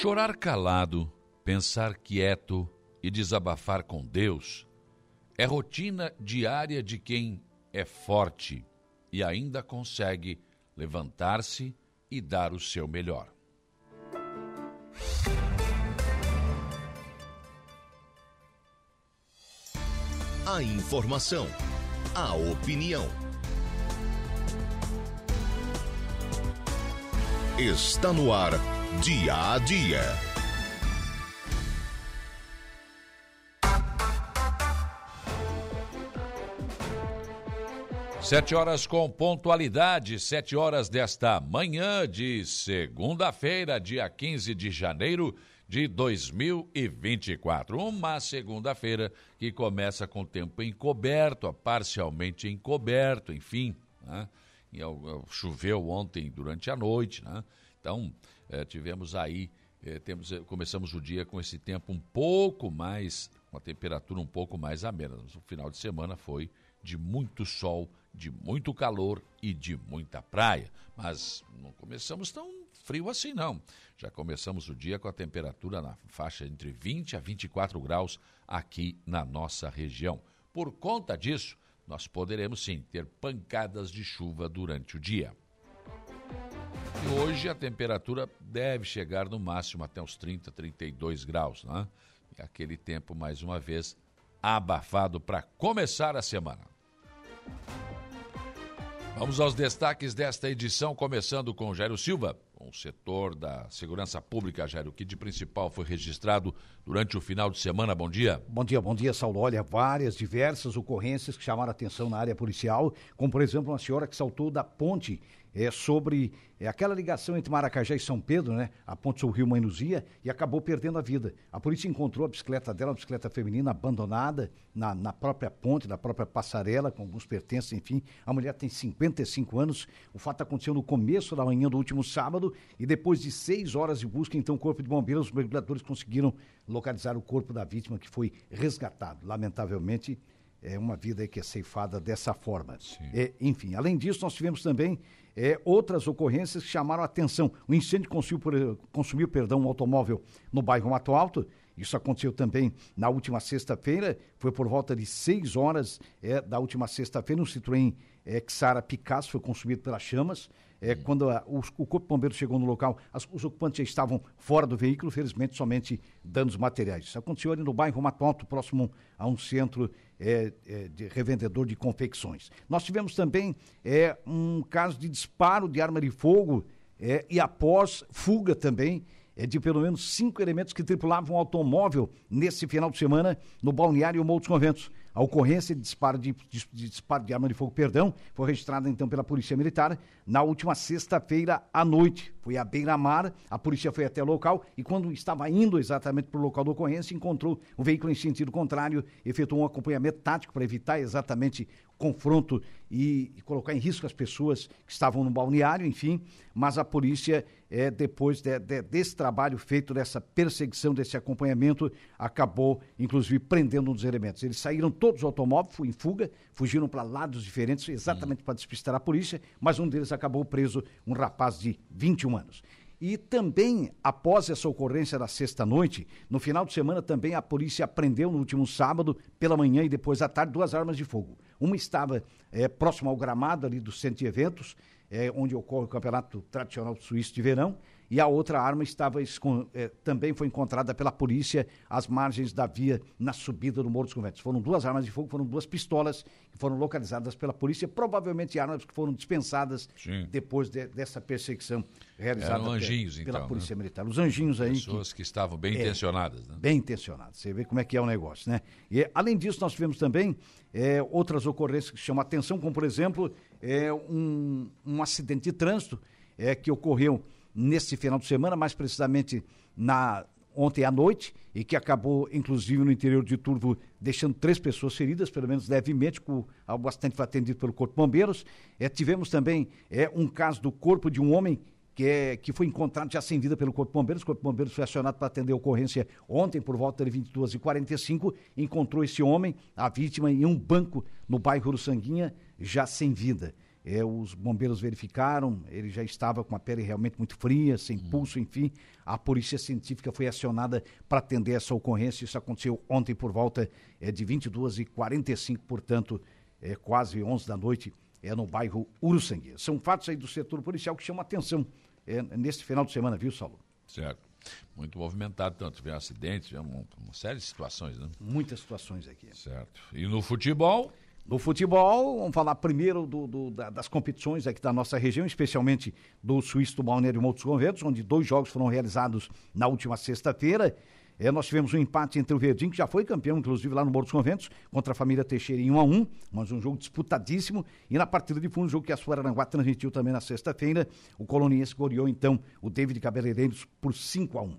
Chorar calado, pensar quieto e desabafar com Deus é rotina diária de quem é forte e ainda consegue levantar-se e dar o seu melhor. A informação, a opinião. Está no ar, dia a dia. Sete horas com pontualidade, sete horas desta manhã de segunda-feira, dia 15 de janeiro de 2024. Uma segunda-feira que começa com tempo encoberto, parcialmente encoberto, enfim. Né? Choveu ontem durante a noite, né? Então, eh, tivemos aí, eh, temos, eh, começamos o dia com esse tempo um pouco mais, uma temperatura um pouco mais amena. O final de semana foi de muito sol, de muito calor e de muita praia. Mas não começamos tão frio assim, não. Já começamos o dia com a temperatura na faixa entre 20 a 24 graus aqui na nossa região. Por conta disso, nós poderemos sim ter pancadas de chuva durante o dia. E hoje a temperatura deve chegar no máximo até os 30, 32 graus, né? E aquele tempo, mais uma vez, abafado para começar a semana. Vamos aos destaques desta edição, começando com Jairo Silva. O setor da segurança pública, Jairo, que de principal foi registrado durante o final de semana. Bom dia. Bom dia, bom dia, Saulo. Olha, várias, diversas ocorrências que chamaram atenção na área policial, como por exemplo uma senhora que saltou da ponte é, sobre é, aquela ligação entre Maracajá e São Pedro, né? A ponte sobre o Rio Mãe Luzia, e acabou perdendo a vida. A polícia encontrou a bicicleta dela, a bicicleta feminina, abandonada na, na própria ponte, na própria passarela, com alguns pertences, enfim. A mulher tem 55 anos. O fato aconteceu no começo da manhã do último sábado, e depois de seis horas de busca, então, o Corpo de Bombeiros, os mergulhadores conseguiram localizar o corpo da vítima, que foi resgatado. Lamentavelmente, é uma vida que é ceifada dessa forma. É, enfim, além disso, nós tivemos também é, outras ocorrências que chamaram a atenção. O incêndio consumiu, consumiu perdão, um automóvel no bairro Mato Alto. Isso aconteceu também na última sexta-feira, foi por volta de 6 horas é, da última sexta-feira, um Citroën é, Xara Picasso foi consumido pelas chamas. É, quando a, o, o Corpo de Bombeiro chegou no local, as, os ocupantes já estavam fora do veículo, felizmente somente danos materiais. Isso aconteceu ali no bairro Mato Alto, próximo a um centro é, é, de revendedor de confecções. Nós tivemos também é, um caso de disparo de arma de fogo é, e após fuga também é, de pelo menos cinco elementos que tripulavam um automóvel nesse final de semana no balneário Moutos Conventos. A ocorrência de disparo de, de, de, disparo de arma de fogo, perdão, foi registrada então pela Polícia Militar na última sexta-feira à noite. Foi à beira-mar, a polícia foi até o local e quando estava indo exatamente para o local da ocorrência, encontrou o veículo em sentido contrário, efetuou um acompanhamento tático para evitar exatamente confronto e, e, colocar em risco as pessoas que estavam no balneário, enfim, mas a polícia, é, depois de, de, desse trabalho feito, dessa perseguição, desse acompanhamento, acabou, inclusive, prendendo um dos elementos. Eles saíram todos do automóvel, em fuga, fugiram para lados diferentes, exatamente para despistar a polícia, mas um deles acabou preso, um rapaz de 21 anos. E também, após essa ocorrência da sexta-noite, no final de semana também a polícia apreendeu no último sábado, pela manhã e depois à tarde, duas armas de fogo. Uma estava é, próximo ao gramado ali do centro de eventos, é, onde ocorre o campeonato tradicional suíço de verão, e a outra arma estava é, também foi encontrada pela polícia às margens da via na subida do Morro dos Conventos. Foram duas armas de fogo, foram duas pistolas que foram localizadas pela polícia, provavelmente armas que foram dispensadas Sim. depois de, dessa perseguição realizada anjinhos, pela, então, Polícia né? Militar. Os anjinhos aí. Pessoas que, que estavam bem é, intencionadas. Né? Bem intencionadas. Você vê como é que é o negócio, né? E, além disso, nós tivemos também é, outras ocorrências que chamam a atenção, como, por exemplo, é, um, um acidente de trânsito é, que ocorreu nesse final de semana, mais precisamente na ontem à noite, e que acabou, inclusive, no interior de Turvo, deixando três pessoas feridas, pelo menos levemente, com, bastante foi atendido pelo Corpo de Bombeiros. É, tivemos também é, um caso do corpo de um homem que, é, que foi encontrado já sem vida pelo Corpo de Bombeiros. O Corpo de Bombeiros foi acionado para atender a ocorrência ontem, por volta de 22h45. Encontrou esse homem, a vítima, em um banco no bairro Uruçanguinha, já sem vida. É, os bombeiros verificaram, ele já estava com a pele realmente muito fria, sem Hum. pulso, enfim. A polícia científica foi acionada para atender essa ocorrência. Isso aconteceu ontem por volta é, de 22h45, portanto, é, quase 11 da noite, é no bairro Uruçangue. São fatos aí do setor policial que chamam a atenção é, neste final de semana, viu, Saulo? Certo. Muito movimentado, tanto tiveram acidentes, tiveram uma, uma série de situações, né? Muitas situações aqui. Certo. E no futebol, No futebol, vamos falar primeiro do- do- da- das competições aqui da nossa região, especialmente do Suíço do Balneário Montes Conventos, onde dois jogos foram realizados na última sexta-feira. É, nós tivemos um empate entre o Verdinho, que já foi campeão, inclusive, lá no Morro dos Conventos, contra a família Teixeira em 1 a 1 mas um jogo disputadíssimo. E na partida de fundo, o jogo que a Suaranguá transmitiu também na sexta-feira, o coloniense goleou, então, o David Cabeleireiros por 5 a 1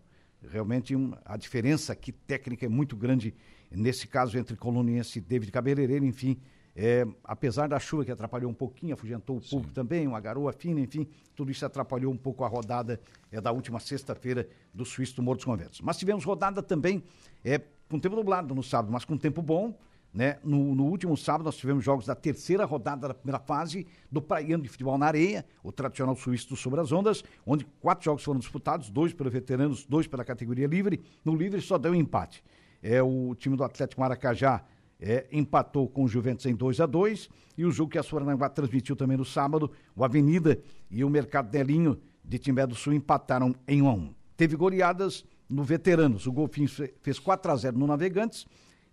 Realmente um- a diferença aqui técnica é muito grande nesse caso entre Coloniense e David Cabeleireiro, enfim. é, apesar da chuva que atrapalhou um pouquinho, afugentou o público também, uma garoa fina, enfim, tudo isso atrapalhou um pouco a rodada é, da última sexta-feira do Suíço do Morro dos Conventos. Mas tivemos rodada também é, com tempo nublado no sábado, mas com tempo bom. Né? No, no último sábado nós tivemos jogos da terceira rodada da primeira fase do Praiano de Futebol na Areia, o tradicional suíço do Sobre as Ondas, onde quatro jogos foram disputados, dois pelos veteranos, dois pela categoria livre. No livre só deu um empate. É, o time do Atlético Maracajá é, empatou com o Juventus em 2 a 2 e o jogo que a Suaranguá transmitiu também no sábado, o Avenida e o Mercado Delinho de Timbé do Sul empataram em 1 a 1. Teve goleadas no Veteranos, o Golfinho fe- fez 4 a 0 no Navegantes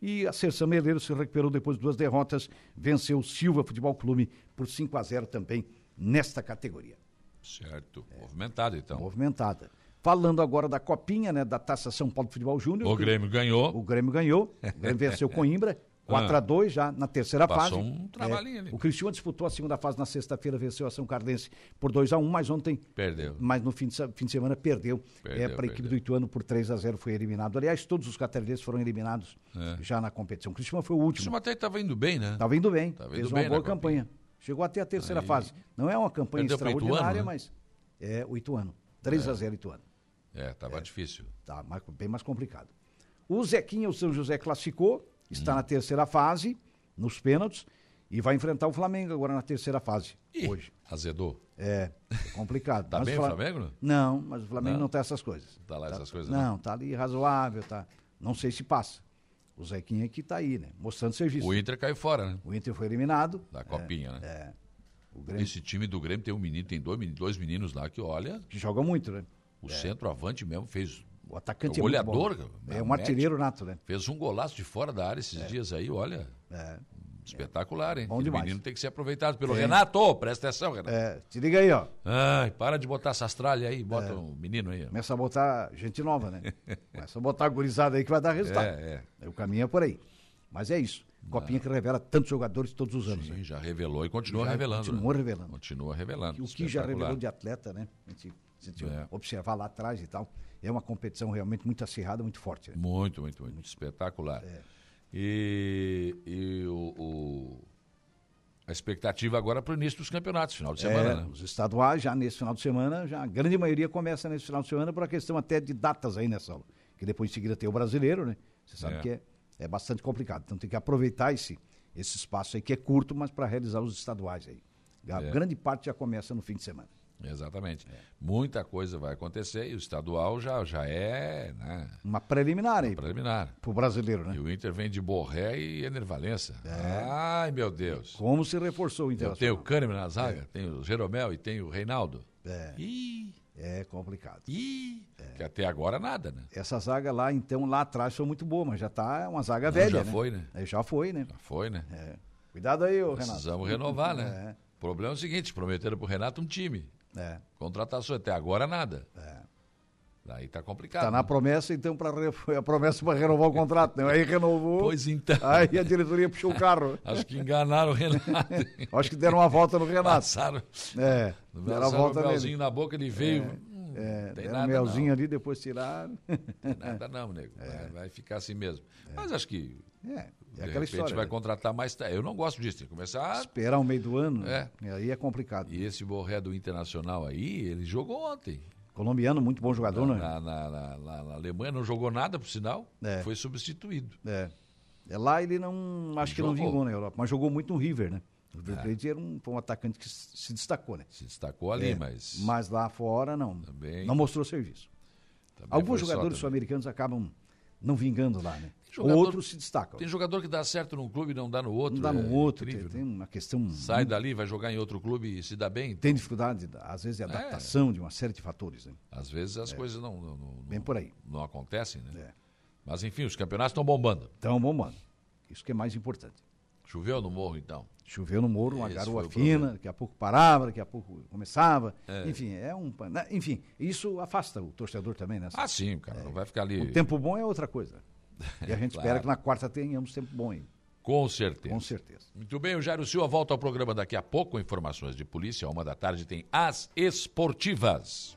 e a Serção Meleiro se recuperou depois de duas derrotas, venceu o Silva Futebol Clube por 5 a 0 também nesta categoria certo. Movimentado, então. movimentada. Falando agora da copinha, né, da Taça São Paulo de Futebol Júnior. O Grêmio ganhou. O Grêmio ganhou. O Grêmio venceu Coimbra. 4 a 2 já na terceira Ah. Passou fase. um trabalhinho ali. O Cristiúma disputou a segunda fase na sexta-feira, venceu a São Cardense por 2 a 1 mas ontem, Perdeu. mas no fim de, fim de semana perdeu, Perdeu, é, para a equipe do Ituano por 3 a 0 foi eliminado. Aliás, todos os catarinenses foram eliminados É. já na competição. O Cristiúma foi o O último. time até estava indo bem, né? Estava indo bem, Tava fez indo uma bem boa na copinha. campanha. Chegou até a terceira Aí- fase. Não é uma campanha Perdeu extraordinária, Ituano, né? mas é o Ituano. 3 a 0 Ituano. É, tava difícil. Tá mais- bem mais complicado. O Zequinha, o São José classificou, está Hum. na terceira fase, nos pênaltis, e vai enfrentar o Flamengo agora na terceira fase, Ih, hoje. azedou. É, é complicado. Tá Mas bem o Fla- Flamengo? Não, mas o Flamengo Não? não, tá essas coisas. Tá lá essas coisas, Não, tá ali razoável, tá. Não sei se passa. O Zequinha que tá aí, né? Mostrando serviço. O Inter caiu fora, né? O Inter foi eliminado. Da copinha, né? É. Grêmio Esse time do Grêmio tem um menino, tem dois meninos lá que, olha, que joga muito, né? O centroavante mesmo fez, O atacante O é muito goleador, bom. cara, É um artilheiro nato, né? fez um golaço de fora da área esses dias aí, olha. É. Espetacular, hein? Bom demais. menino tem que ser aproveitado pelo Tem. Renato. Presta atenção, Renato. É, te liga aí, ó. Ai, para de botar essas tralhas aí, É. bota o menino aí. ó. Começa a botar gente nova, né? Começa a botar a gurizada aí que vai dar resultado. É, O caminho é por aí. Mas é isso. Copinha que revela tantos jogadores todos os anos. Sim, né? já revelou e continua Já revelando. continua né? revelando. Continua revelando. O que já revelou de atleta, né? A gente, se a gente É. observar lá atrás e tal, é uma competição realmente muito acirrada, muito forte. Né? Muito, muito, muito. Espetacular. É. E, e o, o- a expectativa agora para o início dos campeonatos, final de semana, É, né? Os estaduais, já nesse final de semana, já a grande maioria começa nesse final de semana por uma questão até de datas aí, né, Saulo? Que depois em seguida tem o brasileiro, né? Você sabe É. que é, é bastante complicado. Então tem que aproveitar esse, esse espaço aí, que é curto, mas para realizar os estaduais aí. A É. grande parte já começa no fim de semana. Exatamente. Muita coisa vai acontecer e o estadual já, já é né, Uma preliminar aí, preliminar. pro brasileiro, né? E o Inter vem de Borré e Enervalença. Ai, meu Deus. Como se reforçou o Eu Internacional. tenho o Kahneman na zaga, tenho o Jeromel e tenho o Reinaldo. É, Ih, é complicado. ih. Que até agora nada, né? Essa zaga lá, então, lá atrás foi muito boa, mas já tá uma zaga Não, velha, já né? foi, né? É, já foi, né? Já foi, né? É. Cuidado aí, ô Renato. Precisamos renovar, né? É. O problema é o seguinte, prometeram pro Renato um time. É, Contratação até agora nada. é. Daí tá complicado. Tá na né? promessa, então, para a promessa para renovar o contrato, né? Aí renovou. Pois então. Aí a diretoria puxou o carro. Acho que enganaram o Renato. Acho que deram uma volta no Renato. Passaram, É, deram a passaram volta o nele. melzinho na boca, ele veio. Hum, É, tem deram nada melzinho não. ali, depois tiraram. Tem nada não, nego. Vai, vai ficar assim mesmo. Mas acho que É, é de aquela repente história. vai né? contratar mais. Eu não gosto disso. Tem que começar. Esperar o meio do ano, É. e aí é complicado. E esse Borré do Internacional aí, ele jogou ontem. Colombiano, muito bom jogador, né? Na, na, na- na- na Alemanha não jogou nada, por sinal. É. Foi substituído. É. É, lá ele não. Acho que não vingou na Europa, mas jogou muito no River, né? O River Plate era um, foi um atacante que se destacou, né? Se destacou ali, É, mas. Mas lá fora não. Também- Não mostrou serviço. também Alguns jogadores sul-americanos acabam não vingando lá, né? Jogador- Outros se destacam. Tem jogador que dá certo num clube e não dá no outro. não dá é no outro, tem, tem né? uma questão. Sai dali, vai jogar em outro clube e se dá bem. Tem dificuldade, às vezes, de É. adaptação de uma série de fatores, né? Às vezes as coisas não, não, não- Bem por aí. não acontecem, né? É. Mas enfim, os campeonatos estão bombando. Então, vamos lá. Isso que é mais importante. Choveu no morro, então. Choveu no Moro, uma Esse garoa fina, daqui a pouco parava, daqui a pouco começava. É. Enfim, é um. né? Enfim, isso afasta o torcedor também, né? Ah, sim, cara. Não vai ficar ali. O tempo bom é outra coisa. E a gente Claro. espera que na quarta tenhamos tempo bom aí, Com certeza. com certeza. Muito bem, o Jairo Silva volta ao programa daqui a pouco informações de polícia. Uma da tarde tem as esportivas.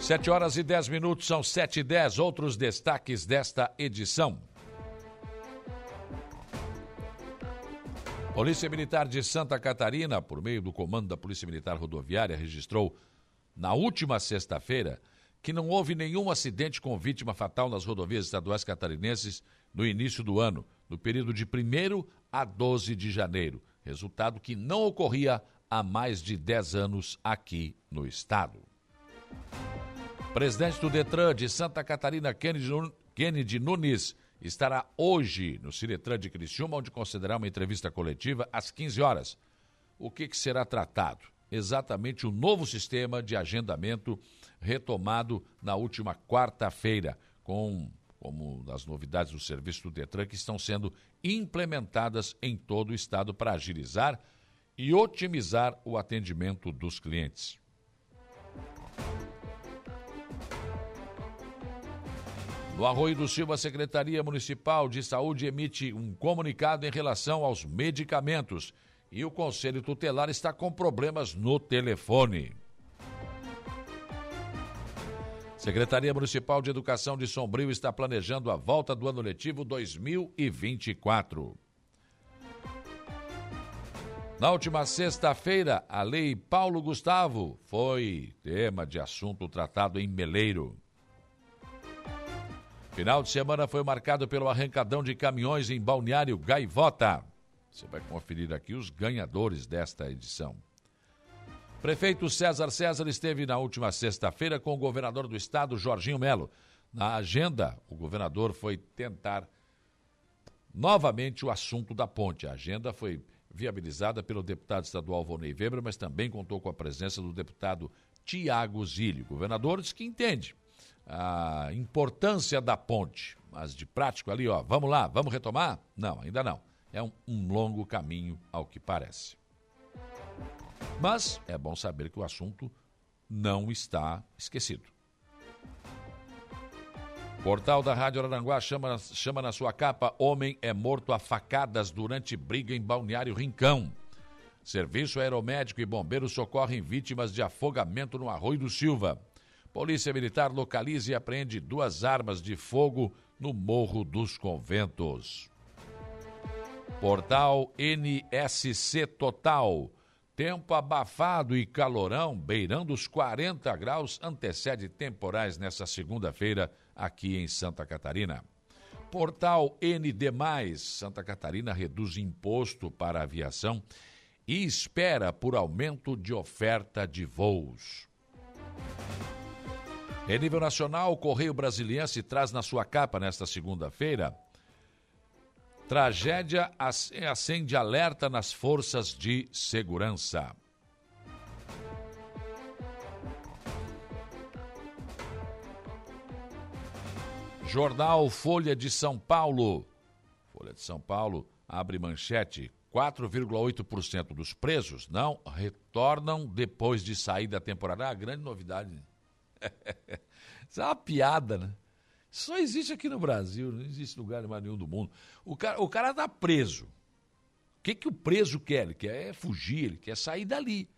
Sete horas e dez minutos, são sete e dez. Outros destaques desta edição. Polícia Militar de Santa Catarina, por meio do Comando da Polícia Militar Rodoviária, registrou na última sexta-feira que não houve nenhum acidente com vítima fatal nas rodovias estaduais catarinenses no início do ano, no período de 1 a 12 de janeiro, resultado que não ocorria há mais de 10 anos aqui no estado. Presidente do Detran de Santa Catarina, Kennedy Nun- Kennedy Nunes, estará hoje no Ciretran de Criciúma, onde concederá uma entrevista coletiva às 15 horas. O que, que será tratado? Exatamente o novo sistema de agendamento retomado na última quarta-feira, com como das novidades do serviço do Detran que estão sendo implementadas em todo o estado para agilizar e otimizar o atendimento dos clientes. No Arroio do Silva, a Secretaria Municipal de Saúde emite um comunicado em relação aos medicamentos e o Conselho Tutelar está com problemas no telefone. Secretaria Municipal de Educação de Sombrio está planejando a volta do ano letivo 2024. Na última sexta-feira, a Lei Paulo Gustavo foi tema de assunto tratado em Meleiro. Final de semana foi marcado pelo arrancadão de caminhões em Balneário Gaivota. Você vai conferir aqui os ganhadores desta edição. Prefeito César César esteve na última sexta-feira com o governador do estado, Jorginho Melo. Na agenda, o governador foi tentar novamente o assunto da ponte. A agenda foi viabilizada pelo deputado estadual Volney Weber, mas também contou com a presença do deputado Tiago Zilli. O governador disse que entende a importância da ponte, mas de prático ali, ó, vamos lá, vamos retomar? Não, ainda não. É um, um longo caminho, ao que parece. Mas é bom saber que o assunto não está esquecido. Portal da Rádio Aranguá chama, chama na sua capa Homem é morto a facadas durante briga em Balneário Rincão. Serviço Aeromédico e Bombeiros socorrem vítimas de afogamento no Arroio do Silva. Polícia Militar localiza e apreende duas armas de fogo no Morro dos Conventos. Portal NSC Total. Tempo abafado e calorão, beirando os 40 graus, antecede temporais nesta segunda-feira aqui em Santa Catarina. Portal ND+, Santa Catarina reduz imposto para aviação e espera por aumento de oferta de voos. Em nível nacional, o Correio Brasiliense traz na sua capa nesta segunda-feira Tragédia acende alerta nas forças de segurança. Jornal Folha de São Paulo. Folha de São Paulo abre manchete. 4,8% dos presos não retornam depois de sair da temporada. A grande novidade. Isso é uma piada, né? Só existe aqui no Brasil, não existe lugar mais nenhum do mundo. O cara, o cara tá preso. O que, que o preso quer? Ele quer fugir, ele quer sair dali.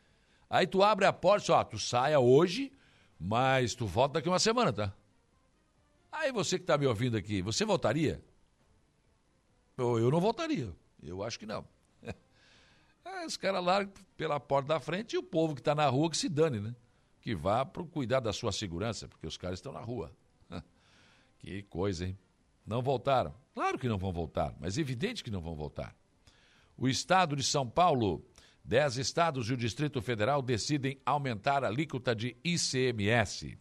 Aí tu abre a porta e ó, tu saia hoje, mas tu volta daqui uma semana, tá? Aí você que tá me ouvindo aqui, você voltaria? Eu, eu não voltaria. Eu acho que não. Aí os caras largam pela porta da frente e o povo que está na rua que se dane, né? Que vá para cuidar da sua segurança, porque os caras estão na rua. Que coisa, hein? Não voltaram. Claro que não vão voltar, mas é evidente que não vão voltar. O estado de São Paulo, dez estados e o Distrito Federal decidem aumentar a alíquota de ICMS.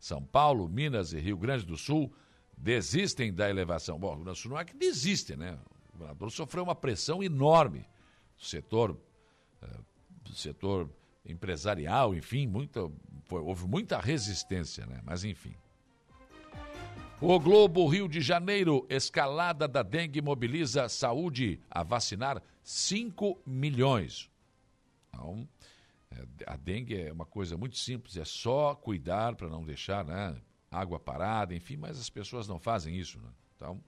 São Paulo, Minas e Rio Grande do Sul desistem da elevação. Bom, o não é que desistem, né? O governador sofreu uma pressão enorme. O setor, uh, setor empresarial, enfim, muita, foi, houve muita resistência, né? Mas enfim. O Globo Rio de Janeiro, escalada da dengue mobiliza saúde a vacinar 5 milhões. Então, é, a dengue é uma coisa muito simples, é só cuidar para não deixar né, água parada, enfim, mas as pessoas não fazem isso. Né? Então,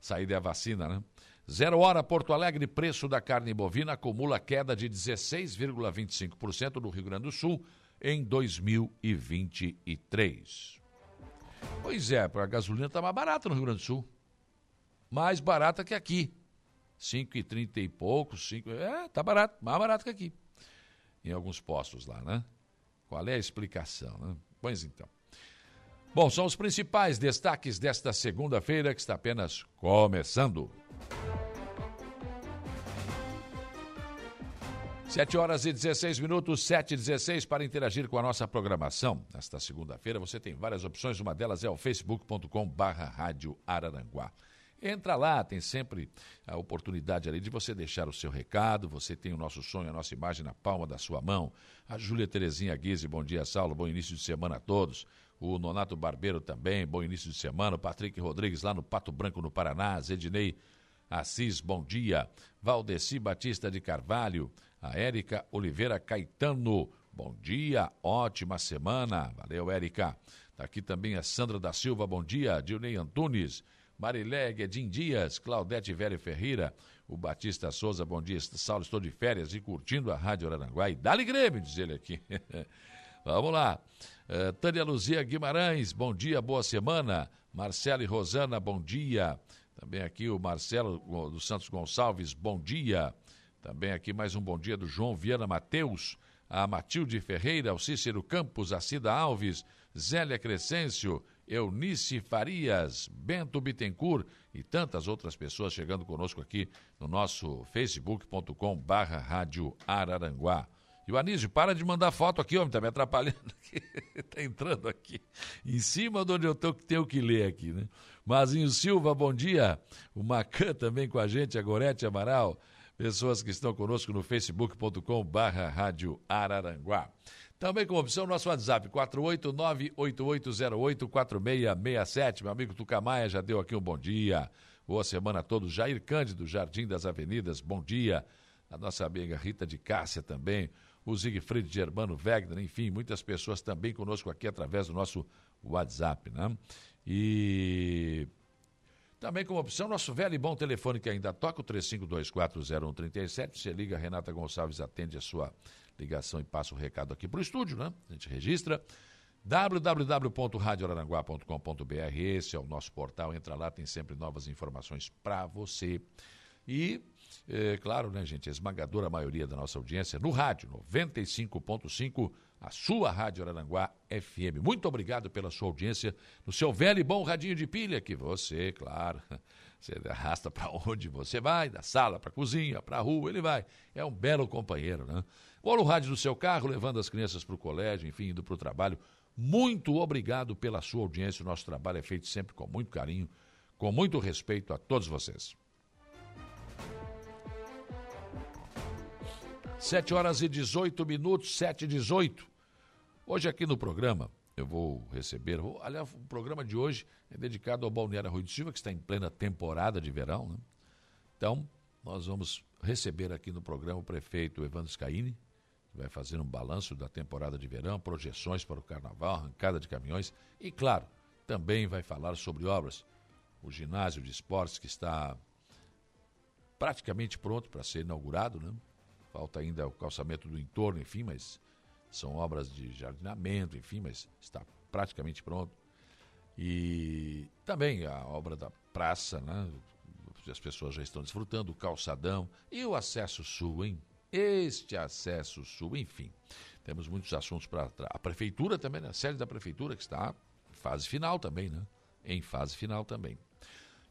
saída é a vacina, né? Zero hora, Porto Alegre, preço da carne bovina acumula queda de 16,25% no Rio Grande do Sul em 2023. Pois é, a gasolina está mais barata no Rio Grande do Sul. Mais barata que aqui. 5,30 e pouco, 5. É, tá barato, mais barato que aqui. Em alguns postos lá, né? Qual é a explicação, né? Pois então. Bom, são os principais destaques desta segunda-feira que está apenas começando. 7 horas e 16 minutos, 7 e 16 para interagir com a nossa programação. Nesta segunda-feira você tem várias opções, uma delas é o facebook.com barra rádio Araranguá. Entra lá, tem sempre a oportunidade ali de você deixar o seu recado, você tem o nosso sonho, a nossa imagem na palma da sua mão. A Júlia Terezinha Guise, bom dia, Saulo, bom início de semana a todos. O Nonato Barbeiro também, bom início de semana. O Patrick Rodrigues lá no Pato Branco, no Paraná. Zedinei Assis, bom dia. Valdeci Batista de Carvalho, a Érica Oliveira Caetano. Bom dia, ótima semana. Valeu, Érica. Está aqui também a Sandra da Silva, bom dia. Dilnei Antunes, Marilé Guedin Dias, Claudete Velho Ferreira, o Batista Souza, bom dia. Saulo, estou de férias e curtindo a Rádio Aranguá. E dá-lhe Grêmio, diz ele aqui. Vamos lá. Uh, Tânia Luzia Guimarães, bom dia, boa semana. Marcela e Rosana, bom dia. Também aqui o Marcelo dos Santos Gonçalves, bom dia. Também aqui mais um bom dia do João Viana Mateus, a Matilde Ferreira, o Cícero Campos, a Cida Alves, Zélia Crescêncio, Eunice Farias, Bento Bittencourt e tantas outras pessoas chegando conosco aqui no nosso facebook.com barra rádio Araranguá. E o Anísio, para de mandar foto aqui, homem, tá me atrapalhando aqui. tá entrando aqui em cima de onde eu tenho que ler aqui, né? Mazinho Silva, bom dia. O Macan também com a gente, a Gorete Amaral pessoas que estão conosco no facebook.com barra rádio Araranguá. Também com opção nosso WhatsApp, 489-8808-4667. Meu amigo Tucamaia já deu aqui um bom dia. Boa semana a todos. Jair Cândido, Jardim das Avenidas, bom dia. A nossa amiga Rita de Cássia também. O Siegfried Germano Wegner, enfim, muitas pessoas também conosco aqui através do nosso WhatsApp, né? E também como opção, nosso velho e bom telefone que ainda toca, o 35240137. Você liga, Renata Gonçalves atende a sua ligação e passa o recado aqui para o estúdio, né? A gente registra www.radioraranguá.com.br Esse é o nosso portal. Entra lá, tem sempre novas informações para você. E, é, claro, né, gente, a esmagadora maioria da nossa audiência no rádio, 95.5 a sua Rádio Aranguá FM. Muito obrigado pela sua audiência no seu velho e bom radinho de pilha que você, claro, você arrasta para onde você vai, da sala para a cozinha, para a rua, ele vai. É um belo companheiro, né? Ou no rádio do seu carro, levando as crianças para o colégio, enfim, indo para o trabalho. Muito obrigado pela sua audiência. O nosso trabalho é feito sempre com muito carinho, com muito respeito a todos vocês. Sete horas e 18 minutos, sete e 18. Hoje aqui no programa eu vou receber, vou, aliás, o programa de hoje é dedicado ao Balneário Rui de Silva, que está em plena temporada de verão, né? Então, nós vamos receber aqui no programa o prefeito Evandro Scaini, que vai fazer um balanço da temporada de verão, projeções para o carnaval, arrancada de caminhões e, claro, também vai falar sobre obras. O ginásio de esportes que está praticamente pronto para ser inaugurado, né? Falta ainda o calçamento do entorno, enfim, mas são obras de jardinamento, enfim, mas está praticamente pronto. E também a obra da praça, né? As pessoas já estão desfrutando, o calçadão e o acesso sul, hein? Este acesso sul, enfim. Temos muitos assuntos para a prefeitura também, né? a sede da prefeitura que está em fase final também, né? em fase final também.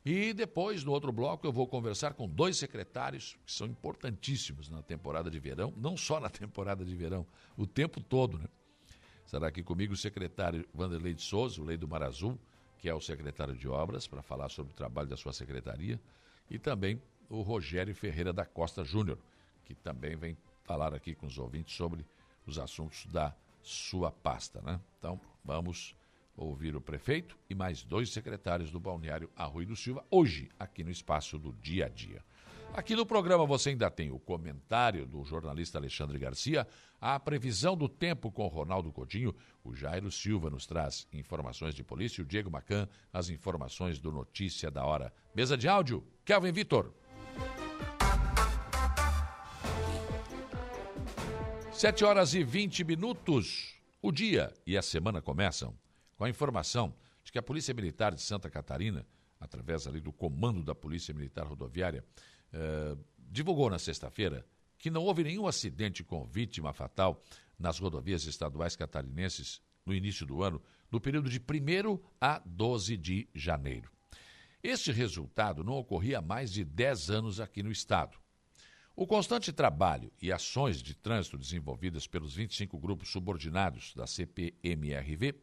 E depois, no outro bloco, eu vou conversar com dois secretários que são importantíssimos na temporada de verão, não só na temporada de verão, o tempo todo, né? Estará aqui comigo o secretário Vanderlei de Souza, o Lei do Mar Azul, que é o secretário de Obras, para falar sobre o trabalho da sua secretaria, e também o Rogério Ferreira da Costa Júnior, que também vem falar aqui com os ouvintes sobre os assuntos da sua pasta, né? Então, vamos ouvir o prefeito e mais dois secretários do balneário Arroio do Silva, hoje, aqui no espaço do dia a dia. Aqui no programa você ainda tem o comentário do jornalista Alexandre Garcia, a previsão do tempo com Ronaldo Coutinho, o Jairo Silva nos traz informações de polícia, o Diego Macan, as informações do Notícia da Hora. Mesa de áudio, Kelvin Vitor. Sete horas e vinte minutos. O dia e a semana começam com a informação de que a Polícia Militar de Santa Catarina, através ali do comando da Polícia Militar Rodoviária, eh, divulgou na sexta-feira que não houve nenhum acidente com vítima fatal nas rodovias estaduais catarinenses no início do ano, no período de 1 a 12 de janeiro. Este resultado não ocorria há mais de 10 anos aqui no estado. O constante trabalho e ações de trânsito desenvolvidas pelos 25 grupos subordinados da CPMRV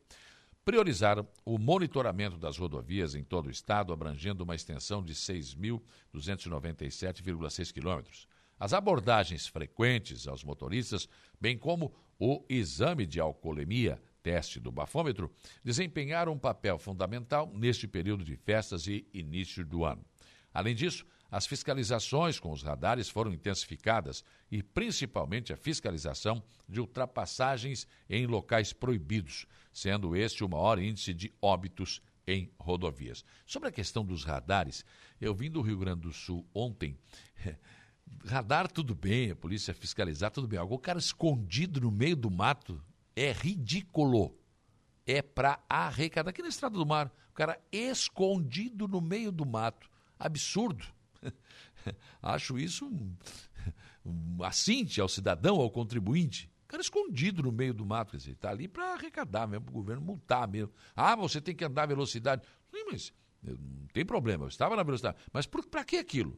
priorizaram o monitoramento das rodovias em todo o estado, abrangendo uma extensão de 6.297,6 quilômetros. As abordagens frequentes aos motoristas, bem como o exame de alcoolemia, teste do bafômetro, desempenharam um papel fundamental neste período de festas e início do ano. Além disso, as fiscalizações com os radares foram intensificadas e, principalmente, a fiscalização de ultrapassagens em locais proibidos, sendo este o maior índice de óbitos em rodovias. Sobre a questão dos radares, eu vim do Rio Grande do Sul ontem. Radar, tudo bem, a polícia fiscalizar, tudo bem. O cara escondido no meio do mato é ridículo. É para arrecadar. Aqui na Estrada do Mar, o cara escondido no meio do mato. Absurdo. Acho isso um, um assinte ao cidadão, ao contribuinte. O cara escondido no meio do mato, quer dizer, está ali para arrecadar mesmo, para o governo multar mesmo. Ah, você tem que andar a velocidade. Sim, mas não tem problema, eu estava na velocidade. Mas para que aquilo?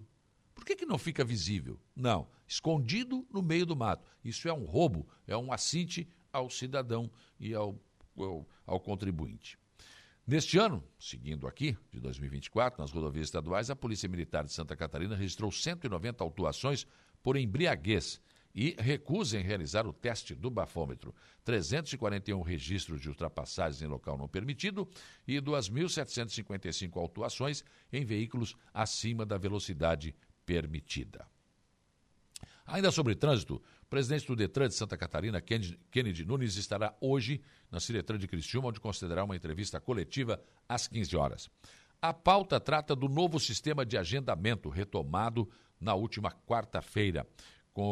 Por que, que não fica visível? Não, escondido no meio do mato. Isso é um roubo, é um assinte ao cidadão e ao, ao, ao contribuinte. Neste ano, seguindo aqui, de 2024, nas rodovias estaduais, a Polícia Militar de Santa Catarina registrou 190 autuações por embriaguez e recusa em realizar o teste do bafômetro. 341 registros de ultrapassagens em local não permitido e 2.755 autuações em veículos acima da velocidade permitida. Ainda sobre trânsito, presidente do Detran de Santa Catarina, Kennedy Nunes, estará hoje na Ciretran de Criciúma, onde considerará uma entrevista coletiva às 15 horas. A pauta trata do novo sistema de agendamento retomado na última quarta-feira,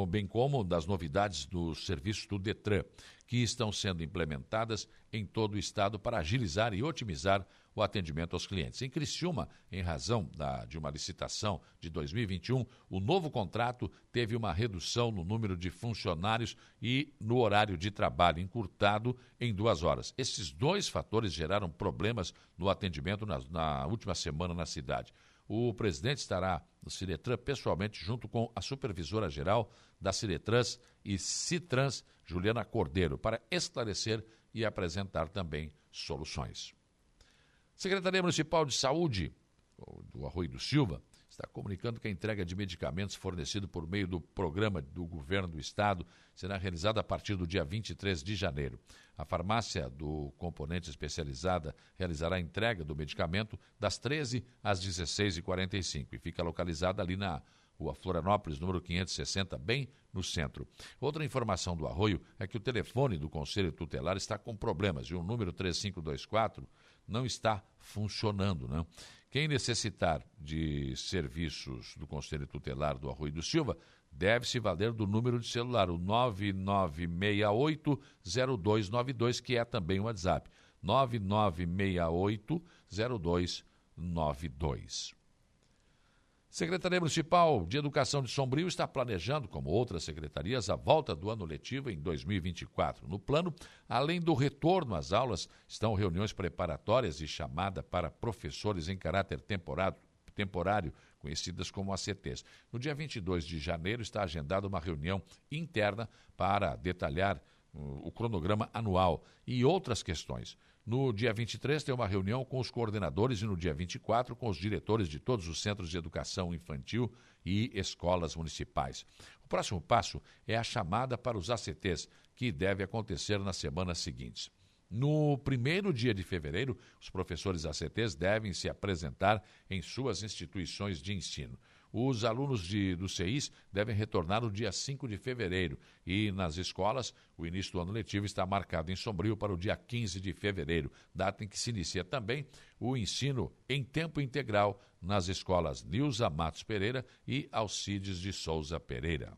bem como das novidades dos serviços do Detran, que estão sendo implementadas em todo o estado para agilizar e otimizar o atendimento aos clientes. Em Criciúma, em razão da, de uma licitação de 2021, o novo contrato teve uma redução no número de funcionários e no horário de trabalho, encurtado em duas horas. Esses dois fatores geraram problemas no atendimento na, na última semana na cidade. O presidente estará no Ciretran pessoalmente junto com a supervisora geral da Ciretrans e Citrans, Juliana Cordeiro, para esclarecer e apresentar também soluções. Secretaria Municipal de Saúde, do Arroio do Silva, está comunicando que a entrega de medicamentos fornecido por meio do programa do governo do estado será realizada a partir do dia 23 de janeiro. A farmácia do componente especializada realizará a entrega do medicamento das 13 às 16h45 e fica localizada ali na Rua Florianópolis, número 560, bem no centro. Outra informação do Arroio é que o telefone do Conselho Tutelar está com problemas e o número 3524 não está funcionando. Né? Quem necessitar de serviços do Conselho Tutelar do Arroio do Silva deve se valer do número de celular, o 9968-0292, que é também o WhatsApp. 9968-0292. Secretaria Municipal de Educação de Sombrio está planejando, como outras secretarias, a volta do ano letivo em 2024. No plano, além do retorno às aulas, estão reuniões preparatórias e chamada para professores em caráter temporário, conhecidas como ACTs. No dia 22 de janeiro está agendada uma reunião interna para detalhar uh, o cronograma anual e outras questões. No dia 23, tem uma reunião com os coordenadores e no dia 24, com os diretores de todos os centros de educação infantil e escolas municipais. O próximo passo é a chamada para os ACTs, que deve acontecer nas semanas seguintes. No primeiro dia de fevereiro, os professores ACTs devem se apresentar em suas instituições de ensino. Os alunos de, do CEIS devem retornar no dia 5 de fevereiro e nas escolas o início do ano letivo está marcado em Sombrio para o dia 15 de fevereiro, data em que se inicia também o ensino em tempo integral nas escolas Nilza Matos Pereira e Alcides de Souza Pereira.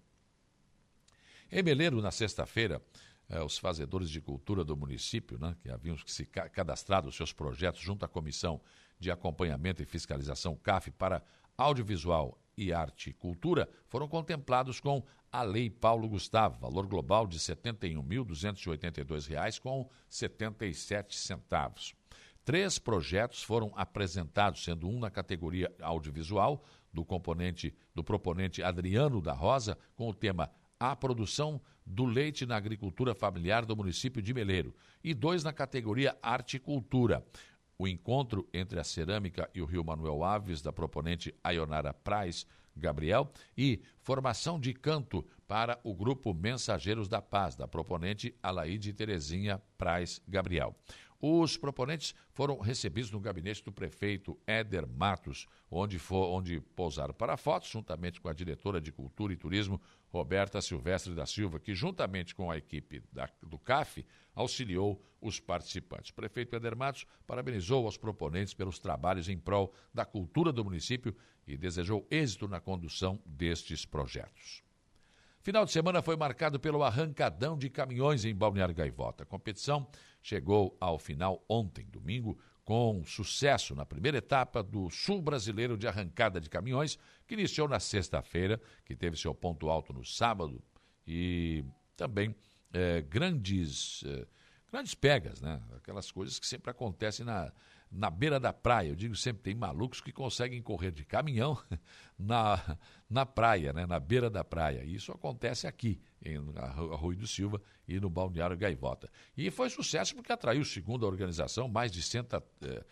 Em Meleiro, na sexta-feira, eh, os fazedores de cultura do município, né, que haviam se cadastrado seus projetos junto à Comissão de Acompanhamento e Fiscalização CAF para audiovisual e arte e cultura foram contemplados com a Lei Paulo Gustavo, valor global de R$ 71.282,77 com 77 centavos. Três projetos foram apresentados, sendo um na categoria audiovisual, do componente do proponente Adriano da Rosa, com o tema A produção do leite na agricultura familiar do município de Meleiro, e dois na categoria Arte e Cultura, o encontro entre a cerâmica e o Rio Manuel Aves, da proponente Ayonara Praz Gabriel, e formação de canto para o grupo Mensageiros da Paz, da proponente Alaide Terezinha Praz Gabriel. Os proponentes foram recebidos no gabinete do prefeito Éder Matos, onde, for, onde pousaram para fotos, juntamente com a diretora de Cultura e Turismo, Roberta Silvestre da Silva, que, juntamente com a equipe da, do CAF, auxiliou os participantes. O prefeito Éder Matos parabenizou os proponentes pelos trabalhos em prol da cultura do município e desejou êxito na condução destes projetos. Final de semana foi marcado pelo arrancadão de caminhões em Balneário Gaivota. A competição chegou ao final ontem, domingo, com sucesso na primeira etapa do Sul Brasileiro de Arrancada de Caminhões, que iniciou na sexta-feira, que teve seu ponto alto no sábado e também é, grandes, é, grandes pegas, né? Aquelas coisas que sempre acontecem na, na beira da praia. Eu digo sempre, tem malucos que conseguem correr de caminhão na, na praia, né? na beira da praia. E isso acontece aqui, em Arroio do Silva e no Balneário Gaivota. E foi sucesso porque atraiu, segundo a organização, mais de, cento, eh,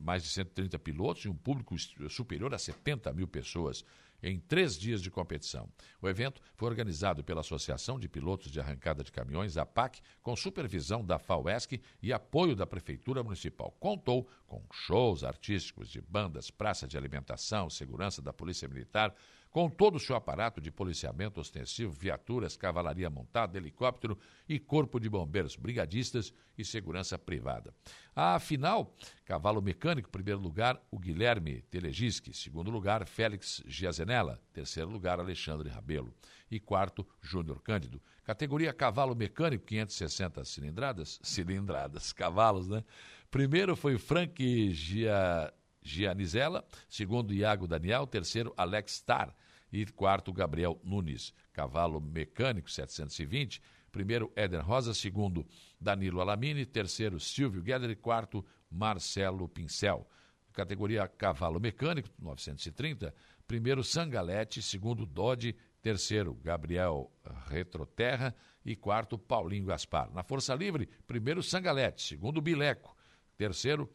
mais de 130 pilotos e um público superior a 70 mil pessoas em três dias de competição. O evento foi organizado pela Associação de Pilotos de Arrancada de Caminhões, APAC, com supervisão da FAUESC e apoio da Prefeitura Municipal. Contou com shows artísticos de bandas, praça de alimentação, segurança da Polícia Militar, com todo o seu aparato de policiamento ostensivo, viaturas, cavalaria montada, helicóptero e corpo de bombeiros, brigadistas e segurança privada. A final, cavalo mecânico, primeiro lugar, o Guilherme Telegisque, segundo lugar, Félix Giazenella, terceiro lugar, Alexandre Rabelo e quarto, Júnior Cândido. Categoria cavalo mecânico, 560 cilindradas, cilindradas, cavalos, né? Primeiro foi Frank Gia Gianizella, segundo Iago Daniel, terceiro Alex Star e quarto Gabriel Nunes. Cavalo mecânico 720, primeiro Éder Rosa, segundo Danilo Alamini, terceiro Silvio Guedes e quarto Marcelo Pincel. Categoria cavalo mecânico 930, primeiro Sangalete, segundo Dodge, terceiro Gabriel Retroterra e quarto Paulinho Gaspar. Na Força Livre, primeiro Sangalete, segundo Bileco, terceiro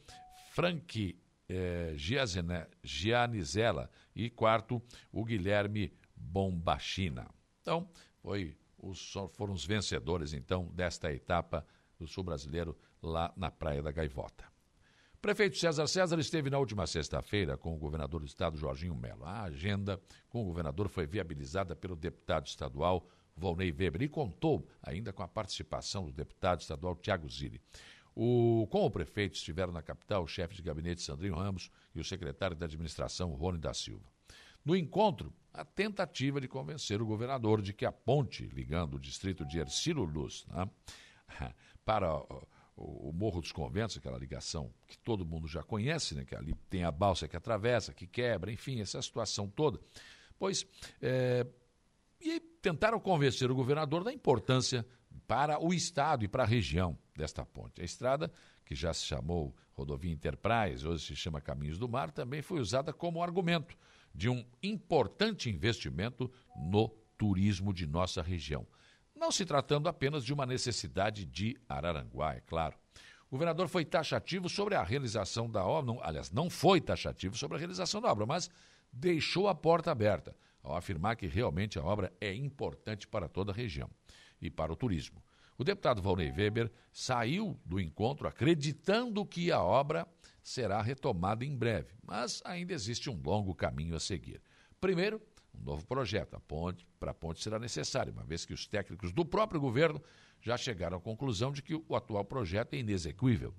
Frank é, e quarto, o Guilherme Bombachina. Então, foi os, foram os vencedores, então, desta etapa do Sul Brasileiro lá na Praia da Gaivota. Prefeito César César esteve na última sexta-feira com o governador do estado, Jorginho Melo. A agenda com o governador foi viabilizada pelo deputado estadual Volney Weber e contou ainda com a participação do deputado estadual Tiago Zilli. O, com o prefeito estiveram na capital o chefe de gabinete Sandrinho Ramos e o secretário da administração Rony da Silva. No encontro, a tentativa de convencer o governador de que a ponte ligando o distrito de Ercílio Luz né, para o, Morro dos Conventos, aquela ligação que todo mundo já conhece, né? que ali tem a balsa que atravessa, que quebra, enfim, essa situação toda. Pois, é, e tentaram convencer o governador da importância para o Estado e para a região desta ponte. A estrada, que já se chamou Rodovia Enterprise, hoje se chama Caminhos do Mar, também foi usada como argumento de um importante investimento no turismo de nossa região. Não se tratando apenas de uma necessidade de Araranguá, é claro. O governador foi taxativo sobre a realização da obra, não, aliás, não foi taxativo sobre a realização da obra, mas deixou a porta aberta ao afirmar que realmente a obra é importante para toda a região e para o turismo. O deputado Valnei Weber saiu do encontro acreditando que a obra será retomada em breve, mas ainda existe um longo caminho a seguir. Primeiro, um novo projeto. Para a ponte será necessário, uma vez que os técnicos do próprio governo já chegaram à conclusão de que o atual projeto é inexequível.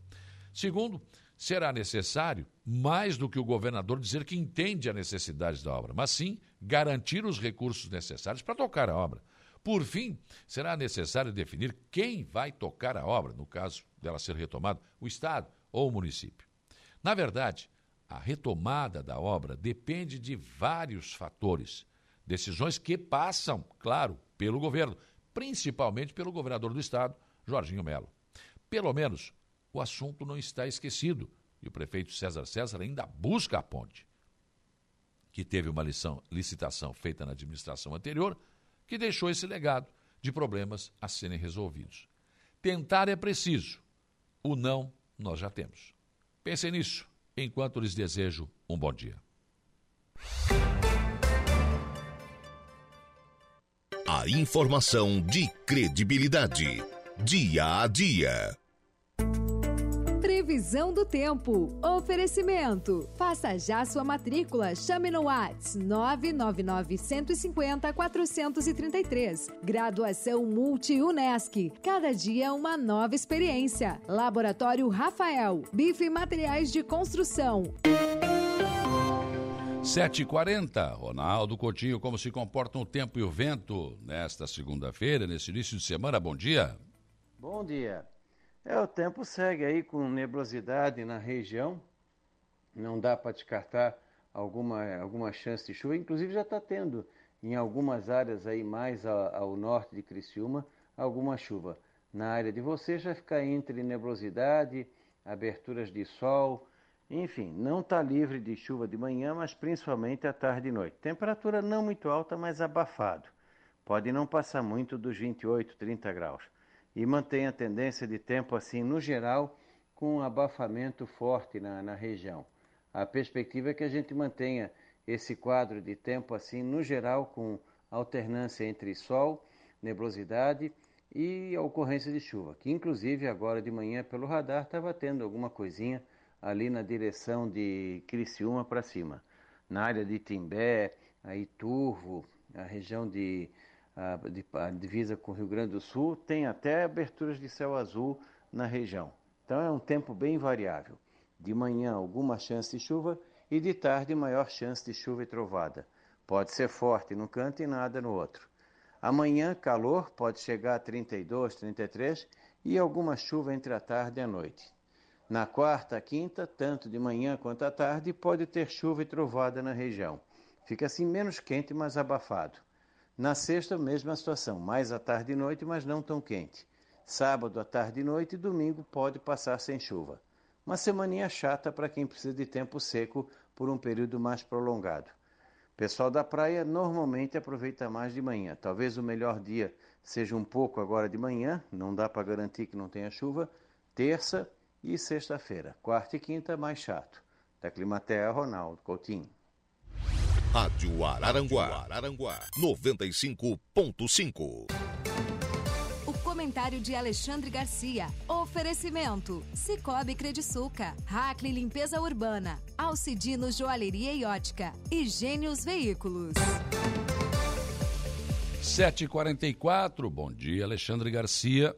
Segundo, será necessário, mais do que o governador dizer que entende a necessidade da obra, mas sim garantir os recursos necessários para tocar a obra. Por fim, será necessário definir quem vai tocar a obra, no caso dela ser retomada, o Estado ou o município. Na verdade, a retomada da obra depende de vários fatores, decisões que passam, claro, pelo governo, principalmente pelo governador do estado, Jorginho Melo. Pelo menos o assunto não está esquecido e o prefeito César César ainda busca a ponte, que teve uma lição, licitação feita na administração anterior, que deixou esse legado de problemas a serem resolvidos. Tentar é preciso, o não nós já temos. Pensem nisso enquanto lhes desejo um bom dia. A informação de credibilidade. Dia a dia. Previsão do tempo. Oferecimento. Faça já sua matrícula. Chame no Whats 999 150 433. Graduação Multi-UNESC. Cada dia uma nova experiência. Laboratório Rafael. Bife Materiais de Construção. 7h40, Ronaldo Coutinho, como se comportam o tempo e o vento nesta segunda-feira, nesse início de semana? Bom dia. Bom dia. É, o tempo segue aí com nebulosidade na região. Não dá para descartar alguma, alguma chance de chuva. Inclusive já está tendo em algumas áreas aí mais ao, norte de Criciúma alguma chuva. Na área de você já fica entre nebulosidade, aberturas de sol, enfim, não está livre de chuva de manhã, mas principalmente à tarde e noite. Temperatura não muito alta, mas abafado. Pode não passar muito dos 28, 30 graus e mantém a tendência de tempo assim no geral com um abafamento forte na, na região. A perspectiva é que a gente mantenha esse quadro de tempo assim no geral com alternância entre sol, nebulosidade e a ocorrência de chuva, que inclusive agora de manhã pelo radar estava tendo alguma coisinha ali na direção de Criciúma para cima. Na área de Timbé, aí Turvo, a região de a, a divisa com o Rio Grande do Sul, tem até aberturas de céu azul na região. Então é um tempo bem variável. De manhã, alguma chance de chuva e de tarde, maior chance de chuva e trovada. Pode ser forte num canto e nada no outro. Amanhã, calor, pode chegar a 32, 33 e alguma chuva entre a tarde e a noite. Na quarta, quinta, tanto de manhã quanto à tarde, pode ter chuva e trovada na região. Fica assim menos quente, mas abafado. Na sexta, mesma situação, mais à tarde e noite, mas não tão quente. Sábado à tarde e noite e domingo pode passar sem chuva. Uma semaninha chata para quem precisa de tempo seco por um período mais prolongado. Pessoal da praia normalmente aproveita mais de manhã. Talvez o melhor dia seja um pouco agora de manhã, não dá para garantir que não tenha chuva. Terça e sexta-feira. Quarta e quinta mais chato. Da Climatea, Ronaldo Coutinho. Rádio Araranguá, Araranguá 95.5. O comentário de Alexandre Garcia. Oferecimento: Cicobi Crediçuca, Hackley Limpeza Urbana, Alcidino Joalheria e Ótica e Gênios Veículos. 7h44, bom dia, Alexandre Garcia.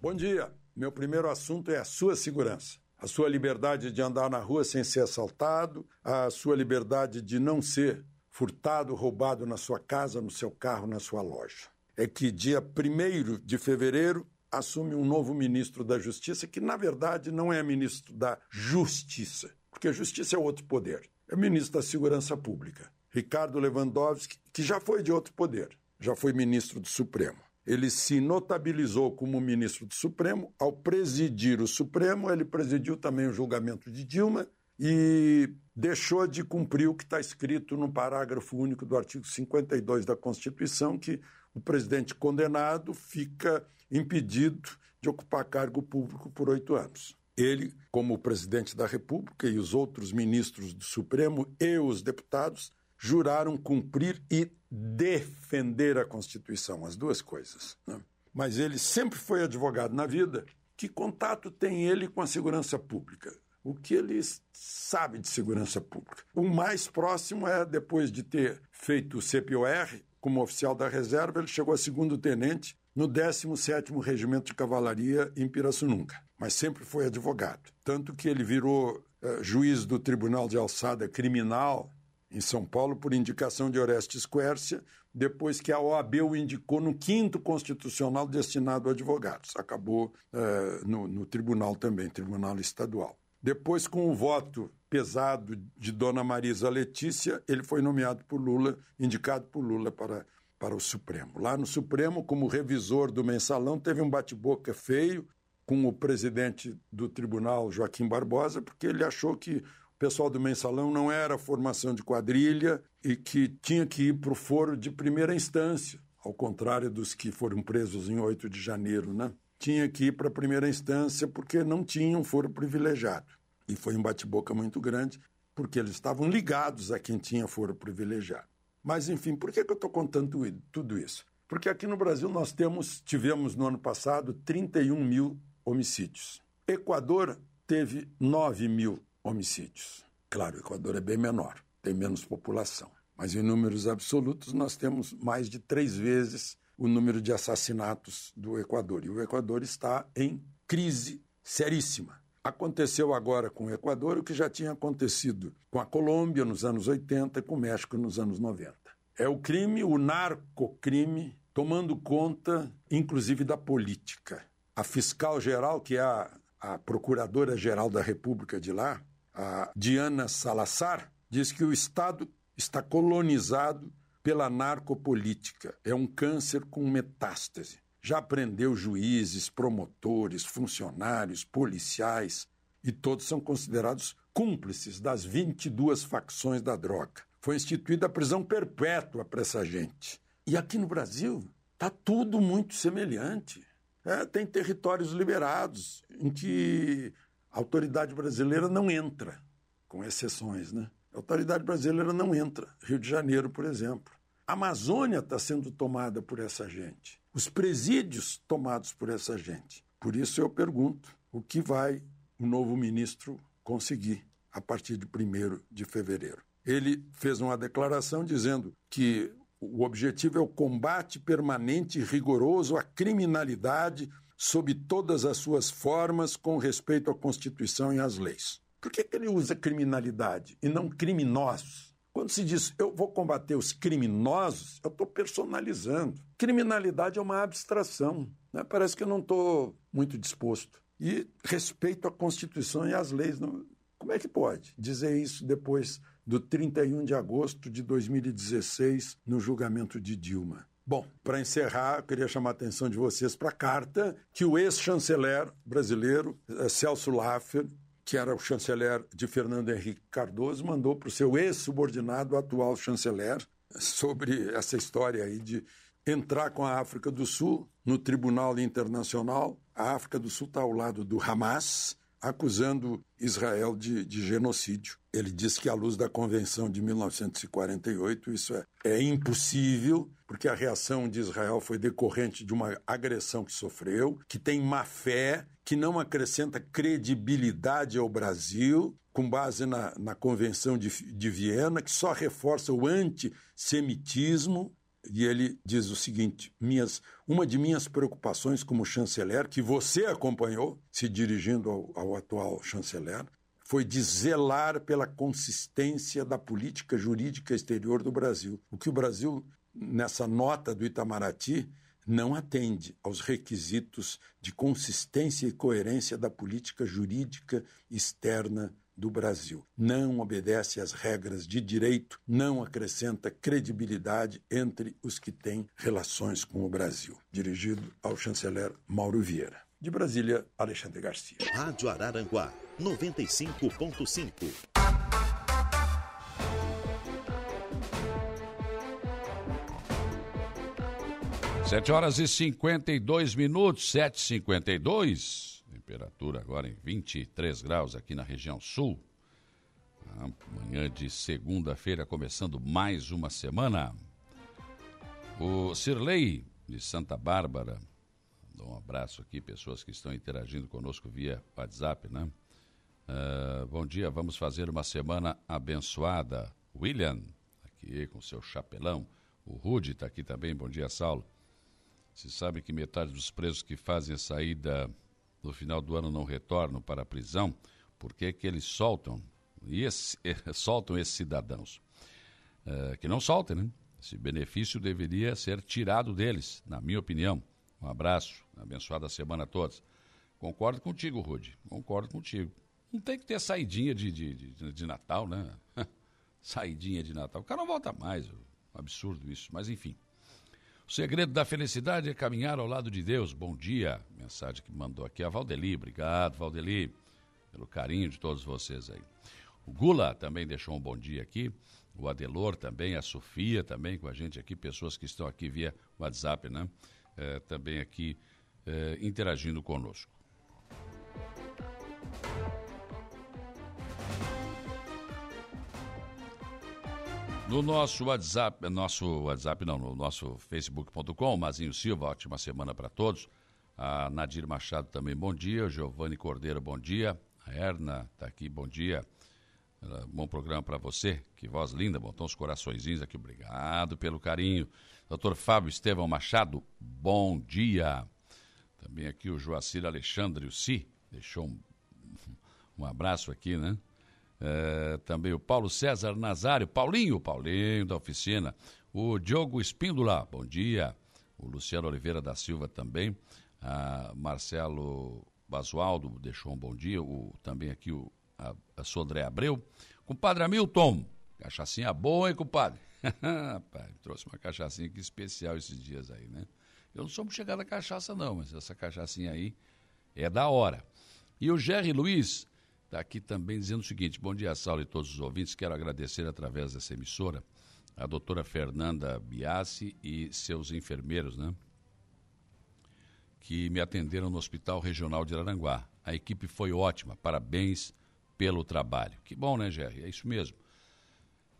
Bom dia. Meu primeiro assunto é a sua segurança a sua liberdade de andar na rua sem ser assaltado, a sua liberdade de não ser furtado, roubado na sua casa, no seu carro, na sua loja. É que dia 1 de fevereiro, assume um novo ministro da Justiça, que na verdade não é ministro da Justiça, porque a Justiça é outro poder. É ministro da Segurança Pública. Ricardo Lewandowski, que já foi de outro poder, já foi ministro do Supremo. Ele se notabilizou como ministro do Supremo. Ao presidir o Supremo, ele presidiu também o julgamento de Dilma e deixou de cumprir o que está escrito no parágrafo único do artigo 52 da Constituição, que o presidente condenado fica impedido de ocupar cargo público por oito anos. Ele, como presidente da República, e os outros ministros do Supremo e os deputados juraram cumprir e defender a Constituição, as duas coisas. Né? Mas ele sempre foi advogado na vida. Que contato tem ele com a segurança pública? O que ele sabe de segurança pública? O mais próximo é, depois de ter feito o CPOR, como oficial da reserva, ele chegou a segundo tenente no 17º Regimento de Cavalaria em Pirassununga, mas sempre foi advogado. Tanto que ele virou uh, juiz do Tribunal de Alçada Criminal em São Paulo por indicação de Orestes Quércia, depois que a OAB o indicou no quinto constitucional destinado a advogados. Acabou uh, no, no tribunal também, tribunal estadual. Depois, com o voto pesado de Dona Marisa Letícia, ele foi nomeado por Lula, indicado por Lula para, para o Supremo. Lá no Supremo, como revisor do mensalão, teve um bate-boca feio com o presidente do tribunal, Joaquim Barbosa, porque ele achou que pessoal do mensalão não era formação de quadrilha e que tinha que ir para o foro de primeira instância, ao contrário dos que foram presos em 8 de janeiro, né? Tinha que ir para a primeira instância porque não tinham foro privilegiado. E foi um bate-boca muito grande, porque eles estavam ligados a quem tinha foro privilegiado. Mas, enfim, por que, que eu estou contando tudo isso? Porque aqui no Brasil nós temos, tivemos no ano passado 31 mil homicídios. Equador teve 9 mil homicídios. Claro, o Equador é bem menor, tem menos população. Mas em números absolutos, nós temos mais de três vezes o número de assassinatos do Equador. E o Equador está em crise seríssima. Aconteceu agora com o Equador o que já tinha acontecido com a Colômbia nos anos 80 e com o México nos anos 90. É o crime, o narcocrime, tomando conta, inclusive, da política. A fiscal geral, que é a, a procuradora-geral da República de lá, a Diana Salazar, diz que o Estado está colonizado pela narcopolítica. É um câncer com metástase. Já prendeu juízes, promotores, funcionários, policiais, e todos são considerados cúmplices das 22 facções da droga. Foi instituída a prisão perpétua para essa gente. E aqui no Brasil está tudo muito semelhante. É, tem territórios liberados em que a autoridade brasileira não entra, com exceções, né? A autoridade brasileira não entra. Rio de Janeiro, por exemplo. A Amazônia está sendo tomada por essa gente. Os presídios tomados por essa gente. Por isso eu pergunto: o que vai o novo ministro conseguir a partir de 1 de fevereiro? Ele fez uma declaração dizendo que o objetivo é o combate permanente e rigoroso à criminalidade sob todas as suas formas, com respeito à Constituição e às leis. Por que, que ele usa criminalidade e não criminosos? Quando se diz eu vou combater os criminosos, eu estou personalizando. Criminalidade é uma abstração. Né? Parece que eu não estou muito disposto. E respeito à Constituição e às leis. Não... Como é que pode dizer isso depois do 31 de agosto de 2016, no julgamento de Dilma? Bom, para encerrar, eu queria chamar a atenção de vocês para a carta que o ex-chanceler brasileiro, eh, Celso Laffer, que era o chanceler de Fernando Henrique Cardoso, mandou para o seu ex-subordinado, atual chanceler, sobre essa história aí de entrar com a África do Sul no Tribunal Internacional. A África do Sul está ao lado do Hamas, acusando Israel de, de, genocídio. Ele diz que, à luz da Convenção de 1948, isso é, é impossível, porque a reação de Israel foi decorrente de uma agressão que sofreu, que tem má fé, que não acrescenta credibilidade ao Brasil, com base na, na Convenção de, de Viena, que só reforça o antissemitismo e ele diz o seguinte: minhas, uma de minhas preocupações como chanceler, que você acompanhou, se dirigindo ao, ao atual chanceler, foi de zelar pela consistência da política jurídica exterior do Brasil. O que o Brasil, nessa nota do Itamaraty, não atende aos requisitos de consistência e coerência da política jurídica externa do Brasil. Não obedece às regras de direito, não acrescenta credibilidade entre os que têm relações com o Brasil. Dirigido ao chanceler Mauro Vieira. De Brasília, Alexandre Garcia. Rádio Araranguá, 95.5. Sete horas e 52 minutos, sete e cinquenta e dois. Temperatura agora em 23 graus aqui na região sul. Manhã de segunda-feira, começando mais uma semana. O Cirlei, de Santa Bárbara, dou um abraço aqui, pessoas que estão interagindo conosco via WhatsApp, né? Uh, bom dia, vamos fazer uma semana abençoada. William, aqui com seu chapelão. O Rude está aqui também. Bom dia, Saulo. Se sabe que metade dos presos que fazem a saída no final do ano não retornam para a prisão, por que, que eles soltam? E esse, soltam esses cidadãos? Uh, que não soltem, né? Esse benefício deveria ser tirado deles, na minha opinião. Um abraço, abençoada semana a todos. Concordo contigo, Rude, concordo contigo. Não tem que ter saidinha de, de, de, de Natal, né? saidinha de Natal. O cara não volta mais, um absurdo isso, mas enfim. O segredo da felicidade é caminhar ao lado de Deus. Bom dia. Mensagem que mandou aqui a Valdeli. Obrigado, Valdeli, pelo carinho de todos vocês aí. O Gula também deixou um bom dia aqui. O Adelor também, a Sofia também com a gente aqui, pessoas que estão aqui via WhatsApp, né? É, também aqui é, interagindo conosco. No nosso WhatsApp, nosso WhatsApp não, no nosso facebook.com, Mazinho Silva, ótima semana para todos. A Nadir Machado também, bom dia. Giovanni Cordeiro, bom dia. A Erna está aqui, bom dia. Bom programa para você, que voz linda, botou uns coraçõezinhos aqui, obrigado pelo carinho. Doutor Fábio Estevão Machado, bom dia. Também aqui o Joacir Alexandre, o Si, deixou um, um abraço aqui, né? É, também o Paulo César Nazário, Paulinho, Paulinho da oficina, o Diogo Espíndola, bom dia, o Luciano Oliveira da Silva também, a Marcelo Basualdo deixou um bom dia, o, também aqui o a, a Sodré Abreu, compadre Hamilton, cachaçinha boa, hein, compadre? Rapaz, trouxe uma cachaçinha aqui especial esses dias aí, né? Eu não sou muito chegado a cachaça não, mas essa cachaçinha aí é da hora. E o Jerry Luiz, está aqui também dizendo o seguinte: bom dia, Saulo e todos os ouvintes. Quero agradecer através dessa emissora a doutora Fernanda Biassi e seus enfermeiros, né? Que me atenderam no Hospital Regional de Aranguá. A equipe foi ótima, parabéns pelo trabalho. Que bom, né, Jerry? É isso mesmo.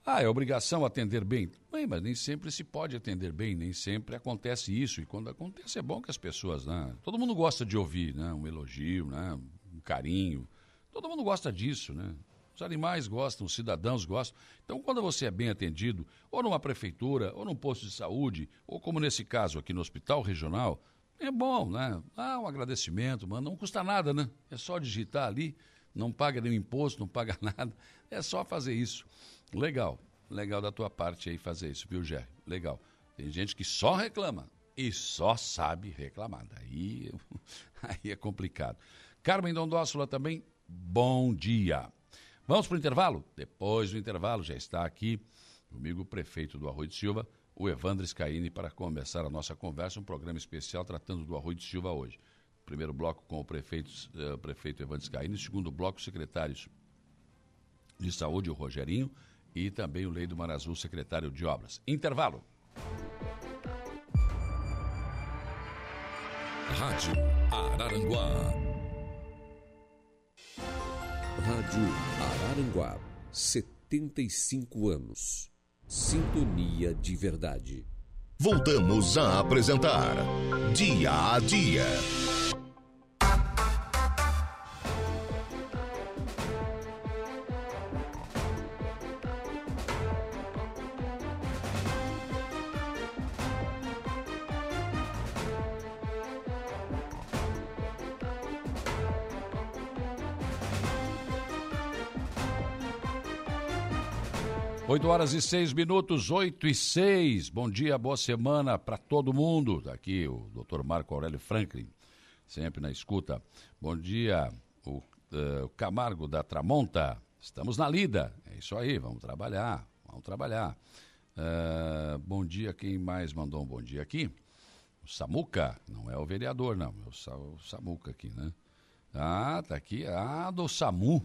Ah, é obrigação atender bem. Bem, mas nem sempre se pode atender bem, nem sempre acontece isso. E quando acontece é bom que as pessoas, né? Todo mundo gosta de ouvir, né? Um elogio, né? Um carinho. Todo mundo gosta disso, né? Os animais gostam, os cidadãos gostam. Então, quando você é bem atendido, ou numa prefeitura, ou num posto de saúde, ou como nesse caso aqui no hospital regional, é bom, né? Ah, um agradecimento, mano. Não custa nada, né? É só digitar ali, não paga nenhum imposto, não paga nada. É só fazer isso. Legal, legal da tua parte aí fazer isso, viu, Gé? Legal. Tem gente que só reclama e só sabe reclamar. Daí aí é complicado. Carmen Dondóssola também bom dia. Vamos para o intervalo? Depois do intervalo já está aqui comigo o prefeito do Arroio de Silva, o Evandro Scaini, para começar a nossa conversa, um programa especial tratando do Arroio de Silva hoje. Primeiro bloco com o prefeito, uh, prefeito Evandro Scaini, segundo bloco, secretários de Saúde, o Rogerinho, e também o Lei do Mar Azul, secretário de Obras. Intervalo. Rádio Araranguá. Rádio Araranguá, 75 anos. Sintonia de verdade. Voltamos a apresentar Dia a Dia. 8 horas e 6 minutos, 8 e 6. Bom dia, boa semana para todo mundo. Tá aqui o Dr. Marco Aurélio Franklin, sempre na escuta. Bom dia, o, uh, Camargo da Tramonta. Estamos na lida. É isso aí, vamos trabalhar, vamos trabalhar. Uh, bom dia, quem mais mandou um bom dia aqui? O Samuca, não é o vereador, não, é o, o Samuca aqui, né? Ah, tá aqui, ah, do SAMU.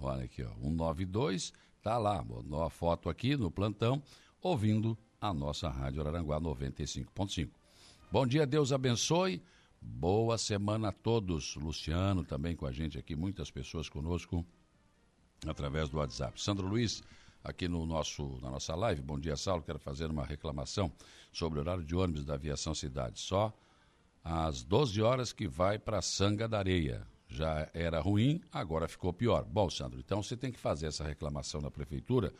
Olha aqui, ó, 192 Está lá, a foto aqui no plantão, ouvindo a nossa Rádio Araranguá 95.5. Bom dia, Deus abençoe. Boa semana a todos. Luciano também com a gente aqui, muitas pessoas conosco através do WhatsApp. Sandro Luiz, aqui no nosso, na nossa live. Bom dia, Saulo. Quero fazer uma reclamação sobre o horário de ônibus da Aviação Cidade. Só às 12 horas que vai para Sanga da Areia já era ruim, agora ficou pior. Bom, Sandro, então você tem que fazer essa reclamação na prefeitura,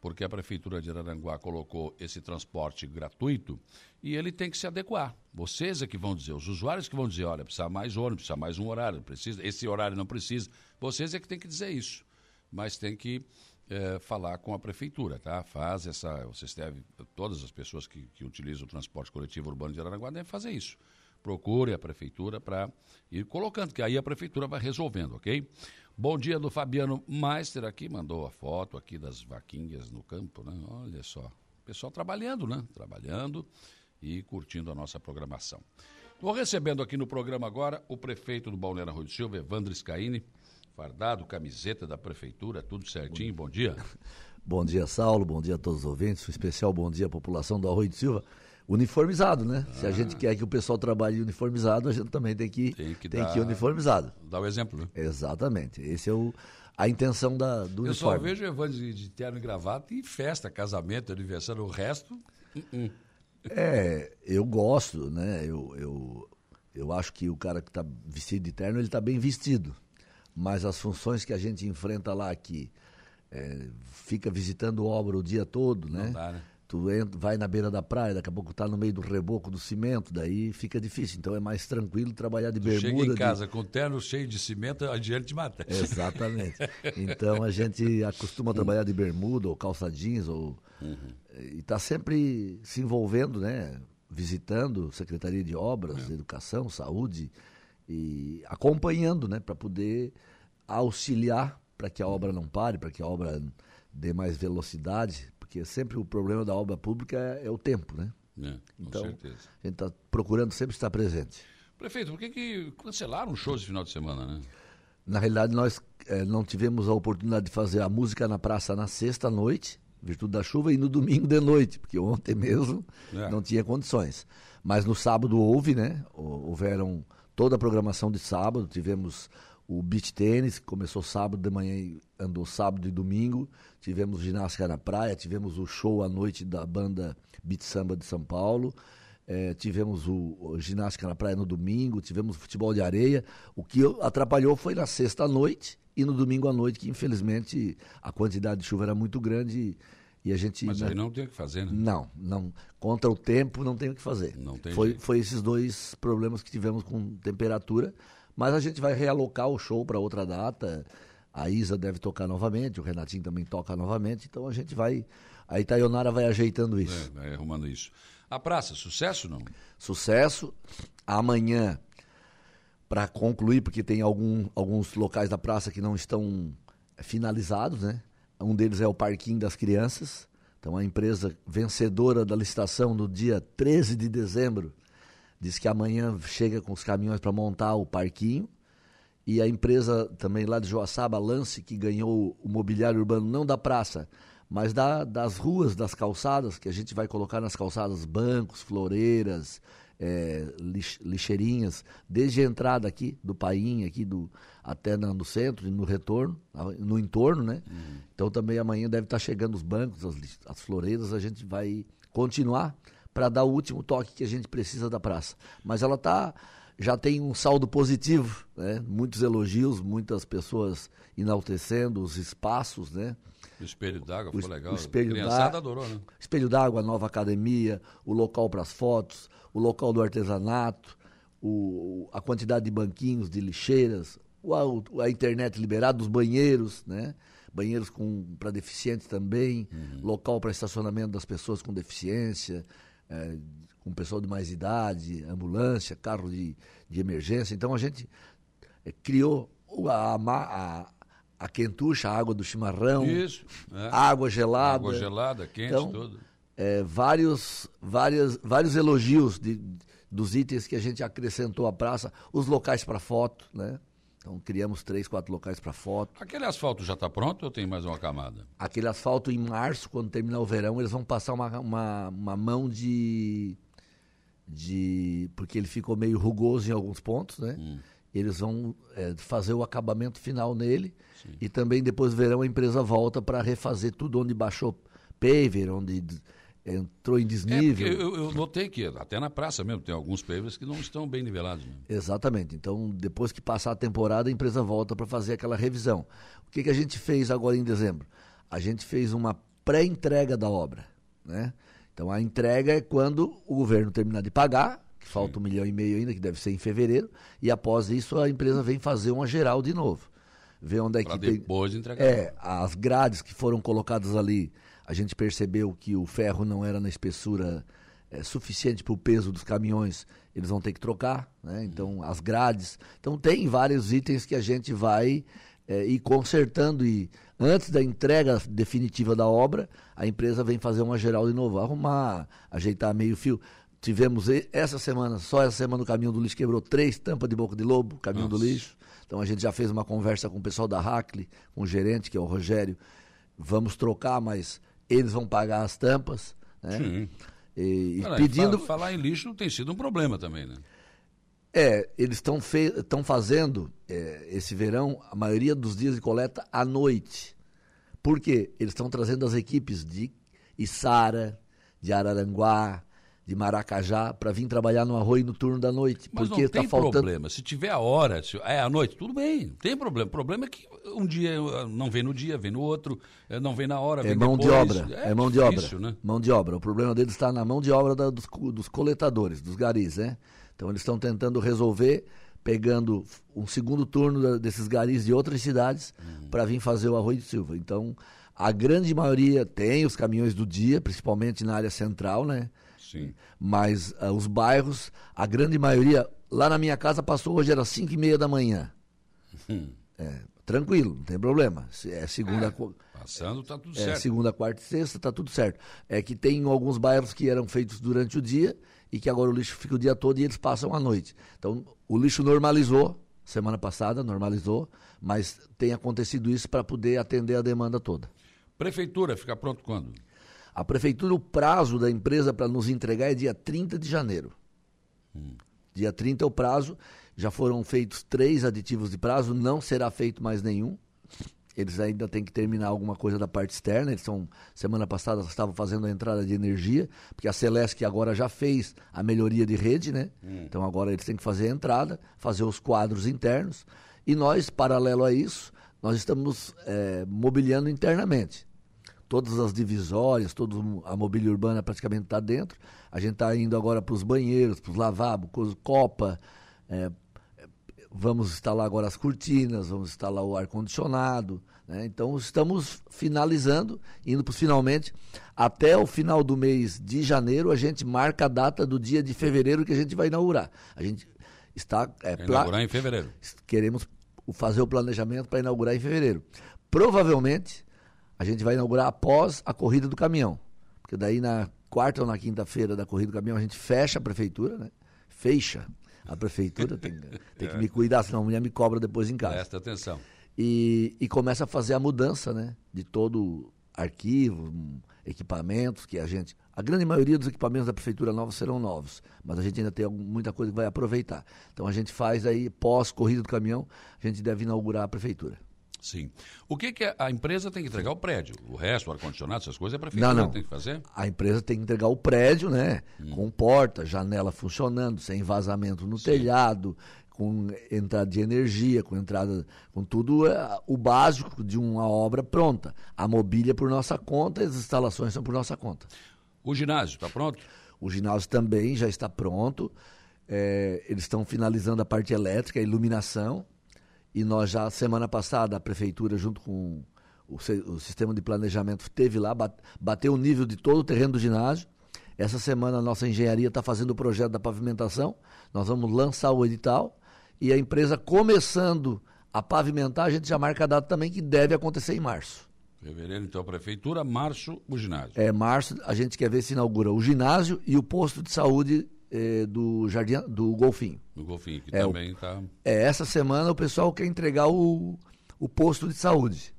porque a prefeitura de Araranguá colocou esse transporte gratuito e ele tem que se adequar. Vocês é que vão dizer, os usuários que vão dizer, olha, precisa mais ônibus, precisa mais um horário, precisa, esse horário não precisa. Vocês é que tem que dizer isso, mas tem que é, falar com a prefeitura, tá? Faz essa, vocês devem, todas as pessoas que, que utilizam o transporte coletivo urbano de Araranguá devem fazer isso procure a prefeitura para ir colocando, que aí a prefeitura vai resolvendo, ok? Bom dia do Fabiano Meister aqui, mandou a foto aqui das vaquinhas no campo, né? Olha só. Pessoal trabalhando, né? Trabalhando e curtindo a nossa programação. Vou recebendo aqui no programa agora o prefeito do Balneário Rui do Silva, Evandro Scaini, fardado, camiseta da prefeitura, tudo certinho. Bom dia. Bom dia, Saulo. Bom dia a todos os ouvintes. Um especial bom dia à população do Arroio de Silva uniformizado, né? Ah. Se a gente ah. quer que o pessoal trabalhe uniformizado, a gente também tem que, tem que, tem dar, que ir uniformizado. Dá o exemplo, né? Exatamente. Esse é o, a intenção da, do Eu uniforme. Eu só vejo Evandro de, de terno e gravata e festa, casamento, aniversário, o resto... Uh -uh. É, eu gosto, né? Eu, eu, eu acho que o cara que está vestido de terno, ele está bem vestido. Mas as funções que a gente enfrenta lá aqui, é, fica visitando obra o dia todo, né? Não dá, né? Tu entra, vai na beira da praia, daqui a pouco tá no meio do reboco do cimento, daí fica difícil. Então é mais tranquilo trabalhar de tu bermuda. Chega em casa de... com terno cheio de cimento, adiante te mata. Exatamente. Então a gente acostuma a trabalhar de bermuda ou calça jeans ou uhum. e está sempre se envolvendo, né? Visitando Secretaria de Obras, é. Educação, Saúde e acompanhando, né? Para poder auxiliar para que a obra não pare, para que a obra dê mais velocidade, porque sempre o problema da obra pública é, é o tempo, né? É, então, certeza. a gente está procurando sempre estar presente. Prefeito, por que, que cancelaram shows de final de semana, né? Na realidade, nós é, não tivemos a oportunidade de fazer a música na praça na sexta noite, virtude da chuva, e no domingo de noite, porque ontem mesmo é. não tinha condições. Mas no sábado houve, né? Houveram toda a programação de sábado, tivemos o beach tênis, que começou sábado de manhã e andou sábado e domingo. Tivemos ginástica na praia, tivemos o show à noite da banda Beat Samba de São Paulo. É, tivemos o, o, ginástica na praia no domingo, tivemos futebol de areia. O que atrapalhou foi na sexta noite e no domingo à noite, que infelizmente a quantidade de chuva era muito grande e, a gente. Mas né, aí não tem o que fazer, né? Não, não. Contra o tempo não tem o que fazer. Não tem foi, foi esses dois problemas que tivemos com temperatura. Mas a gente vai realocar o show para outra data. A Isa deve tocar novamente, o Renatinho também toca novamente. Então a gente vai. A Itaionara vai ajeitando isso. É, vai arrumando isso. A praça, sucesso não? Sucesso. Amanhã, para concluir, porque tem algum, alguns locais da praça que não estão finalizados, né? Um deles é o Parquinho das Crianças. Então, a empresa vencedora da licitação no dia 13 de dezembro Diz que amanhã chega com os caminhões para montar o parquinho. E a empresa também lá de Joaçaba, Lance, que ganhou o mobiliário urbano não da praça, mas da, das ruas, das calçadas, que a gente vai colocar nas calçadas bancos, floreiras, é, lix, lixeirinhas, desde a entrada aqui do Paim, aqui do, até no centro e no retorno, no entorno, né? Uhum. Então também amanhã deve estar chegando os bancos, as, as floreiras, a gente vai continuar para dar o último toque que a gente precisa da praça. Mas ela tá já tem um saldo positivo, né? Muitos elogios, muitas pessoas enaltecendo os espaços, né? O espelho d'água foi legal. O espelho d'água adorou, né? Espelho d'água, a nova academia, o local para as fotos, o local do artesanato, o, a quantidade de banquinhos, de lixeiras, o, a internet liberada, os banheiros, né? banheiros para deficientes também, Uhum. local para estacionamento das pessoas com deficiência, é, com pessoal de mais idade, ambulância, carro de, de emergência. Então a gente é, criou a, a, a quentucha, a água do chimarrão, Isso. é. água gelada. Água gelada, quente, Então, tudo. é, vários, várias, vários elogios de, dos itens que a gente acrescentou à praça, os locais para foto, né? Então criamos três, quatro locais para foto. Aquele asfalto já está pronto ou tem mais uma camada? Aquele asfalto em março, quando terminar o verão, eles vão passar uma, uma, uma mão de, de. Porque ele ficou meio rugoso em alguns pontos, né? Eles vão é, fazer o acabamento final nele. E também depois do verão a empresa volta para refazer tudo onde baixou paver, onde entrou em É, desnível. eu, eu notei que até na praça mesmo tem alguns pavers que não estão bem nivelados. Né? Exatamente. Então, depois que passar a temporada, a empresa volta para fazer aquela revisão. O que, que a gente fez agora em dezembro? A gente fez uma pré-entrega da obra. Né? Então, a entrega é quando o governo terminar de pagar, que falta um milhão e meio ainda, que deve ser em fevereiro, e após isso a empresa vem fazer uma geral de novo. Ver onde é Para que tem. depois entregar. É, as grades que foram colocadas ali, a gente percebeu que o ferro não era na espessura é, suficiente para o peso dos caminhões, eles vão ter que trocar, né? Então, as grades. Então, tem vários itens que a gente vai é, ir consertando e antes da entrega definitiva da obra, a empresa vem fazer uma geral de novo, arrumar, ajeitar meio fio. Tivemos essa semana, só essa semana o caminhão do lixo quebrou três tampas de boca de lobo, caminhão do Nossa. lixo. Então a gente já fez uma conversa com o pessoal da Hackley, com o gerente, que é o Rogério. Vamos trocar, mas eles vão pagar as tampas, né? Sim. E, Cara, pedindo. fa- Falar em lixo tem sido um problema também, né? É, eles estão fe... tão fazendo é, esse verão a maioria dos dias de coleta à noite. Por quê? Eles estão trazendo as equipes de Içara, de Araranguá, de Maracajá, para vir trabalhar no arroio no turno da noite. Mas porque não está tem faltando. problema. Se tiver a hora, se- é à noite, tudo bem, não tem problema. O problema é que um dia eh, não vem no dia, vem no outro, eh, não vem na hora, É vem mão de depois. obra, é, mão de obra. difícil, Né? Mão de obra. O problema deles está na mão de obra da- dos, dos coletadores, dos garis, né? Então eles estão tentando resolver, pegando um segundo turno da- desses garis de outras cidades Uhum. para vir fazer o Arroio de Silva. Então, a grande maioria tem os caminhões do dia, principalmente na área central, né? Sim. Mas ah, os bairros, a grande maioria, lá na minha casa passou hoje, era 5 e meia da manhã. Hum. É, tranquilo, não tem problema. É segunda. co- Passando, tá tudo é, certo. segunda, quarta e sexta, tá tudo certo. É que tem alguns bairros que eram feitos durante o dia e que agora o lixo fica o dia todo e eles passam à noite. Então, o lixo normalizou, semana passada normalizou, mas tem acontecido isso para poder atender a demanda toda. Prefeitura fica pronto quando? A prefeitura, o prazo da empresa para nos entregar é dia 30 de janeiro. Dia 30 é o prazo. Já foram feitos três aditivos de prazo, não será feito mais nenhum. Eles ainda têm que terminar alguma coisa da parte externa. Eles são, semana passada estavam fazendo a entrada de energia, porque a Celesc agora já fez a melhoria de rede, né? Então agora eles têm que fazer a entrada, fazer os quadros internos. E nós, paralelo a isso, nós estamos eh, mobiliando internamente todas as divisórias, toda a mobília urbana praticamente está dentro. A gente está indo agora para os banheiros, para os lavabos, copa. é, vamos instalar agora as cortinas, vamos instalar o ar-condicionado. né? Então, estamos finalizando, indo para os finalmente. Até o final do mês de janeiro, a gente marca a data do dia de fevereiro que a gente vai inaugurar. A gente está... É, inaugurar em fevereiro. queremos fazer o planejamento para inaugurar em fevereiro. Provavelmente, a gente vai inaugurar após a corrida do caminhão. Porque daí na quarta ou na quinta-feira da corrida do caminhão a gente fecha a prefeitura, né? Fecha a prefeitura, tem, tem que me cuidar, senão a mulher me cobra depois em casa. Presta atenção. E, e começa a fazer a mudança, né? De todo arquivo, equipamentos que a gente. A grande maioria dos equipamentos da prefeitura nova serão novos, mas a gente ainda tem muita coisa que vai aproveitar. Então a gente faz aí, pós corrida do caminhão, a gente deve inaugurar a prefeitura. Sim. O que, que a empresa tem que entregar? O prédio. O resto, o ar-condicionado, essas coisas, é a prefeitura Não, não. tem que fazer? A empresa tem que entregar o prédio, né? Com porta, janela funcionando, sem vazamento no telhado, com entrada de energia, com entrada, com tudo é, o básico de uma obra pronta. A mobília por nossa conta, as instalações são por nossa conta. O ginásio, está pronto? O ginásio também já está pronto. É, eles estão finalizando a parte elétrica, a iluminação. E nós já, semana passada, a prefeitura, junto com o, o, sistema de planejamento teve lá, bateu o nível de todo o terreno do ginásio. Essa semana a nossa engenharia está fazendo o projeto da pavimentação. Nós vamos lançar o edital e a empresa começando a pavimentar, a gente já marca a data também que deve acontecer em março. Fevereiro, então, prefeitura, março, o ginásio. É, março, a gente quer ver se inaugura o ginásio e o posto de saúde eh, do Jardim do Golfinho. Do Golfinho, que é, também está. É, essa semana o pessoal quer entregar o, o posto de saúde.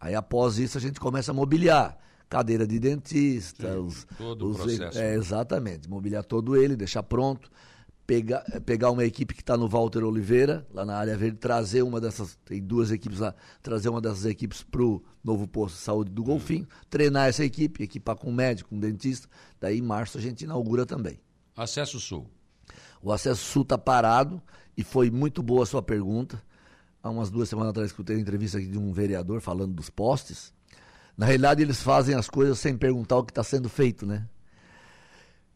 Aí após isso a gente começa a mobiliar. Cadeira de dentista, Sim, os, todo os, o processo. É, exatamente, mobiliar todo ele, deixar pronto pegar, pegar uma equipe que está no Walter Oliveira, lá na área verde, trazer uma dessas, tem duas equipes lá, trazer uma dessas equipes para o novo posto de saúde do Golfinho, treinar essa equipe, equipar com um médico, com um dentista, daí em março a gente inaugura também. Acesso Sul. O Acesso Sul está parado e foi muito boa a sua pergunta. Há umas duas semanas atrás escutei uma entrevista aqui de um vereador falando dos postes. Na realidade, eles fazem as coisas sem perguntar o que está sendo feito, né?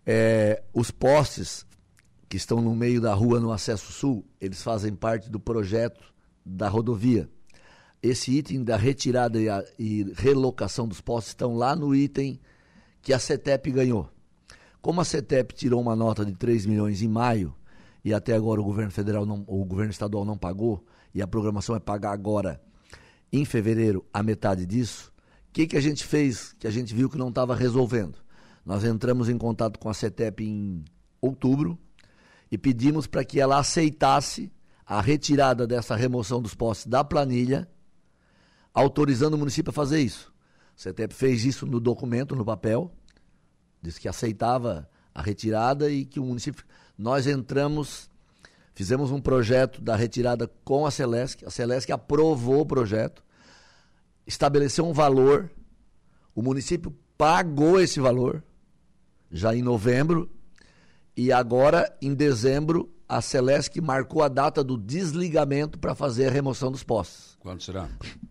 É, os postes que estão no meio da rua no acesso sul, eles fazem parte do projeto da rodovia. Esse item da retirada e, a, e relocação dos postes estão lá no item que a CETEP ganhou. Como a CETEP tirou uma nota de 3 milhões em maio e até agora o governo federal não, o governo estadual não pagou e a programação é pagar agora em fevereiro a metade disso, o que, que a gente fez que a gente viu que não estava resolvendo? Nós entramos em contato com a CETEP em outubro, e pedimos para que ela aceitasse a retirada dessa remoção dos postes da planilha, autorizando o município a fazer isso. O CETEP fez isso no documento, no papel, disse que aceitava a retirada e que o município. Nós entramos, fizemos um projeto da retirada com a Celesc, a Celesc aprovou o projeto, estabeleceu um valor, o município pagou esse valor, já em novembro, e agora, em dezembro, a Celesc marcou a data do desligamento para fazer a remoção dos postes. Quando será?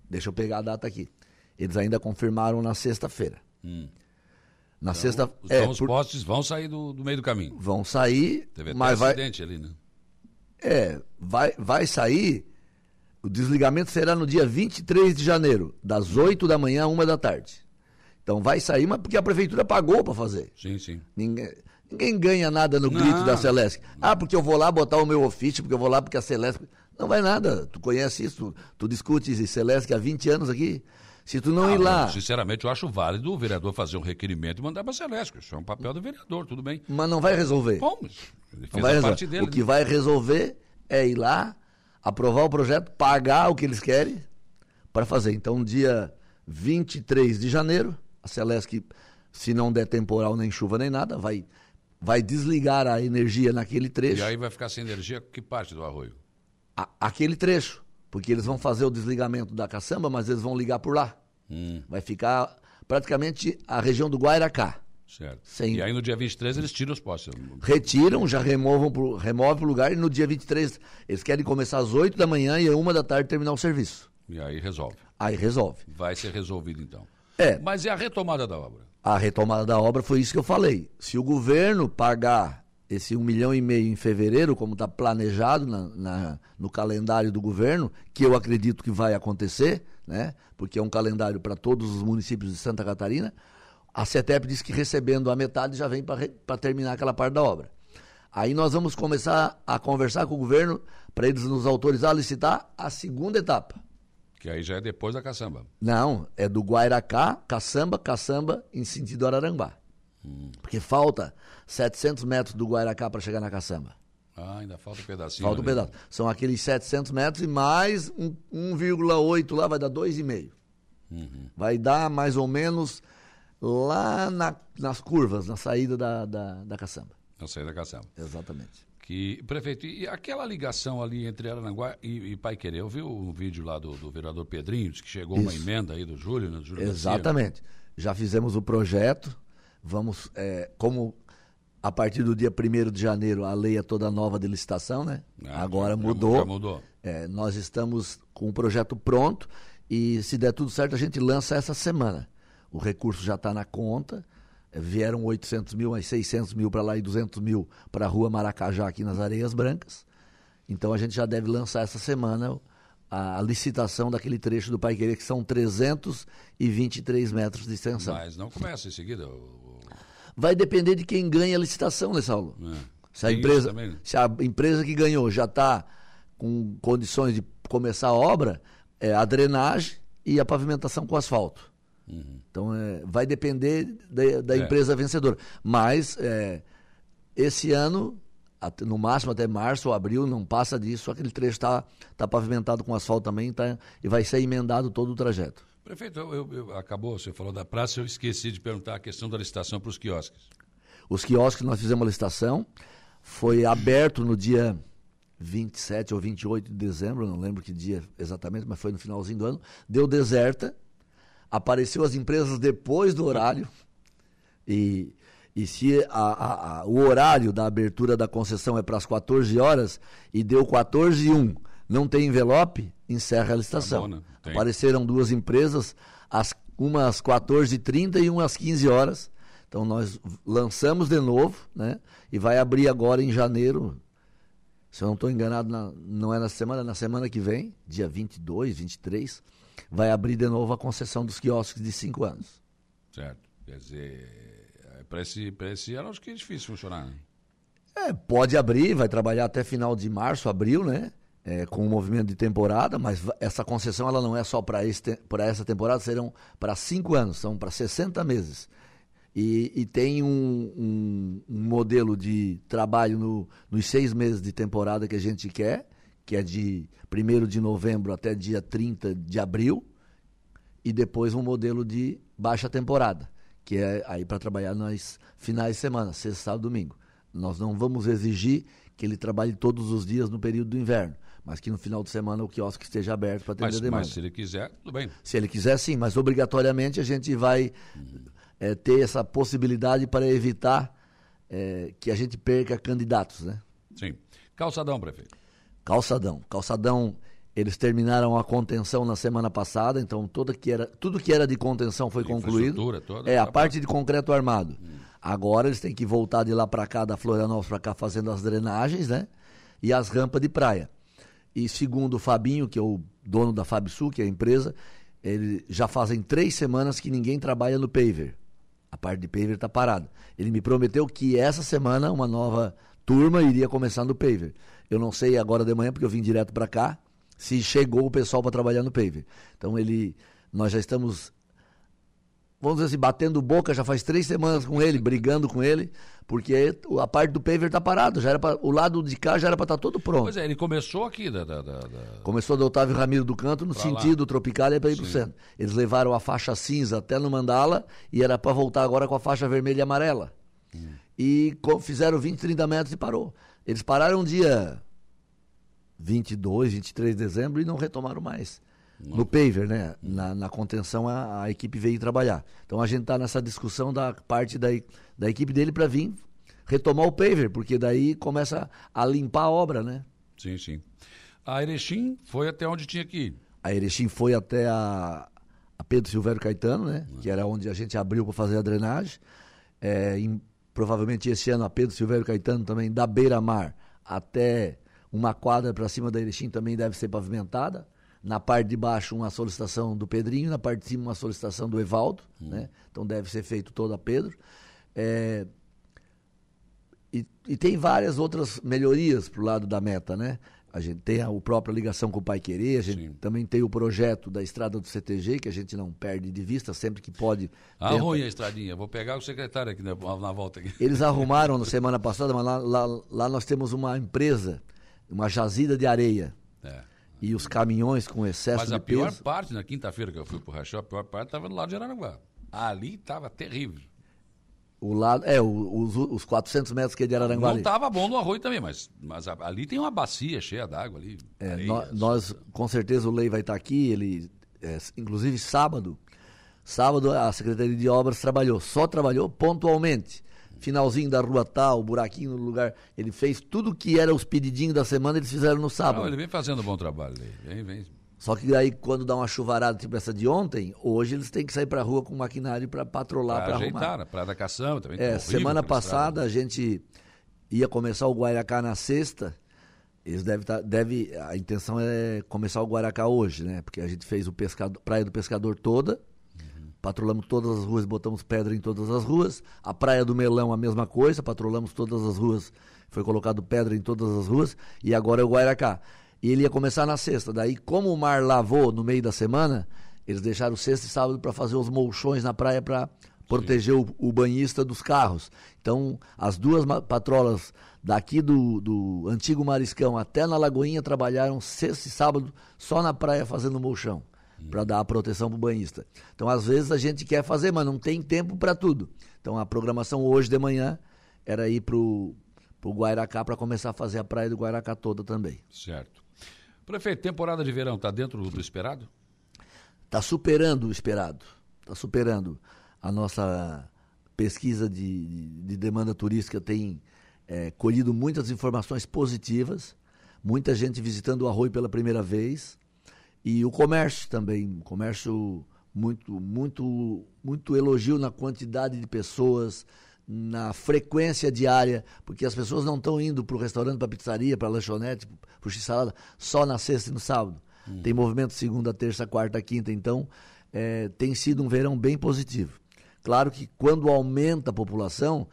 Deixa eu pegar a data aqui. Eles ainda confirmaram na sexta-feira. Hum. Na então, sexta Então é, os por... postes vão sair do, do, meio do caminho. Vão sair. Teve mas vai... acidente ali, né? É, vai, vai sair. O desligamento será no dia 23 de janeiro, das 8 da manhã a 1 da tarde. Então vai sair, mas porque a prefeitura pagou para fazer. Sim, sim. Ninguém... Ninguém ganha nada no grito não. da Celeste. Ah, porque eu vou lá botar o meu ofício, porque eu vou lá porque a Celeste. Não vai nada. Tu conhece isso, tu, tu discutes Celeste há 20 anos aqui. Se tu não ah, ir lá. Sinceramente, eu acho válido o vereador fazer um requerimento e mandar para a Celeste. Isso é um papel do vereador, tudo bem. Mas não vai resolver. Bom, ele não vai resolver. dele. O que né? vai resolver é ir lá, aprovar o projeto, pagar o que eles querem para fazer. Então, dia 23 de janeiro, a Celeste, se não der temporal nem chuva nem nada, vai vai desligar a energia naquele trecho. E aí vai ficar sem energia que parte do arroio? A, aquele trecho. Porque eles vão fazer o desligamento da caçamba, mas eles vão ligar por lá. Hum. Vai ficar praticamente a região do Guairacá. Certo. Sem... E aí no dia 23 eles tiram os postes. Retiram, já removam pro, removem para o lugar e no dia 23 eles querem começar às 8 da manhã e às 1 da tarde terminar o serviço. E aí resolve. Aí resolve. Vai ser resolvido então. É. Mas e a retomada da obra? a retomada da obra foi isso que eu falei. Se o governo pagar esse um milhão e meio em fevereiro, como está planejado na, na, no calendário do governo, que eu acredito que vai acontecer, né? porque é um calendário para todos os municípios de Santa Catarina, a CETEP diz que recebendo a metade já vem para terminar aquela parte da obra. Aí nós vamos começar a conversar com o governo para eles nos autorizar a licitar a segunda etapa. Que aí já é depois da caçamba. Não, é do Guairacá, caçamba, caçamba em sentido Araranguá. Hum. Porque falta 700 metros do Guairacá para chegar na caçamba. Ah, ainda falta um pedacinho. Falta um ali. pedaço. São aqueles 700 metros e mais 1,8 lá vai dar 2,5. Uhum. Vai dar mais ou menos lá na, nas curvas, na saída da, da, da caçamba. Na saída da caçamba. Exatamente. Que, prefeito, e aquela ligação ali entre Arananguá e, e Pai Querer? Eu vi o vídeo lá do, do vereador Pedrinho, que chegou Isso. uma emenda aí do Júlio, né? Do Júlio Exatamente. Garcia. Já fizemos o projeto, vamos, é, como a partir do dia 1 de janeiro a lei é toda nova de licitação, né? Ah, Agora mudou. Mudou. É, nós estamos com o projeto pronto e se der tudo certo a gente lança essa semana. O recurso já está na conta vieram 800 mil, mais 600 mil para lá e 200 mil para a rua Maracajá, aqui nas Areias Brancas. Então a gente já deve lançar essa semana a licitação daquele trecho do Pai Querer, que são 323 metros de extensão. Mas não começa em seguida. o- Vai depender de quem ganha a licitação, né, Saulo? É. Se a, Tem empresa, né? se a empresa que ganhou já está com condições de começar a obra, é a drenagem e a pavimentação com asfalto. Então, é, vai depender da, da Uhum. É. empresa vencedora. Mas, é, esse ano, no máximo até março ou abril, não passa disso, aquele trecho está tá pavimentado com asfalto também tá, e vai ser emendado todo o trajeto. Prefeito, eu, eu- acabou, você falou da praça, eu esqueci de perguntar a questão da licitação para os quiosques. Os quiosques, nós fizemos a licitação, foi aberto no dia 27 ou 28 de dezembro, não lembro que dia exatamente, mas foi no finalzinho do ano. Deu deserta, apareceu as empresas depois do horário, e, e se a- a- a- o horário da abertura da concessão é para as 14 horas e deu 14 e 1, não tem envelope, encerra a licitação. Acabou, né? Tem. Apareceram duas empresas, as, uma às 14h30 e uma às 15 horas. Então nós lançamos de novo, né? E vai abrir agora em janeiro. Se eu não estou enganado, na- não é na semana, é na semana que vem, dia 22, 23, vai abrir de novo a concessão dos quiosques de 5 anos. Certo. Quer dizer, para esse, pra esse ano acho que é difícil funcionar. Né? É, pode abrir, vai trabalhar até final de março, abril, né? É, com o movimento de temporada, mas essa concessão ela não é só para essa temporada, serão para cinco anos, são para 60 meses. E, e tem um, um- um modelo de trabalho no- nos seis meses de temporada que a gente quer, que é de 1 de novembro até dia 30 de abril, e depois um modelo de baixa temporada, que é aí para trabalhar nas finais de semana, sexta, sábado, domingo. Nós não vamos exigir que ele trabalhe todos os dias no período do inverno, mas que no final de semana o quiosque esteja aberto para atender Mas, a demanda. mas se ele quiser, tudo bem. Se ele quiser, sim, mas obrigatoriamente a gente vai eh, ter essa possibilidade para evitar eh, que a gente perca candidatos, né? Sim. Calçadão, prefeito. Calçadão. Calçadão, eles terminaram a contenção na semana passada, então toda que era, tudo que era de contenção foi concluído. Toda, É, a parte de concreto armado. Agora eles têm que voltar de lá para cá, da Florianópolis para cá, fazendo as drenagens, né? E as rampas de praia. E segundo o Fabinho, que é o dono da Fabsul, que é a empresa, ele já fazem três semanas que ninguém trabalha no paver. A parte de paver está parada. Ele me prometeu que essa semana uma nova turma iria começar no paver. Eu não sei agora de manhã, porque eu vim direto para cá, se chegou o pessoal para trabalhar no paver. Então ele, nós já estamos, vamos dizer assim, batendo boca já faz três semanas com ele, brigando com ele, porque a parte do paver está parado. Já era pra, o lado de cá já era para estar todo pronto. Pois é, ele começou aqui da. da, da- Começou do Otávio Ramiro do Canto no Pra lá. sentido Tropicália para ir para o centro. Eles levaram a faixa cinza até no Mandala e era para voltar agora com a faixa vermelha e amarela. Hum. E fizeram 20, 30 metros e parou. Eles pararam dia 22, 23 de dezembro e não retomaram mais. No paver, né? Na, na contenção a, a equipe veio trabalhar. Então a gente está nessa discussão da parte da, da equipe dele para vir retomar o paver, porque daí começa a limpar a obra, né? Sim, sim. A Erechim foi até onde tinha que ir. A Erechim foi até a, a Pedro Silvério Caetano, né? Que era onde a gente abriu para fazer a drenagem. É, em- provavelmente esse ano a Pedro Silvério Caetano também, da beira-mar até uma quadra para cima da Erechim também deve ser pavimentada. Na parte de baixo, uma solicitação do Pedrinho, na parte de cima, uma solicitação do Evaldo, né? Então deve ser feito toda a Pedro. É, e, e tem várias outras melhorias pro lado da meta, né? A gente tem a, a própria ligação com o Pai Querer, a gente Sim. também tem o projeto da estrada do CTG, que a gente não perde de vista sempre que pode. Ruim a estradinha. Vou pegar o secretário aqui na, na volta aqui. Eles arrumaram na semana passada, mas lá, lá, lá nós temos uma empresa, uma jazida de areia. É. E os caminhões com excesso Mas de a pior peso. parte, na quinta-feira que eu fui pro Rachel, a pior parte estava no lado de Aranaguá. Ali estava terrível. O lado, é, os, os 400 metros que é de Araranguá. Não estava bom no arroio também, mas, mas ali tem uma bacia cheia d'água ali. É, areia, nó- nós, com certeza, o Lei vai estar aqui. Ele, é, inclusive, sábado, sábado a Secretaria de Obras trabalhou, só trabalhou pontualmente. Finalzinho da rua tal, buraquinho no lugar. Ele fez tudo que era os pedidinhos da semana, eles fizeram no sábado. Não, ele vem fazendo um bom trabalho. Vem, vem. Só que daí, quando dá uma chuvarada tipo essa de ontem, hoje eles têm que sair pra rua com maquinário para patrolar, Pra para ajeitar, arrumar. na Praia da Cação também. É, semana passada a gente ia começar o Guairacá na sexta, Eles devem tá, deve, a intenção é começar o Guaracá hoje, né? Porque a gente fez o pescador, Praia do Pescador toda, patrolamos todas as ruas, botamos pedra em todas as ruas. A Praia do Melão, a mesma coisa, patrolamos todas as ruas, foi colocado pedra em todas as ruas. E agora é o Guaracá. E ele ia começar na sexta. Daí, como o mar lavou no meio da semana, eles deixaram sexta e sábado para fazer os molchões na praia para proteger o, o, banhista dos carros. Então, as duas patrolas daqui do, do antigo Mariscão até na Lagoinha trabalharam sexta e sábado só na praia fazendo molchão para dar a proteção para o banhista. Então, às vezes a gente quer fazer, mas não tem tempo para tudo. Então, a programação hoje de manhã era ir para o Guairacá para começar a fazer a praia do Guairacá toda também. Certo. Prefeito, temporada de verão está dentro do esperado? Está superando o esperado. Está superando. A nossa pesquisa de, de demanda turística tem é, colhido muitas informações positivas. Muita gente visitando o Arroio pela primeira vez. E o comércio também. O comércio muito, muito, muito elogio na quantidade de pessoas, na frequência diária, porque as pessoas não estão indo para o restaurante, para a pizzaria, para a lanchonete, para o x-salada, só na sexta e no sábado. Hum. Tem movimento segunda, terça, quarta, quinta, então é, tem sido um verão bem positivo. Claro que quando aumenta a população,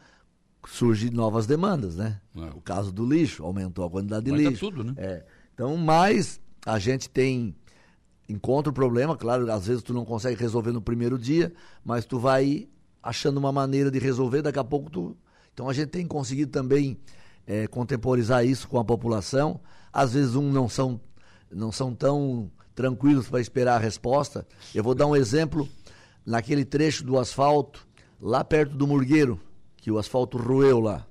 surgem novas demandas, né? É. O caso do lixo, aumentou a quantidade de Aumenta lixo. tudo, né? É. Então, mas a gente tem encontra o problema, claro, às vezes tu não consegue resolver no primeiro dia, mas tu vai achando uma maneira de resolver, daqui a pouco tu. Então a gente tem conseguido também é, contemporizar isso com a população. Às vezes um não são, não são tão tranquilos para esperar a resposta. Eu vou dar um exemplo naquele trecho do asfalto, lá perto do Murgueiro, que o asfalto roeu lá.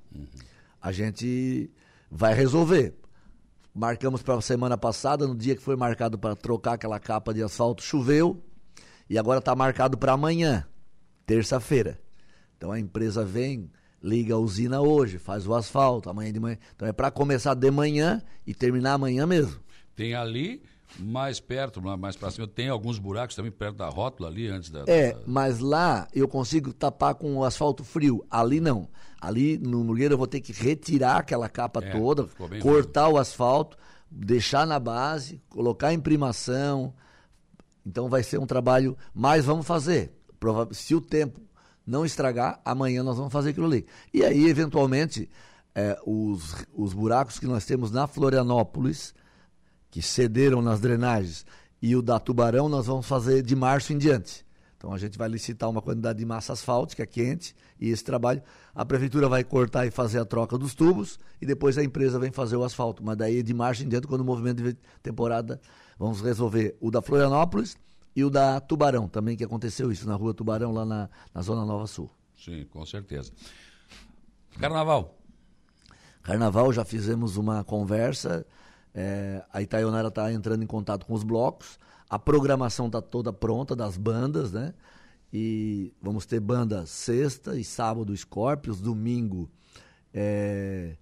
A gente vai resolver. Marcamos para a semana passada, no dia que foi marcado para trocar aquela capa de asfalto, choveu e agora está marcado para amanhã terça-feira. Então a empresa vem, liga a usina hoje, faz o asfalto, amanhã de manhã. Então é para começar de manhã e terminar amanhã mesmo. Tem ali mais perto, mais para cima, tem alguns buracos também perto da rótula ali antes da. É, da... mas lá eu consigo tapar com o asfalto frio. Ali não. Ali no Nogueira eu vou ter que retirar aquela capa é, toda, cortar ruim. o asfalto, deixar na base, colocar em primação. Então vai ser um trabalho, mas vamos fazer se o tempo não estragar, amanhã nós vamos fazer aquilo ali. E aí, eventualmente, é, os, os buracos que nós temos na Florianópolis, que cederam nas drenagens, e o da Tubarão, nós vamos fazer de março em diante. Então a gente vai licitar uma quantidade de massa asfáltica quente e esse trabalho a prefeitura vai cortar e fazer a troca dos tubos e depois a empresa vem fazer o asfalto. Mas daí de março em diante, quando o movimento de temporada, vamos resolver o da Florianópolis e o da Tubarão também, que aconteceu isso na rua Tubarão, lá na, na Zona Nova Sul. Sim, com certeza. Carnaval. Carnaval, já fizemos uma conversa. É, a Itaionara está entrando em contato com os blocos. A programação está toda pronta das bandas, né? E vamos ter banda sexta e sábado Scorpions, domingo é,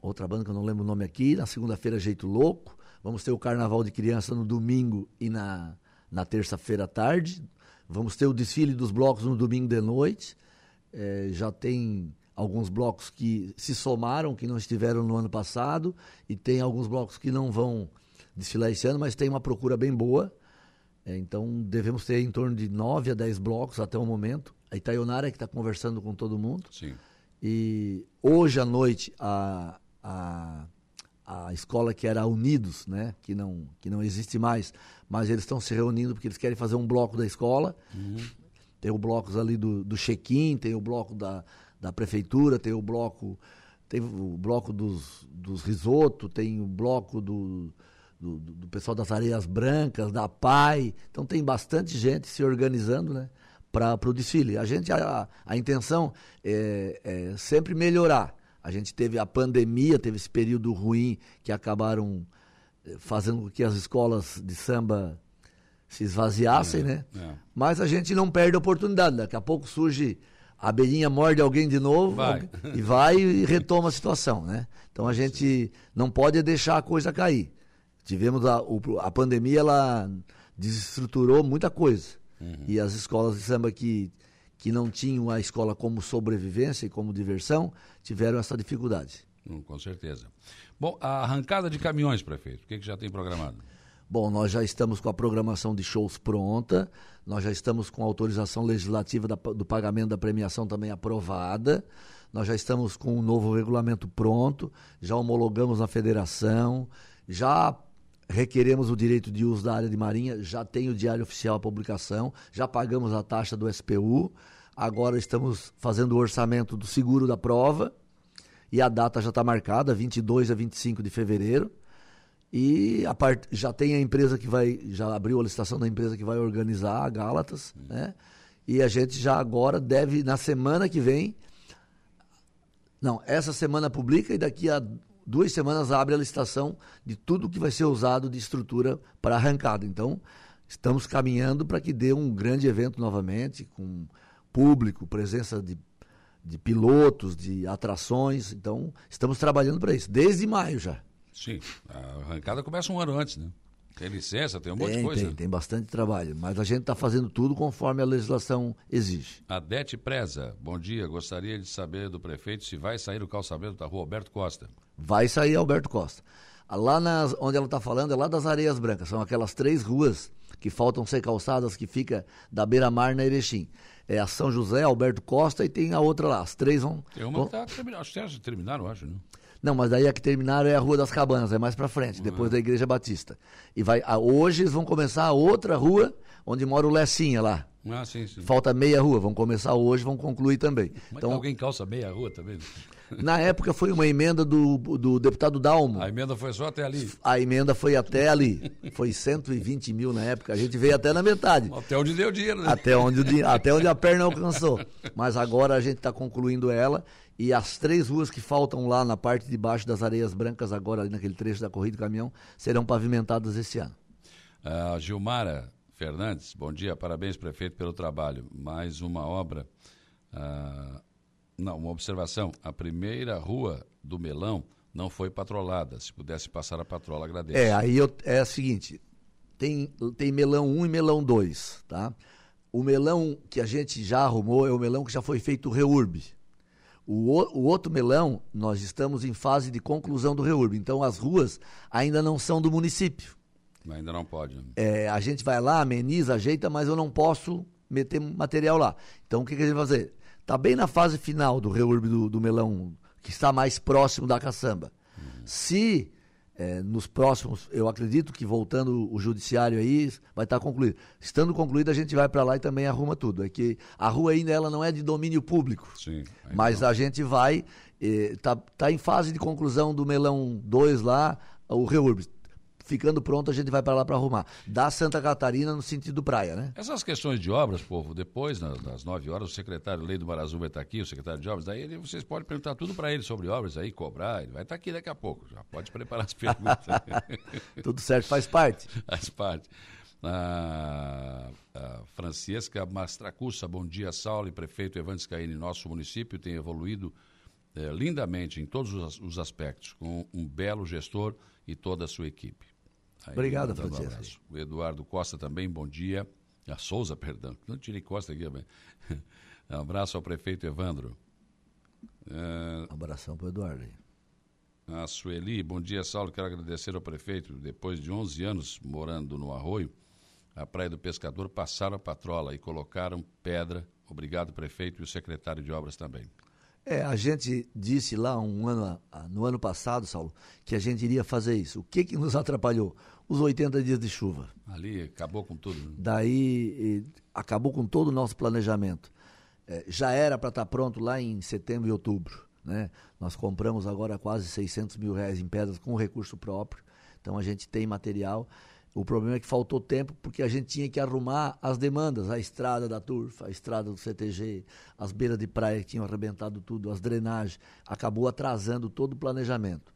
outra banda que eu não lembro o nome aqui, na segunda-feira Jeito Louco. Vamos ter o Carnaval de Criança no domingo e na na terça-feira à tarde. Vamos ter o desfile dos blocos no domingo de noite. É, já tem alguns blocos que se somaram, que não estiveram no ano passado, e tem alguns blocos que não vão desfilar esse ano, mas tem uma procura bem boa. É, então devemos ter em torno de 9 a 10 blocos até o momento. A Itaionara que está conversando com todo mundo. Sim. E hoje à noite a, a a escola que era Unidos, né, que não, que não existe mais, mas eles estão se reunindo porque eles querem fazer um bloco da escola. Uhum. Tem o blocos ali do, do check-in, tem o bloco da, da prefeitura, tem o bloco tem o bloco dos, dos risoto, tem o bloco do, do, do, pessoal das areias brancas, da PAI. Então tem bastante gente se organizando né, para o desfile. A gente, a, a intenção é, é sempre melhorar. A gente teve a pandemia, teve esse período ruim que acabaram eh, fazendo com que as escolas de samba se esvaziassem, é, né? É. Mas a gente não perde a oportunidade. Daqui a pouco surge a abelhinha morde alguém de novo vai. e vai e retoma a situação, né? Então a gente não pode deixar a coisa cair. Tivemos a, a pandemia, ela desestruturou muita coisa. Uhum. E as escolas de samba que que não tinham a escola como sobrevivência e como diversão, tiveram essa dificuldade. Hum, com certeza. Bom, a arrancada de caminhões, prefeito, o que, que já tem programado? Bom, nós já estamos com a programação de shows pronta, nós já estamos com a autorização legislativa da, do pagamento da premiação também aprovada, nós já estamos com o um novo regulamento pronto, já homologamos na federação, já requeremos o direito de uso da área de marinha, já tem o diário oficial a publicação, já pagamos a taxa do SPU, agora estamos fazendo o orçamento do seguro da prova e a data já está marcada, 22 a 25 de fevereiro. E part... já tem a empresa que vai, já abriu a licitação da empresa que vai organizar a Gálatas, né? E a gente já agora deve, na semana que vem, não, essa semana publica e daqui a duas semanas abre a licitação de tudo que vai ser usado de estrutura para arrancada. Então, estamos caminhando para que dê um grande evento novamente, com público, presença de, de pilotos, de atrações. Então, estamos trabalhando para isso, desde maio já. Sim, a arrancada começa um ano antes, né? Tem licença, tem um monte tem, de coisa. Tem, tem bastante trabalho, mas a gente está fazendo tudo conforme a legislação exige. Adete Preza, bom dia. Gostaria de saber do prefeito se vai sair o calçamento da rua Alberto Costa. Vai sair Alberto Costa. Lá nas, onde ela está falando é lá das Areias Brancas. São aquelas três ruas que faltam ser calçadas que fica da beira-mar na Erechim. É a São José, Alberto Costa e tem a outra lá. As três vão. Tem uma vão... que está terminando. As três terminaram, eu acho, né? Não, mas daí a que terminaram é a Rua das Cabanas, é mais para frente, uhum. depois da Igreja Batista. E vai, a, hoje eles vão começar a outra rua, onde mora o Lecinha lá. Ah, sim, sim. Falta meia rua, vão começar hoje, vão concluir também. Mas então, alguém calça meia rua também? Na época foi uma emenda do, do deputado Dalmo. A emenda foi só até ali? A emenda foi até ali. Foi 120 mil na época, a gente veio até na metade. Até onde deu dinheiro, né? Até onde, até onde a perna alcançou. Mas agora a gente está concluindo ela e as três ruas que faltam lá na parte de baixo das areias brancas, agora ali naquele trecho da corrida do caminhão, serão pavimentadas esse ano. Uh, Gilmara Fernandes, bom dia, parabéns, prefeito, pelo trabalho. Mais uma obra. Uh, não, uma observação. A primeira rua do Melão não foi patrolada. Se pudesse passar a patrola, agradeço. É, aí eu, é o seguinte: tem, tem melão 1 e melão 2, tá? O melão que a gente já arrumou é o melão que já foi feito o reurb. O, o outro melão, nós estamos em fase de conclusão do REURB. Então, as ruas ainda não são do município. Ainda não pode. Né? É, a gente vai lá, ameniza, ajeita, mas eu não posso meter material lá. Então, o que, que a gente vai fazer? Está bem na fase final do REURB do, do melão, que está mais próximo da caçamba. Uhum. Se é, nos próximos, eu acredito que voltando o judiciário aí, vai estar concluído. Estando concluído, a gente vai para lá e também arruma tudo. É que a rua ainda ela não é de domínio público. Sim, mas não. a gente vai, está eh, tá em fase de conclusão do melão 2 lá, o reurb ficando pronto, a gente vai para lá para arrumar. Da Santa Catarina no sentido praia, né? Essas questões de obras, povo, depois, nas, nas 9 horas, o secretário Lei do Marazul vai estar aqui, o secretário de obras, daí ele, vocês podem perguntar tudo para ele sobre obras aí, cobrar, ele vai estar aqui daqui a pouco, já pode preparar as perguntas. tudo certo, faz parte. Faz parte. A, a Francesca Mastracussa, bom dia, Saulo e prefeito Evandes Caine. Nosso município tem evoluído é, lindamente em todos os, os aspectos, com um belo gestor e toda a sua equipe. Aí, Obrigado, Francisco. Um o Eduardo Costa também, bom dia. A Souza, perdão. Não tirei Costa aqui, mas... Um abraço ao prefeito Evandro. É... Um abração para o Eduardo. A Sueli, bom dia, Saulo. Quero agradecer ao prefeito. Depois de 11 anos morando no Arroio, a Praia do Pescador passaram a patrola e colocaram pedra. Obrigado, prefeito, e o secretário de obras também. É, a gente disse lá um ano, no ano passado, Saulo, que a gente iria fazer isso. O que, que nos atrapalhou? Os 80 dias de chuva. Ali acabou com tudo. Né? Daí acabou com todo o nosso planejamento. É, já era para estar tá pronto lá em setembro e outubro. Né? Nós compramos agora quase 600 mil reais em pedras com recurso próprio. Então a gente tem material. O problema é que faltou tempo porque a gente tinha que arrumar as demandas, a estrada da Turfa, a estrada do CTG, as beiras de praia que tinham arrebentado tudo, as drenagens, acabou atrasando todo o planejamento.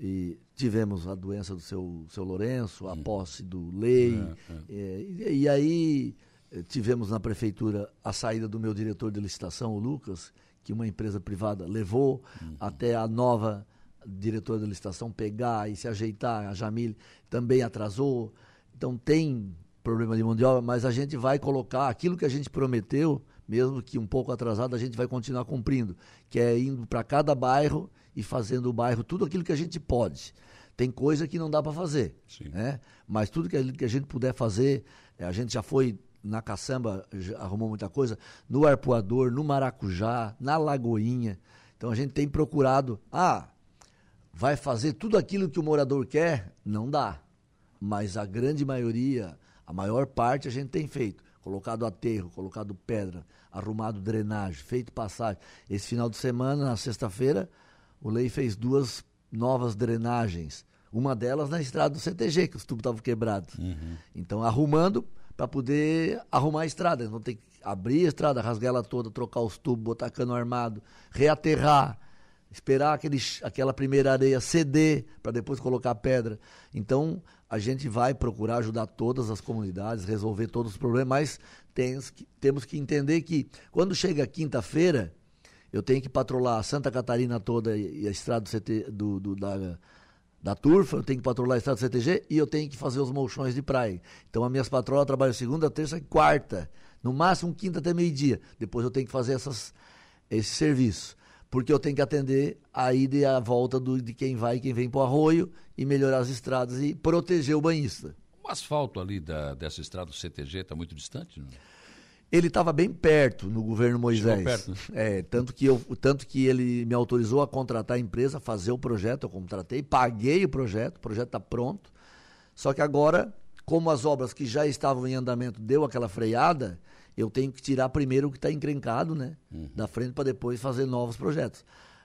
E tivemos a doença do seu, seu Lourenço, a posse do Lei, é, é. É, e, e, aí eh, tivemos na prefeitura a saída do meu diretor de licitação, o Lucas, que uma empresa privada levou uhum. até a nova diretora da licitação pegar e se ajeitar, a Jamile também atrasou. Então tem problema de mão de obra, mas a gente vai colocar aquilo que a gente prometeu, mesmo que um pouco atrasado, a gente vai continuar cumprindo, que é indo para cada bairro e fazendo o bairro tudo aquilo que a gente pode. Tem coisa que não dá para fazer, né? mas tudo que a, que a gente puder fazer, a gente já foi na caçamba, arrumou muita coisa, no arpoador, no maracujá, na lagoinha. Então a gente tem procurado, ah, vai fazer tudo aquilo que o morador quer? Não dá. Mas a grande maioria, a maior parte a gente tem feito. Colocado aterro, colocado pedra, arrumado drenagem, feito passagem. Esse final de semana, na sexta-feira, o Lei fez duas novas drenagens. Uma delas na estrada do CTG, que os tubos estavam quebrados. Uhum. Então, arrumando para poder arrumar a estrada. Então tem que abrir a estrada, rasgar ela toda, trocar os tubos, botar cano armado, reaterrar, esperar aquele, aquela primeira areia ceder para depois colocar a pedra. Então a gente vai procurar ajudar todas as comunidades, resolver todos os problemas, mas temos que, temos que entender que quando chega quinta-feira, eu tenho que patrolar Santa Catarina toda e a estrada do, CT, do, do da da turfa, eu tenho que patrolar a estrada do CTG e eu tenho que fazer os mochões de praia. Então, as minhas patrolas trabalham segunda, terça e quarta. No máximo, quinta até meio-dia. Depois eu tenho que fazer essas, esse serviço. Porque eu tenho que atender a ida e a volta do, de quem vai e quem vem para o arroio e melhorar as estradas e proteger o banhista. O asfalto ali da, dessa estrada do CTG está muito distante? Não? Ele estava bem perto no governo Moisés. Perto, né? É, tanto que, eu, tanto que ele me autorizou a contratar a empresa, fazer o projeto, eu contratei, paguei o projeto, o projeto está pronto. Só que agora, como as obras que já estavam em andamento deu aquela freada, eu tenho que tirar primeiro o que está encrencado né, uhum. da frente para depois fazer novos projetos.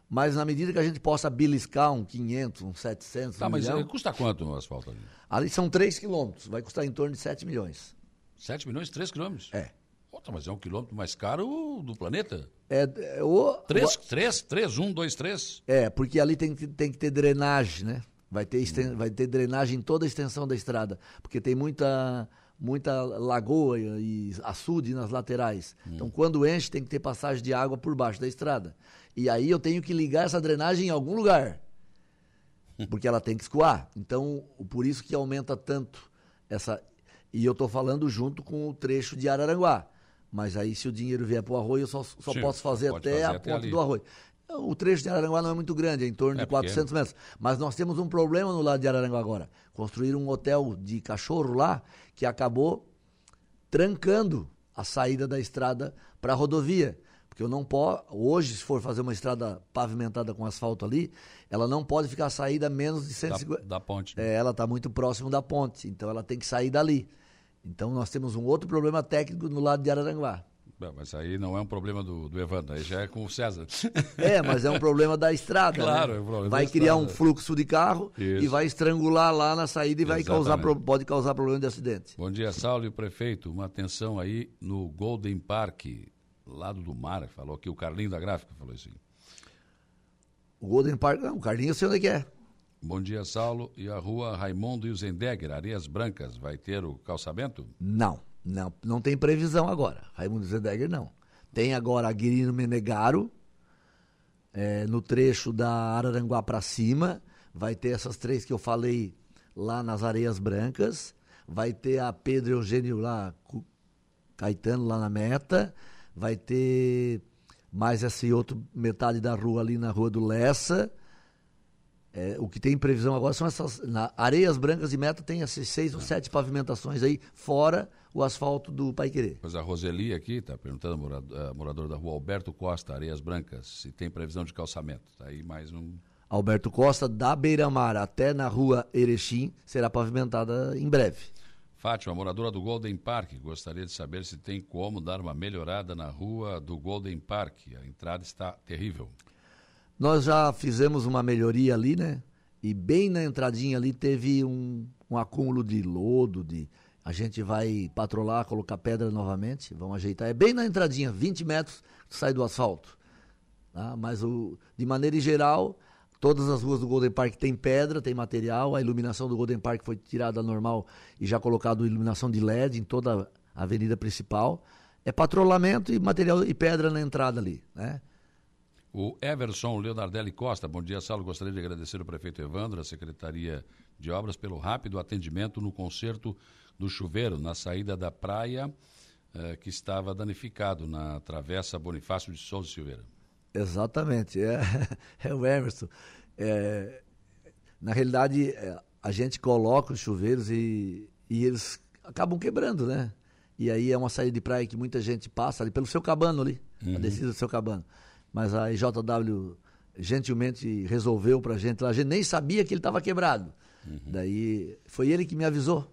Mas na medida que a gente possa beliscar um 500, um 700, tá, um mas milhão, custa quanto o asfalto ali? Ali são 3 quilômetros, vai custar em torno de 7 milhões. 7 milhões, 3 quilômetros? É. Puta, mas é um quilômetro mais caro do planeta. É, é o, três, o, três, três, um, dois, três. É, porque ali tem, tem que ter drenagem, né? Vai ter, esten, hum. vai ter drenagem em toda a extensão da estrada, porque tem muita, muita lagoa e açude nas laterais. Hum. Então, quando enche, tem que ter passagem de água por baixo da estrada. E aí eu tenho que ligar essa drenagem em algum lugar, porque ela tem que escoar. Então, por isso que aumenta tanto essa. E eu estou falando junto com o trecho de Araranguá. Mas aí, se o dinheiro vier para o arroio, eu só, só Sim, posso fazer até fazer a até ponta ali. do arroio. O trecho de Araranguá não é muito grande, é em torno é de 400 pequeno. metros. Mas nós temos um problema no lado de Araranguá agora. Construir um hotel de cachorro lá que acabou trancando a saída da estrada para a rodovia. Porque eu não posso. Hoje, se for fazer uma estrada pavimentada com asfalto ali, ela não pode ficar saída menos de 150. Da, da ponte. Né? É, ela está muito próximo da ponte. Então ela tem que sair dali. Então nós temos um outro problema técnico no lado de Araranguá. Mas aí não é um problema do, do Evandro, aí já é com o César. É, mas é um problema da estrada. Né? claro, né? é um problema Vai criar estrada. um fluxo de carro Isso. e vai estrangular lá na saída e vai causar, pode causar problema de acidente. Bom dia, Saulo e o prefeito. Uma atenção aí no Golden Park, lado do mar, falou aqui o Carlinho da Gráfica, falou assim. O Golden Park, não, o Carlinho eu sei onde é que é. Bom dia, Saulo. E a rua Raimundo e Zendegger, Areias Brancas, vai ter o calçamento? Não, não, não tem previsão agora. Raimundo Zendegger não. Tem agora a Guirino Menegaro, é, no trecho da Araranguá para cima. Vai ter essas três que eu falei lá nas Areias Brancas. Vai ter a Pedro Eugênio lá, Caetano lá na meta. Vai ter mais esse outro metade da rua ali na Rua do Lessa é, o que tem previsão agora são essas. Na Areias Brancas e Meta tem essas seis ou sete pavimentações aí, fora o asfalto do Pai Querer. Pois a Roseli aqui está perguntando, morador, morador, da rua Alberto Costa, Areias Brancas, se tem previsão de calçamento. Tá aí mais um. Alberto Costa, da Beira-Mar até na rua Erechim, será pavimentada em breve. Fátima, moradora do Golden Park, gostaria de saber se tem como dar uma melhorada na rua do Golden Park. A entrada está terrível. Nós já fizemos uma melhoria ali, né? E bem na entradinha ali teve um, um acúmulo de lodo, de a gente vai patrolar, colocar pedra novamente, vamos ajeitar. É bem na entradinha, 20 metros sai do asfalto. Tá? Mas o, de maneira geral, todas as ruas do Golden Park tem pedra, tem material. A iluminação do Golden Park foi tirada normal e já colocado iluminação de LED em toda a avenida principal. É patrulhamento e material e pedra na entrada ali, né? O Everson Leonardelli Costa, bom dia, Saulo. Gostaria de agradecer ao prefeito Evandro, a Secretaria de Obras, pelo rápido atendimento no conserto do chuveiro, na saída da praia, eh, que estava danificado na Travessa Bonifácio de Souza Silveira. Exatamente, é, é o Emerson. É, na realidade, é, a gente coloca os chuveiros e, e eles acabam quebrando, né? E aí é uma saída de praia que muita gente passa ali pelo seu cabano ali, uhum. a descida do seu cabano. Mas a IJW gentilmente resolveu pra gente lá, a gente nem sabia que ele estava quebrado. Uhum. Daí foi ele que me avisou.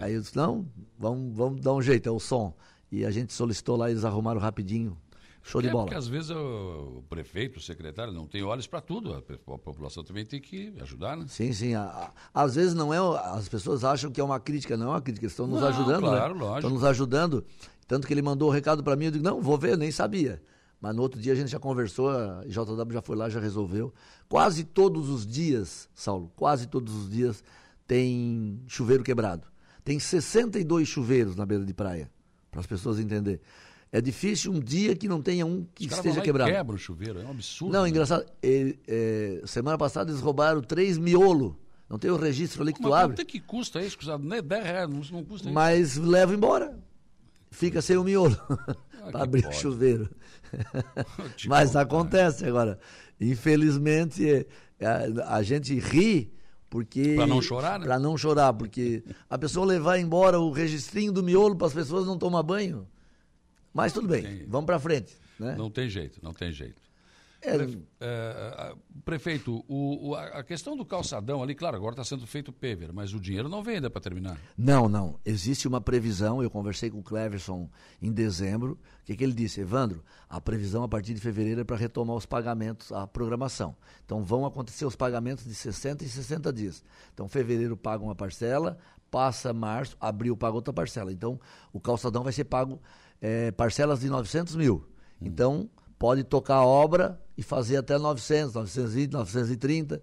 Aí eu disse, não, vamos, vamos dar um jeito, é o som. E a gente solicitou lá, eles arrumaram rapidinho. Show de bola. Porque às vezes o, prefeito, o secretário, não tem olhos para tudo. A, a, população também tem que ajudar, né? Sim, sim. A, a, às vezes não é. As pessoas acham que é uma crítica, não é uma crítica, eles estão nos não, ajudando. Né? Claro, né? lógico. Estão nos ajudando. Tanto que ele mandou o um recado para mim, eu digo, não, vou ver, eu nem sabia. Mas no outro dia a gente já conversou, a JW já foi lá, já resolveu. Quase todos os dias, Saulo, quase todos os dias tem chuveiro quebrado. Tem 62 chuveiros na beira de praia, para as pessoas entenderem. É difícil um dia que não tenha um que esteja quebrado. quebra o chuveiro, é um absurdo. Não, né? engraçado. É, é, semana passada eles roubaram três miolo. Não tem o registro ali que Mas tu abre. Quanto é que custa isso? Nem 10 reais, não, não custa isso. Mas leva embora. Fica sem o miolo ah, para abrir pode. o chuveiro. Mas acontece agora. Infelizmente, a, é, a gente ri porque para não chorar, né? Para não chorar, porque a pessoa levar embora o registrinho do miolo para as pessoas não tomar banho. Mas tudo bem, vamos para frente. Né? Não tem jeito, não tem jeito. É, é, prefeito, o, o, a questão do calçadão ali, claro, agora está sendo feito paver, mas o dinheiro não vem ainda para terminar. Não, não. Existe uma previsão, eu conversei com o Cleverson em dezembro. O que, que ele disse? Evandro, a previsão a partir de fevereiro é para retomar os pagamentos, a programação. Então vão acontecer os pagamentos de 60 e 60 dias. Então, fevereiro paga uma parcela, passa março, abril paga outra parcela. Então, o calçadão vai ser pago é, parcelas de 900 mil. Hum. Pode tocar a obra e fazer até 900, 920, 930,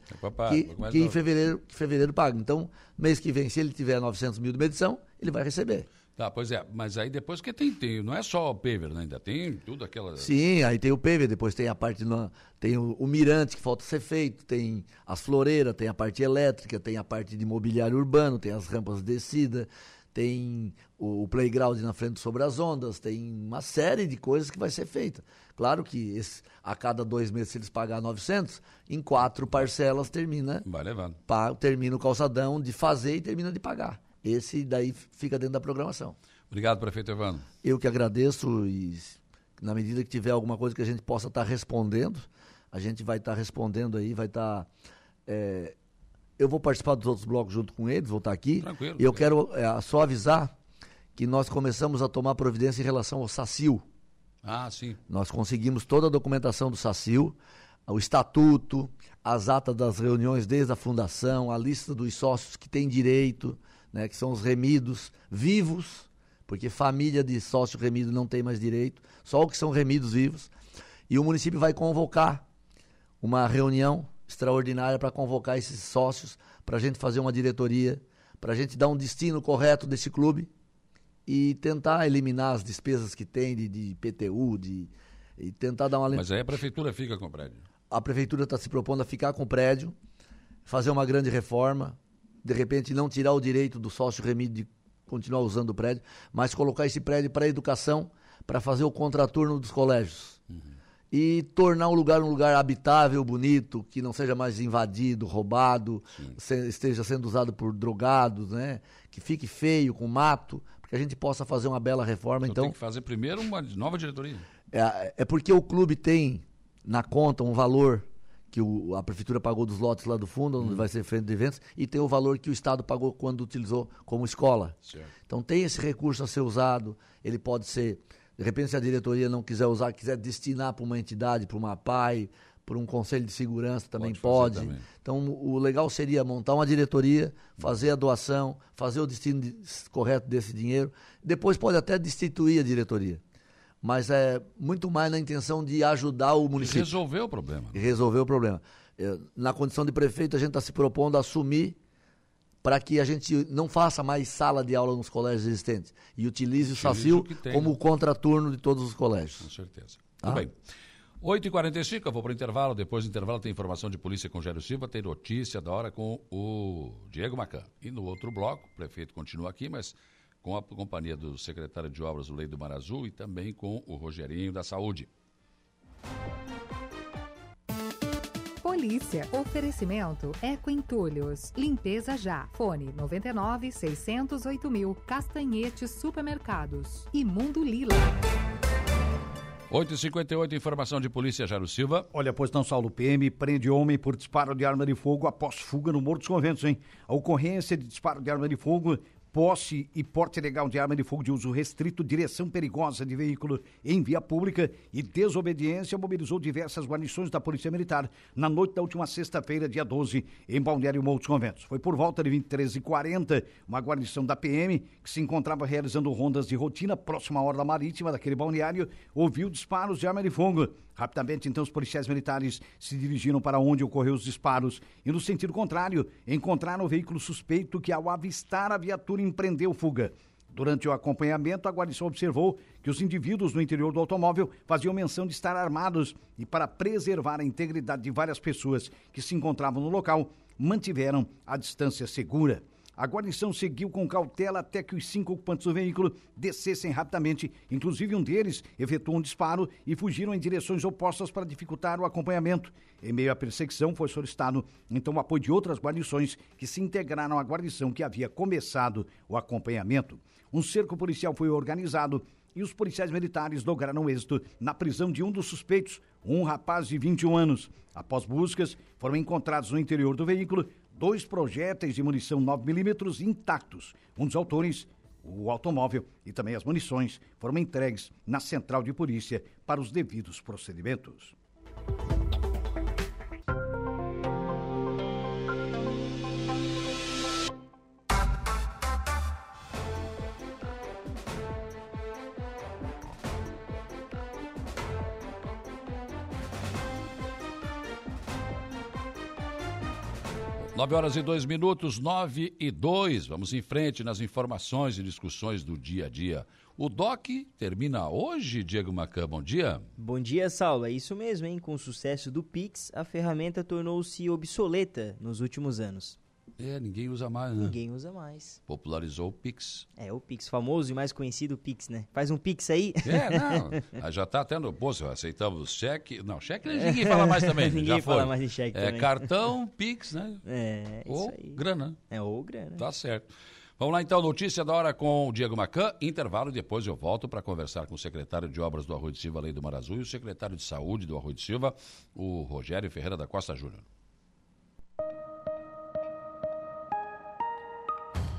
que, que em fevereiro, fevereiro paga. Então, mês que vem, se ele tiver 900 mil de medição, ele vai receber. Tá, pois é, mas aí depois que tem, tem não é só o paver, né? ainda tem tudo aquela... Sim, aí tem o paver, depois tem a parte, no, tem o, o, mirante que falta ser feito, tem as floreiras, tem a parte elétrica, tem a parte de mobiliário urbano, tem as rampas de descida, tem o, o playground na frente sobre as ondas, tem uma série de coisas que vai ser feita. Claro que esse, a cada dois meses, se eles pagar 900, em quatro parcelas termina. Vai levando. Pa, termina o calçadão de fazer e termina de pagar. Esse daí fica dentro da programação. Obrigado, prefeito Evandro. Eu que agradeço e na medida que tiver alguma coisa que a gente possa estar tá respondendo, a gente vai estar tá respondendo aí, vai estar. Tá, é, eu vou participar dos outros blocos junto com eles, vou estar aqui. Tranquilo. E eu quero é, só avisar que nós começamos a tomar providência em relação ao SACIL. Ah, sim. Nós conseguimos toda a documentação do SACIL, o estatuto, as atas das reuniões desde a fundação, a lista dos sócios que têm direito, né, que são os remidos vivos, porque família de sócio remido não tem mais direito, só os que são remidos vivos. E o município vai convocar uma reunião extraordinária para convocar esses sócios, para a gente fazer uma diretoria, para a gente dar um destino correto desse clube e tentar eliminar as despesas que tem de, de PTU, de, e tentar dar uma... Mas aí a prefeitura fica com o prédio. A prefeitura está se propondo a ficar com o prédio, fazer uma grande reforma, de repente não tirar o direito do sócio remido de continuar usando o prédio, mas colocar esse prédio para educação, para fazer o contraturno dos colégios. Uhum e tornar o lugar um lugar habitável, bonito, que não seja mais invadido, roubado, se, esteja sendo usado por drogados, né? Que fique feio, com mato, que a gente possa fazer uma bela reforma. Então, então tem que fazer primeiro uma nova diretoria. É, é porque o clube tem na conta um valor que o, a prefeitura pagou dos lotes lá do fundo, onde hum. vai ser feito de eventos, e tem o valor que o Estado pagou quando utilizou como escola. Certo. Então tem esse recurso a ser usado, ele pode ser de repente, se a diretoria não quiser usar, quiser destinar para uma entidade, para uma PAI, para um conselho de segurança também pode. pode. Também. Então, o legal seria montar uma diretoria, fazer a doação, fazer o destino de, correto desse dinheiro. Depois pode até destituir a diretoria. Mas é muito mais na intenção de ajudar o município. E resolver o problema. E resolver o problema. É, na condição de prefeito, a gente está se propondo a assumir para que a gente não faça mais sala de aula nos colégios existentes e utilize o SACIL como né? contraturno de todos os colégios. Com certeza. Tá? Tudo bem. 8h45, eu vou para o intervalo. Depois do intervalo tem informação de polícia com Gélio Silva, tem notícia da hora com o Diego Macan. E no outro bloco, o prefeito continua aqui, mas com a companhia do secretário de obras, o Lei do Mar Azul, e também com o Rogerinho da Saúde. delícia. Oferecimento Eco Entulhos. Limpeza já. Fone 99 608 mil. Castanhetes Supermercados. E Mundo Lila. 8h58, informação de polícia, Jairo Silva. Olha, pois não, Saulo PM prende homem por disparo de arma de fogo após fuga no Morro dos Conventos, hein? A ocorrência de disparo de arma de fogo posse e porte ilegal de arma de fogo de uso restrito, direção perigosa de veículo em via pública e desobediência mobilizou diversas guarnições da Polícia Militar na noite da última sexta-feira, dia 12, em Balneário Montes Conventos. Foi por volta de 23h40, uma guarnição da PM, que se encontrava realizando rondas de rotina próxima à orla marítima daquele balneário, ouviu disparos de arma de fogo. Rapidamente, então, os policiais militares se dirigiram para onde ocorreu os disparos e, no sentido contrário, encontraram o veículo suspeito que, ao avistar a viatura, empreendeu fuga. Durante o acompanhamento, a guarnição observou que os indivíduos no interior do automóvel faziam menção de estar armados e, para preservar a integridade de várias pessoas que se encontravam no local, mantiveram a distância segura. A guarnição seguiu com cautela até que os cinco ocupantes do veículo descessem rapidamente. Inclusive, um deles efetuou um disparo e fugiram em direções opostas para dificultar o acompanhamento. Em meio à perseguição, foi solicitado então o apoio de outras guarnições que se integraram à guarnição que havia começado o acompanhamento. Um cerco policial foi organizado e os policiais militares lograram êxito na prisão de um dos suspeitos, um rapaz de 21 anos. Após buscas, foram encontrados no interior do veículo dois projéteis de munição 9mm intactos. Um dos autores, o automóvel e também as munições foram entregues na central de polícia para os devidos procedimentos. 9 horas e 2 minutos, 9 e 2. Vamos em frente nas informações e discussões do dia a dia. O DOC termina hoje, Diego Macan. Bom dia. Bom dia, Saulo. É isso mesmo, hein? Com o sucesso do Pix, a ferramenta tornou-se obsoleta nos últimos anos. É, ninguém usa mais, né? Ninguém usa mais. Popularizou o Pix. É, o Pix, famoso e mais conhecido Pix, né? Faz um Pix aí. É, não. Ah, já tá tendo, pô, aceitamos cheque. Não, cheque ninguém fala mais também. ninguém já fala foi. mais de cheque É também. cartão, Pix, né? É, Ou isso aí. grana. É, ou grana. Tá certo. Vamos lá então, notícia da hora com o Diego Macan. Intervalo depois eu volto para conversar com o secretário de Obras do Arroio de Silva, Lei do Mar Azul, e o secretário de Saúde do Arroio de Silva, o Rogério Ferreira da Costa Júnior.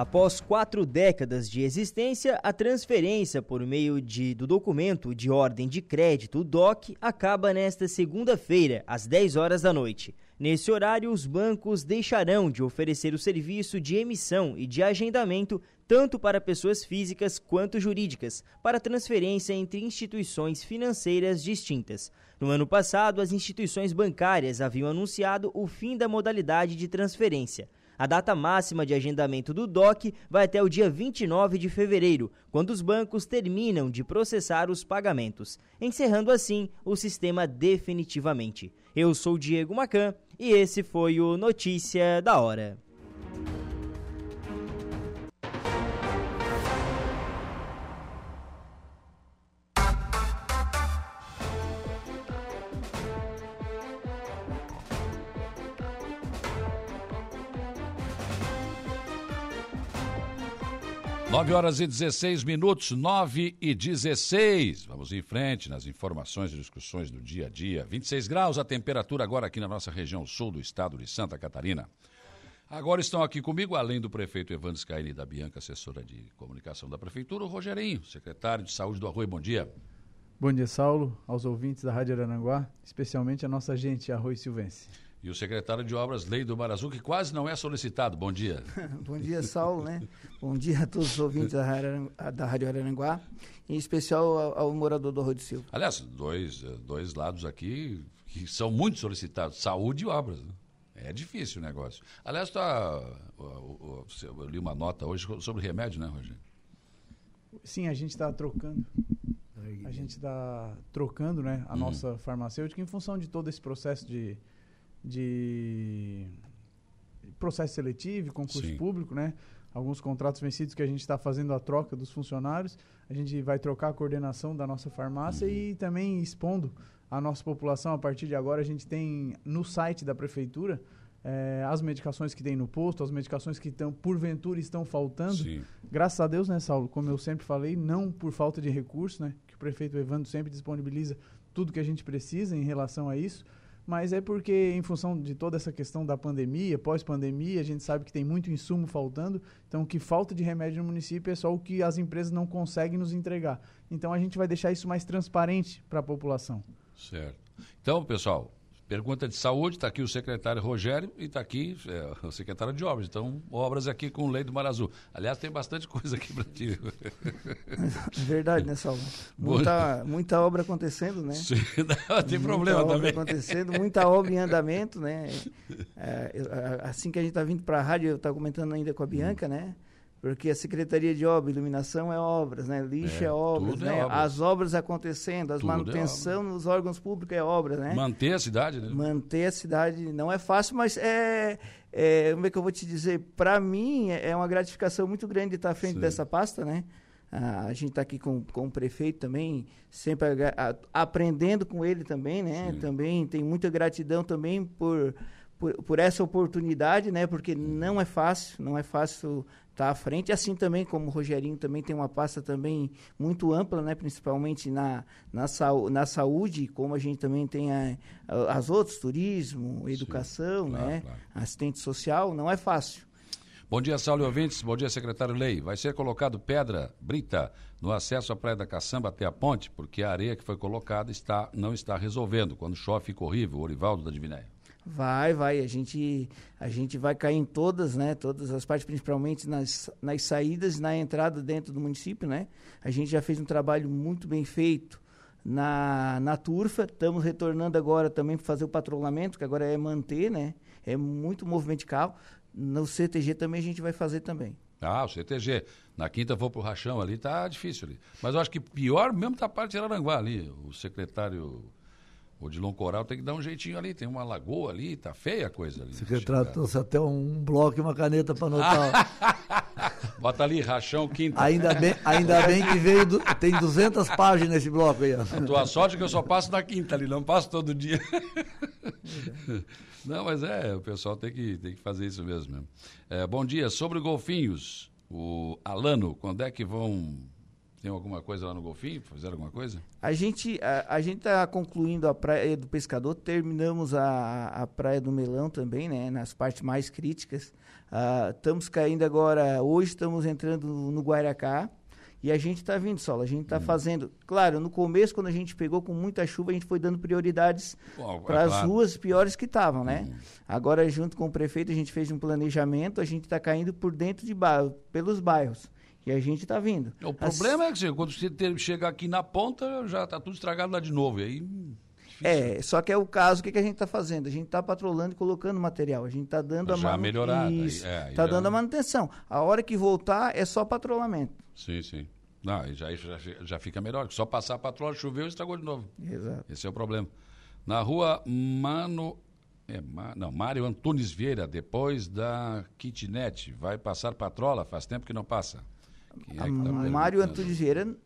Após quatro décadas de existência, a transferência por meio de, do documento de ordem de crédito, o DOC, acaba nesta segunda-feira, às 10 horas da noite. Nesse horário, os bancos deixarão de oferecer o serviço de emissão e de agendamento tanto para pessoas físicas quanto jurídicas, para transferência entre instituições financeiras distintas. No ano passado, as instituições bancárias haviam anunciado o fim da modalidade de transferência. A data máxima de agendamento do DOC vai até o dia 29 de fevereiro, quando os bancos terminam de processar os pagamentos, encerrando assim o sistema definitivamente. Eu sou Diego Macan e esse foi o Notícia da Hora. Nove horas e 16 minutos, 9 e 16. Vamos em frente nas informações e discussões do dia a dia. 26 graus a temperatura agora aqui na nossa região sul do estado de Santa Catarina. Agora estão aqui comigo, além do prefeito Evandro Scaini da Bianca, assessora de comunicação da prefeitura, o Rogerinho, secretário de saúde do Arroio. Bom dia. Bom dia, Saulo, aos ouvintes da Rádio Arananguá, especialmente a nossa gente Arroio Silvense. E o secretário de Obras, Lei do Mar Azul, que quase não é solicitado. Bom dia. Bom dia, Saulo, né? Bom dia a todos os ouvintes da Rádio, da Rádio Araranguá, em especial ao, ao morador do Arroio de Silva. Aliás, dois, eh, dois lados aqui que são muito solicitados, saúde e obras. né? É difícil o negócio. Aliás, tá, o- o- eu li uma nota hoje sobre remédio, né, Rogério? Sim, a gente está trocando. A gente está trocando né, a Uhum. nossa farmacêutica em função de todo esse processo de, de processo seletivo, concurso Sim. público, né? Alguns contratos vencidos que a gente está fazendo a troca dos funcionários. A gente vai trocar a coordenação da nossa farmácia Uhum. e também expondo a nossa população. A partir de agora, a gente tem no site da prefeitura eh, as medicações que tem no posto, as medicações que estão, porventura, estão faltando. Sim. Graças a Deus, né, Saulo? Como eu sempre falei, não por falta de recurso, né? Que o prefeito Evandro sempre disponibiliza tudo que a gente precisa em relação a isso. Mas é porque, em função de toda essa questão da pandemia, pós-pandemia, a gente sabe que tem muito insumo faltando. Então, o que falta de remédio no município é só o que as empresas não conseguem nos entregar. Então, a gente vai deixar isso mais transparente para a população. Certo. Então, pessoal, pergunta de saúde, está aqui o secretário Rogério e está aqui é, o secretário de obras. Então, obras aqui com lei do Mar Azul. Aliás, tem bastante coisa aqui para ti. É verdade, né, Saulo? Muita, muita obra acontecendo, né? Sim, não, tem muita problema obra também. acontecendo, muita obra em andamento, né? É, a- assim que a gente está vindo para a rádio, eu estava comentando ainda com a Bianca, né? Porque a Secretaria de Obra, Iluminação é obras, né? Lixo É, é, obras, é né? obras. As obras acontecendo, as Tudo é manutenção nos órgãos públicos é obra, né? Manter a cidade, né? Manter a cidade não é fácil, mas é, é como é que eu vou te dizer? Para mim é é uma gratificação muito grande estar à frente Sim. dessa pasta, né? Ah, a gente está aqui com, com o prefeito também, sempre agra- a- aprendendo com ele também, né? Também tem muita gratidão também por, por, por essa oportunidade, né? Porque não é fácil, não é fácil estar à frente. Assim também como o Rogerinho também tem uma pasta também muito ampla, né? Principalmente na, na, na saúde, como a gente também tem a- a- as outras, turismo, educação, claro, né? claro. Assistente social, não é fácil. Bom dia, Saulo ouvintes. Bom dia, secretário Lei. Vai ser colocado pedra, brita, no acesso à Praia da Caçamba até a ponte, porque a areia que foi colocada está, não está resolvendo. Quando chove fica horrível. Orivaldo da Divinéia. Vai, vai. A gente, a gente vai cair em todas, né? Todas as partes, principalmente nas, nas saídas e na entrada dentro do município, né? A gente já fez um trabalho muito bem feito na, na turfa. Estamos retornando agora também para fazer o patrulhamento, que agora é manter, né? É muito movimento de carro. No CTG também a gente vai fazer também. Ah, o CTG. Na quinta vou pro Rachão ali, tá difícil ali. Mas eu acho que pior mesmo tá a parte de Araranguá ali. O secretário Odilon Coral tem que dar um jeitinho ali. Tem uma lagoa ali, tá feia a coisa ali. O secretário trouxe até um bloco e uma caneta para anotar. Bota ali, Rachão, quinta. ainda, bem, ainda bem que veio. do- tem 200 páginas esse bloco aí. A tua sorte é que eu só passo na quinta ali, não passo todo dia. Não, mas é, o pessoal tem que, tem que fazer isso mesmo. mesmo. É, bom dia, sobre o Golfinhos, o Alano, quando é que vão... Tem alguma coisa lá no Golfinho? Fizeram alguma coisa? A gente a, a gente está concluindo a praia do pescador, terminamos a, a praia do melão também, né? Nas partes mais críticas. Ah, estamos caindo agora, hoje estamos entrando no, Guaracá e a gente está vindo, Sola. A gente está fazendo. Claro, no começo, quando a gente pegou com muita chuva, a gente foi dando prioridades é para as claro. ruas piores que estavam, né? Agora, junto com o prefeito, a gente fez um planejamento, a gente está caindo por dentro de bairro, pelos bairros. E a gente está vindo. O As- problema é que assim, quando você ter- chegar aqui na ponta, já tá tudo estragado lá de novo. E aí, É, só que é o caso, o que, que a gente está fazendo? A gente está patrolando e colocando material. A gente está dando a Já manu- melhorado, aí- Isso, é, aí tá já- dando a manutenção. A hora que voltar é só patrulhamento. sim, sim. Não, já, já, já fica melhor. que Só passar a patroa, choveu e estragou de novo. Exato. Esse é o problema. Na rua Mano. É, Ma- não, Mário Antunes Vieira, depois da kitnet. Vai passar patrola? Faz tempo que não passa. É que tá Mário perguntando? Antunes Vieira,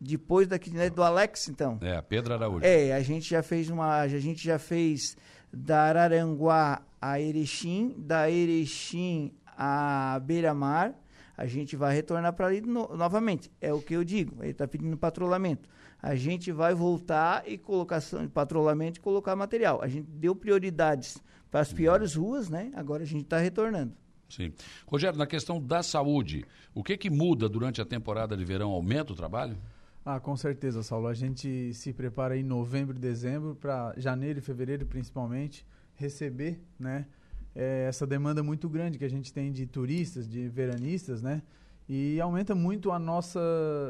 depois da kitnet do Alex, então. É, Pedro Araújo. É, a gente já fez uma. A gente já fez da Araranguá a Erechim, da Erechim a Beira-Mar. A gente vai retornar para ali no- novamente. É o que eu digo. Ele está pedindo patrulhamento. A gente vai voltar e colocação de patrulhamento e colocar material. A gente deu prioridades para as piores ruas, né? Agora a gente está retornando. Sim. Rogério, na questão da saúde, o que que muda durante a temporada de verão? Aumenta o trabalho? Ah, com certeza, Saulo. A gente se prepara em novembro e dezembro para janeiro e fevereiro, principalmente, receber, né, eh, essa demanda muito grande que a gente tem de turistas, de veranistas, né? E aumenta muito a nossa,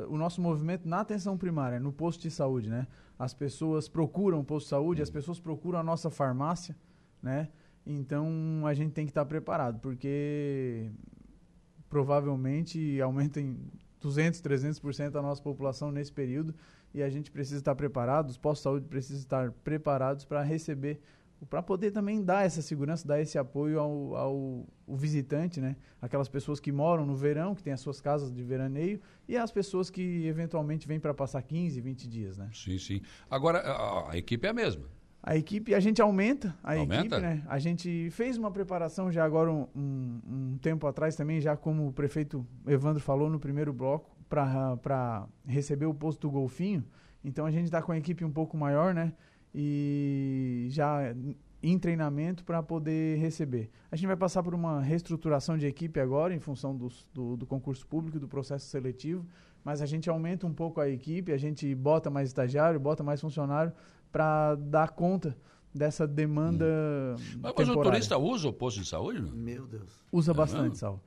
o nosso movimento na atenção primária, no posto de saúde, né? As pessoas procuram o posto de saúde, as pessoas procuram a nossa farmácia, né? Então a gente tem que estar preparado, porque provavelmente aumenta em 200, 300% da nossa população nesse período e a gente precisa estar preparado, os postos de saúde precisam estar preparados para receber, para poder também dar essa segurança, dar esse apoio ao, ao, ao, visitante, né? Aquelas pessoas que moram no verão, que têm as suas casas de veraneio e as pessoas que eventualmente vêm para passar 15, 20 dias, né? Sim, sim. Agora, a, a equipe é a mesma. A equipe, a gente aumenta a aumenta? equipe, né? A gente fez uma preparação já agora um, um, um, tempo atrás também, já como o prefeito Evandro falou no primeiro bloco, para receber o posto do Golfinho. Então a gente está com a equipe um pouco maior, né? E já em treinamento para poder receber. A gente vai passar por uma reestruturação de equipe agora, em função do, do, do concurso público, do processo seletivo, mas a gente aumenta um pouco a equipe, a gente bota mais estagiário, bota mais funcionário para dar conta dessa demanda. Hum. Mas, mas o turista usa o posto de saúde? Não? Meu Deus. Usa é bastante, mesmo? Sal.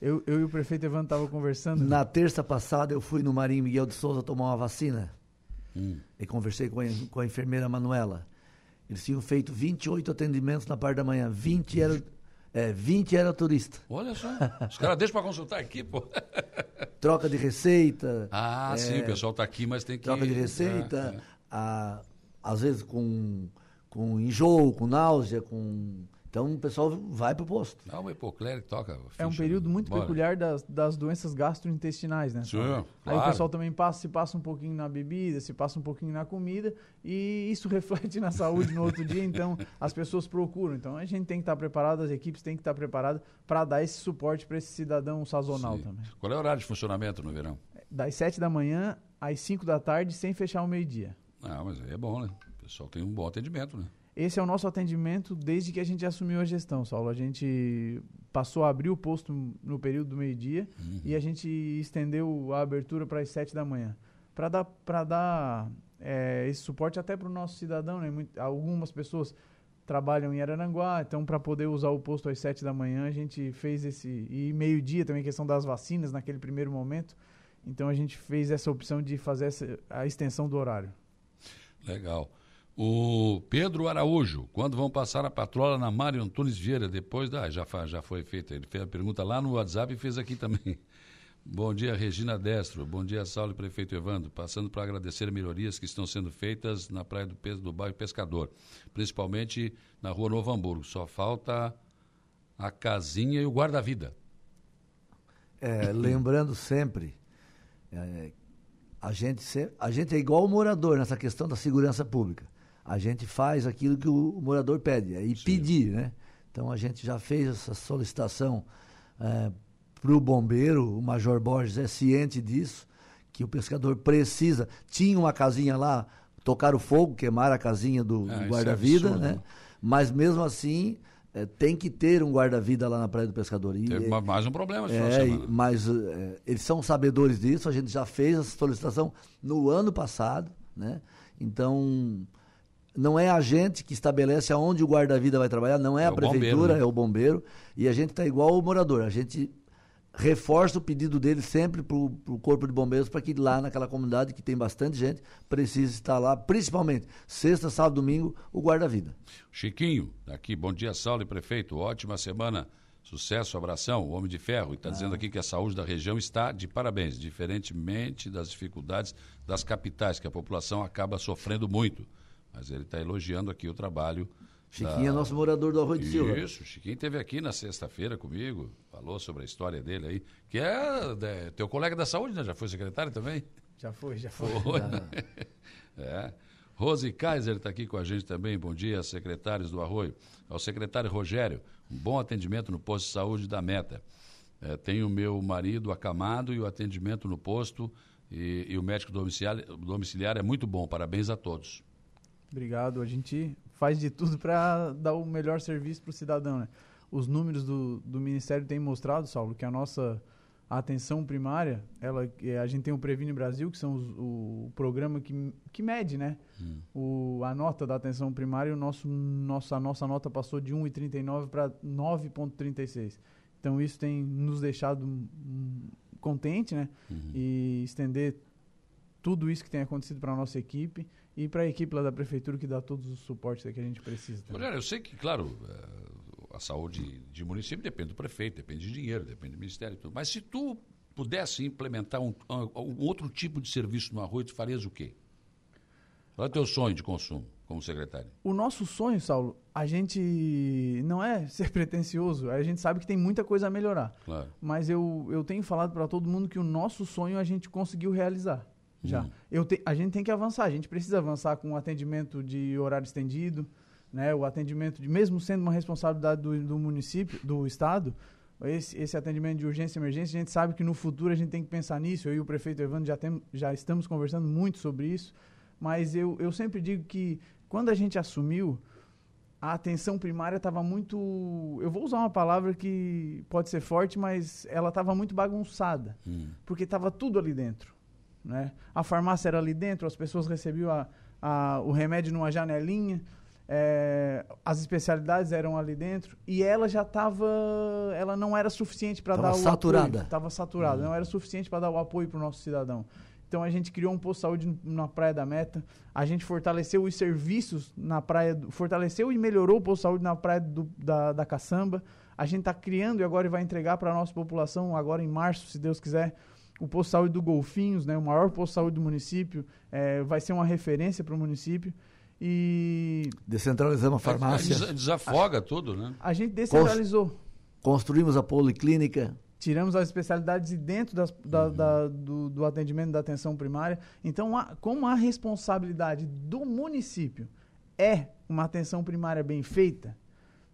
Eu, eu e o prefeito Evandro estavam conversando. Na terça passada eu fui no Marinho Miguel de Souza tomar uma vacina. Hum. E conversei com a, com a enfermeira Manuela. Eles tinham feito 28 atendimentos na parte da manhã. 20 era, é, 20 era turista. Olha só. Os caras deixam para consultar aqui, pô. Troca de receita. Ah, é, sim, o pessoal está aqui, mas tem que. Troca de receita. É, a, às vezes com, com enjoo, com náusea, com. Então o pessoal vai para o posto. Não, o hipoclérico toca. é um período muito Bora. peculiar das, das doenças gastrointestinais, né? Sim, claro. Aí o pessoal também passa, se passa um pouquinho na bebida, se passa um pouquinho na comida, e isso reflete na saúde no outro dia, então as pessoas procuram. Então a gente tem que estar preparado, as equipes têm que estar preparadas para dar esse suporte para esse cidadão sazonal Sim. também. Qual é o horário de funcionamento no verão? Das 7 da manhã às 5 da tarde, sem fechar o meio-dia. Ah, mas aí é bom, né? O pessoal tem um bom atendimento, né? Esse é o nosso atendimento desde que a gente assumiu a gestão, Saulo. A gente passou a abrir o posto no período do meio-dia uhum. e a gente estendeu a abertura para as sete da manhã. Para dar, pra dar é, esse suporte até para o nosso cidadão, né? Muito, algumas pessoas trabalham em Araranguá, então para poder usar o posto às sete da manhã, a gente fez esse. E meio-dia também, questão das vacinas naquele primeiro momento. Então a gente fez essa opção de fazer essa, a extensão do horário. Legal. O Pedro Araújo, quando vão passar a patrola na Mário Antunes Vieira, depois da. Já, já foi feita. Ele fez a pergunta lá no WhatsApp e fez aqui também. Bom dia, Regina Destro. Bom dia, Saulo e Prefeito Evandro. Passando para agradecer melhorias que estão sendo feitas na Praia do, Peso, do Bairro Pescador, principalmente na Rua Novo Hamburgo. Só falta a casinha e o guarda-vida. É, lembrando sempre é, a gente, a gente é igual o morador nessa questão da segurança pública. A gente faz aquilo que o, morador pede, é pedir, né? Então a gente já fez essa solicitação é, para o bombeiro, o Major Borges é ciente disso, que o pescador precisa. Tinha uma casinha lá, tocar o fogo, queimar a casinha do, do é guarda-vida, é né? Mas mesmo assim, é, tem que ter um guarda-vida lá na Praia do Pescador. E, Teve é, mais um problema é, Mas é, eles são sabedores disso, a gente já fez essa solicitação no ano passado, né? Então, não é a gente que estabelece aonde o guarda-vida vai trabalhar, não é, é a prefeitura, bombeiro, né? é o bombeiro. E a gente está igual o morador, a gente reforça o pedido dele sempre para o Corpo de Bombeiros para que lá naquela comunidade que tem bastante gente precise estar lá, principalmente sexta, sábado, domingo, o guarda-vida. Chiquinho, aqui, bom dia, Saulo e prefeito, ótima semana, sucesso, abração, o Homem de Ferro, e está ah. dizendo aqui que a saúde da região está de parabéns, diferentemente das dificuldades das capitais, que a população acaba sofrendo muito. Mas ele está elogiando aqui o trabalho Chiquinho da... é nosso morador do Arroio de Silva. Isso, Chiquinho esteve aqui na sexta-feira comigo, falou sobre a história dele aí, que é, é teu colega da saúde, né? Já foi secretário também? Já foi, já foi. foi. é. Rose Kaiser está aqui com a gente também. Bom dia, secretários do Arroio. Ao secretário Rogério, um bom atendimento no posto de saúde da Meta. É, tenho o meu marido acamado e o atendimento no posto e, e o médico domiciliar, domiciliar é muito bom. Parabéns a todos. Obrigado. A gente faz de tudo para dar o melhor serviço para o cidadão. Né? Os números do, do Ministério têm mostrado, Saulo, que a nossa atenção primária, ela, a gente tem o Previne Brasil, que são os, o programa que, que mede né? Hum. O, a nota da atenção primária, o nosso, nossa, a nossa nota passou de 1,39 para 9,36. Então isso tem nos deixado um, contente, né? Uhum. E estender tudo isso que tem acontecido para a nossa equipe e para a equipe lá da prefeitura que dá todos os suportes que a gente precisa. Olha, eu sei que, claro, é, a saúde de município depende do prefeito, depende de dinheiro, depende do ministério e tudo. Mas se tu pudesse implementar um, um outro tipo de serviço no arroio, tu farias o quê? Qual é o teu sonho de consumo como secretário? O nosso sonho, Saulo, a gente não é ser pretencioso, a gente sabe que tem muita coisa a melhorar. Claro. Mas eu, eu tenho falado para todo mundo que o nosso sonho a gente conseguiu realizar. Já. Hum. Eu te, a gente tem que avançar, a gente precisa avançar com o atendimento de horário estendido, né? O atendimento de, mesmo sendo uma responsabilidade do, do município, do estado, esse, esse atendimento de urgência e emergência, a gente sabe que no futuro a gente tem que pensar nisso. Eu e o prefeito Evandro já, tem, já estamos conversando muito sobre isso, mas eu, eu sempre digo que quando a gente assumiu, a atenção primária estava muito. Eu vou usar uma palavra que pode ser forte, mas ela estava muito bagunçada, Hum. porque estava tudo ali dentro. Né? A farmácia era ali dentro, as pessoas recebiam a, a, o remédio numa janelinha, é, as especialidades eram ali dentro e ela já estava, ela não era suficiente para dar o saturada. Estava saturada, não era suficiente para dar o apoio para o nosso cidadão. Então a gente criou um posto de saúde na Praia da Meta, a gente fortaleceu os serviços na praia, do- fortaleceu e melhorou o posto de saúde na Praia do- da, da Caçamba. A gente está criando e agora vai entregar para a nossa população, agora em março, se Deus quiser, o posto de saúde do Golfinhos, né, o maior posto de saúde do município, é, vai ser uma referência para o município. E Descentralizamos a farmácia. Des- Desafoga tudo, né? a gente descentralizou. Construímos a policlínica. Tiramos as especialidades de dentro das- da- da- do, do atendimento da atenção primária. Então, a- como a responsabilidade do município é uma atenção primária bem feita,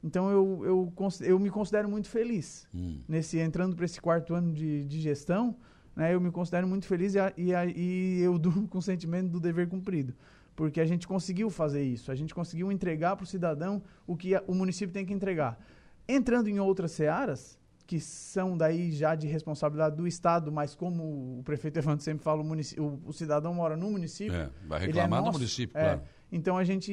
então eu, eu, eu me considero muito feliz. Hum. Nesse, entrando para esse quarto ano de, de gestão, né, eu me considero muito feliz e, a- e, a- e eu durmo com o sentimento do dever cumprido. Porque a gente conseguiu fazer isso, a gente conseguiu entregar para o cidadão o que o município tem que entregar. Entrando em outras searas, que são daí já de responsabilidade do Estado, mas como o prefeito Evandro sempre fala, o, o- o cidadão mora no município. É, vai ele reclamar do nosso, município, é. claro. Então a gente,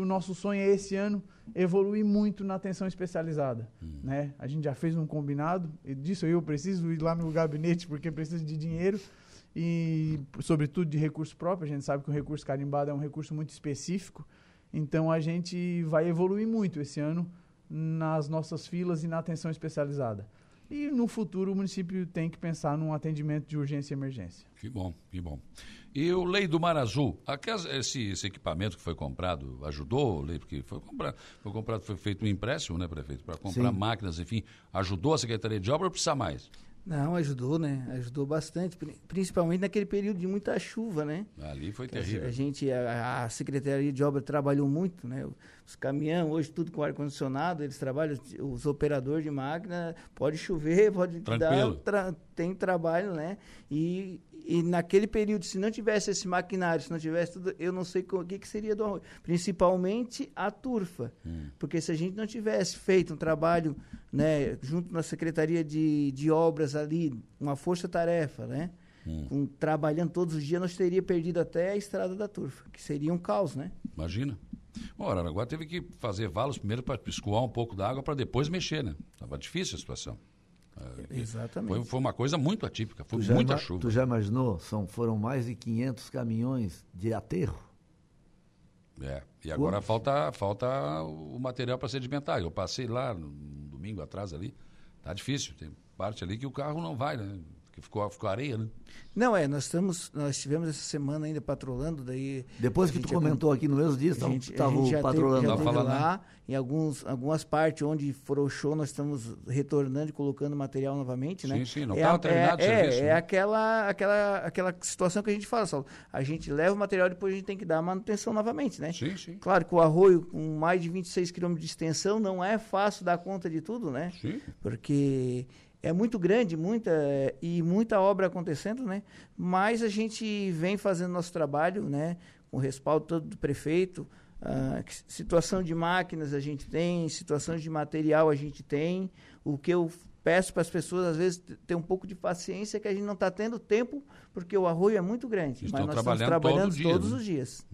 o nosso sonho é esse ano evoluir muito na atenção especializada, Hum. né? A gente já fez um combinado, e disso eu preciso ir lá no gabinete porque preciso de dinheiro e sobretudo de recurso próprio. A gente sabe que o recurso carimbado é um recurso muito específico, então a gente vai evoluir muito esse ano nas nossas filas e na atenção especializada. E no futuro o município tem que pensar num atendimento de urgência e emergência. Que bom, que bom. E o Lei do Mar Azul, aquelas- esse, esse equipamento que foi comprado ajudou, Lei, porque foi comprado, foi comprado, foi feito um empréstimo, né, prefeito, para comprar Sim. máquinas, enfim, ajudou a Secretaria de Obra ou precisa mais? Não, ajudou, né? Ajudou bastante, pri- principalmente naquele período de muita chuva, né? Ali foi Que terrível. A gente, a, a Secretaria de Obra trabalhou muito, né? Os caminhões, hoje tudo com ar-condicionado, eles trabalham, os operadores de máquina, pode chover, pode Tranquilo. dar, tra- tem trabalho, né? E, e naquele período, se não tivesse esse maquinário, se não tivesse tudo, eu não sei o que, que seria do arroio. Principalmente a turfa. Hum. Porque se a gente não tivesse feito um trabalho, né, junto na Secretaria de, de Obras ali, uma força-tarefa, né? Hum. Com- trabalhando todos os dias, nós teríamos perdido até a estrada da turfa, que seria um caos, né? Imagina. Bom, Araraguá teve que fazer valos primeiro para escoar um pouco da água para depois mexer, né? Estava difícil a situação. É, Exatamente. Foi, foi uma coisa muito atípica, foi Tu muita chuva. tu já imaginou? São, foram mais de 500 caminhões de aterro. É, e agora falta, falta o material para sedimentar. Eu passei lá no no domingo atrás ali, tá difícil. Tem parte ali que o carro não vai, né? Que ficou, ficou areia, né? Não, é, nós estamos, nós tivemos essa semana ainda patrolando, daí... Depois que tu comentou aqui no mesmo dia, a gente- a estava patrolando. Teve, já Tava teve falando, lá, em alguns, algumas partes onde frouxou, nós estamos retornando e colocando material novamente, né? Sim, sim, não é, tava a- terminado o é, serviço, É, né? aquela, aquela, aquela situação que a gente fala, Saulo. A gente leva o material e depois a gente tem que dar manutenção novamente, né? Sim, sim. Claro que o arroio, com mais de 26 quilômetros de extensão, não é fácil dar conta de tudo, né? Sim. Porque é muito grande, muita e muita obra acontecendo, né? Mas a gente vem fazendo nosso trabalho, né? Com o respaldo todo do prefeito. Ah, situação de máquinas a gente tem, situação de material a gente tem. O que eu peço para as pessoas, às vezes, ter um pouco de paciência, que a gente não está tendo tempo, porque o arroio é muito grande. Estão mas nós trabalhando estamos trabalhando todo dia, todos né? os dias.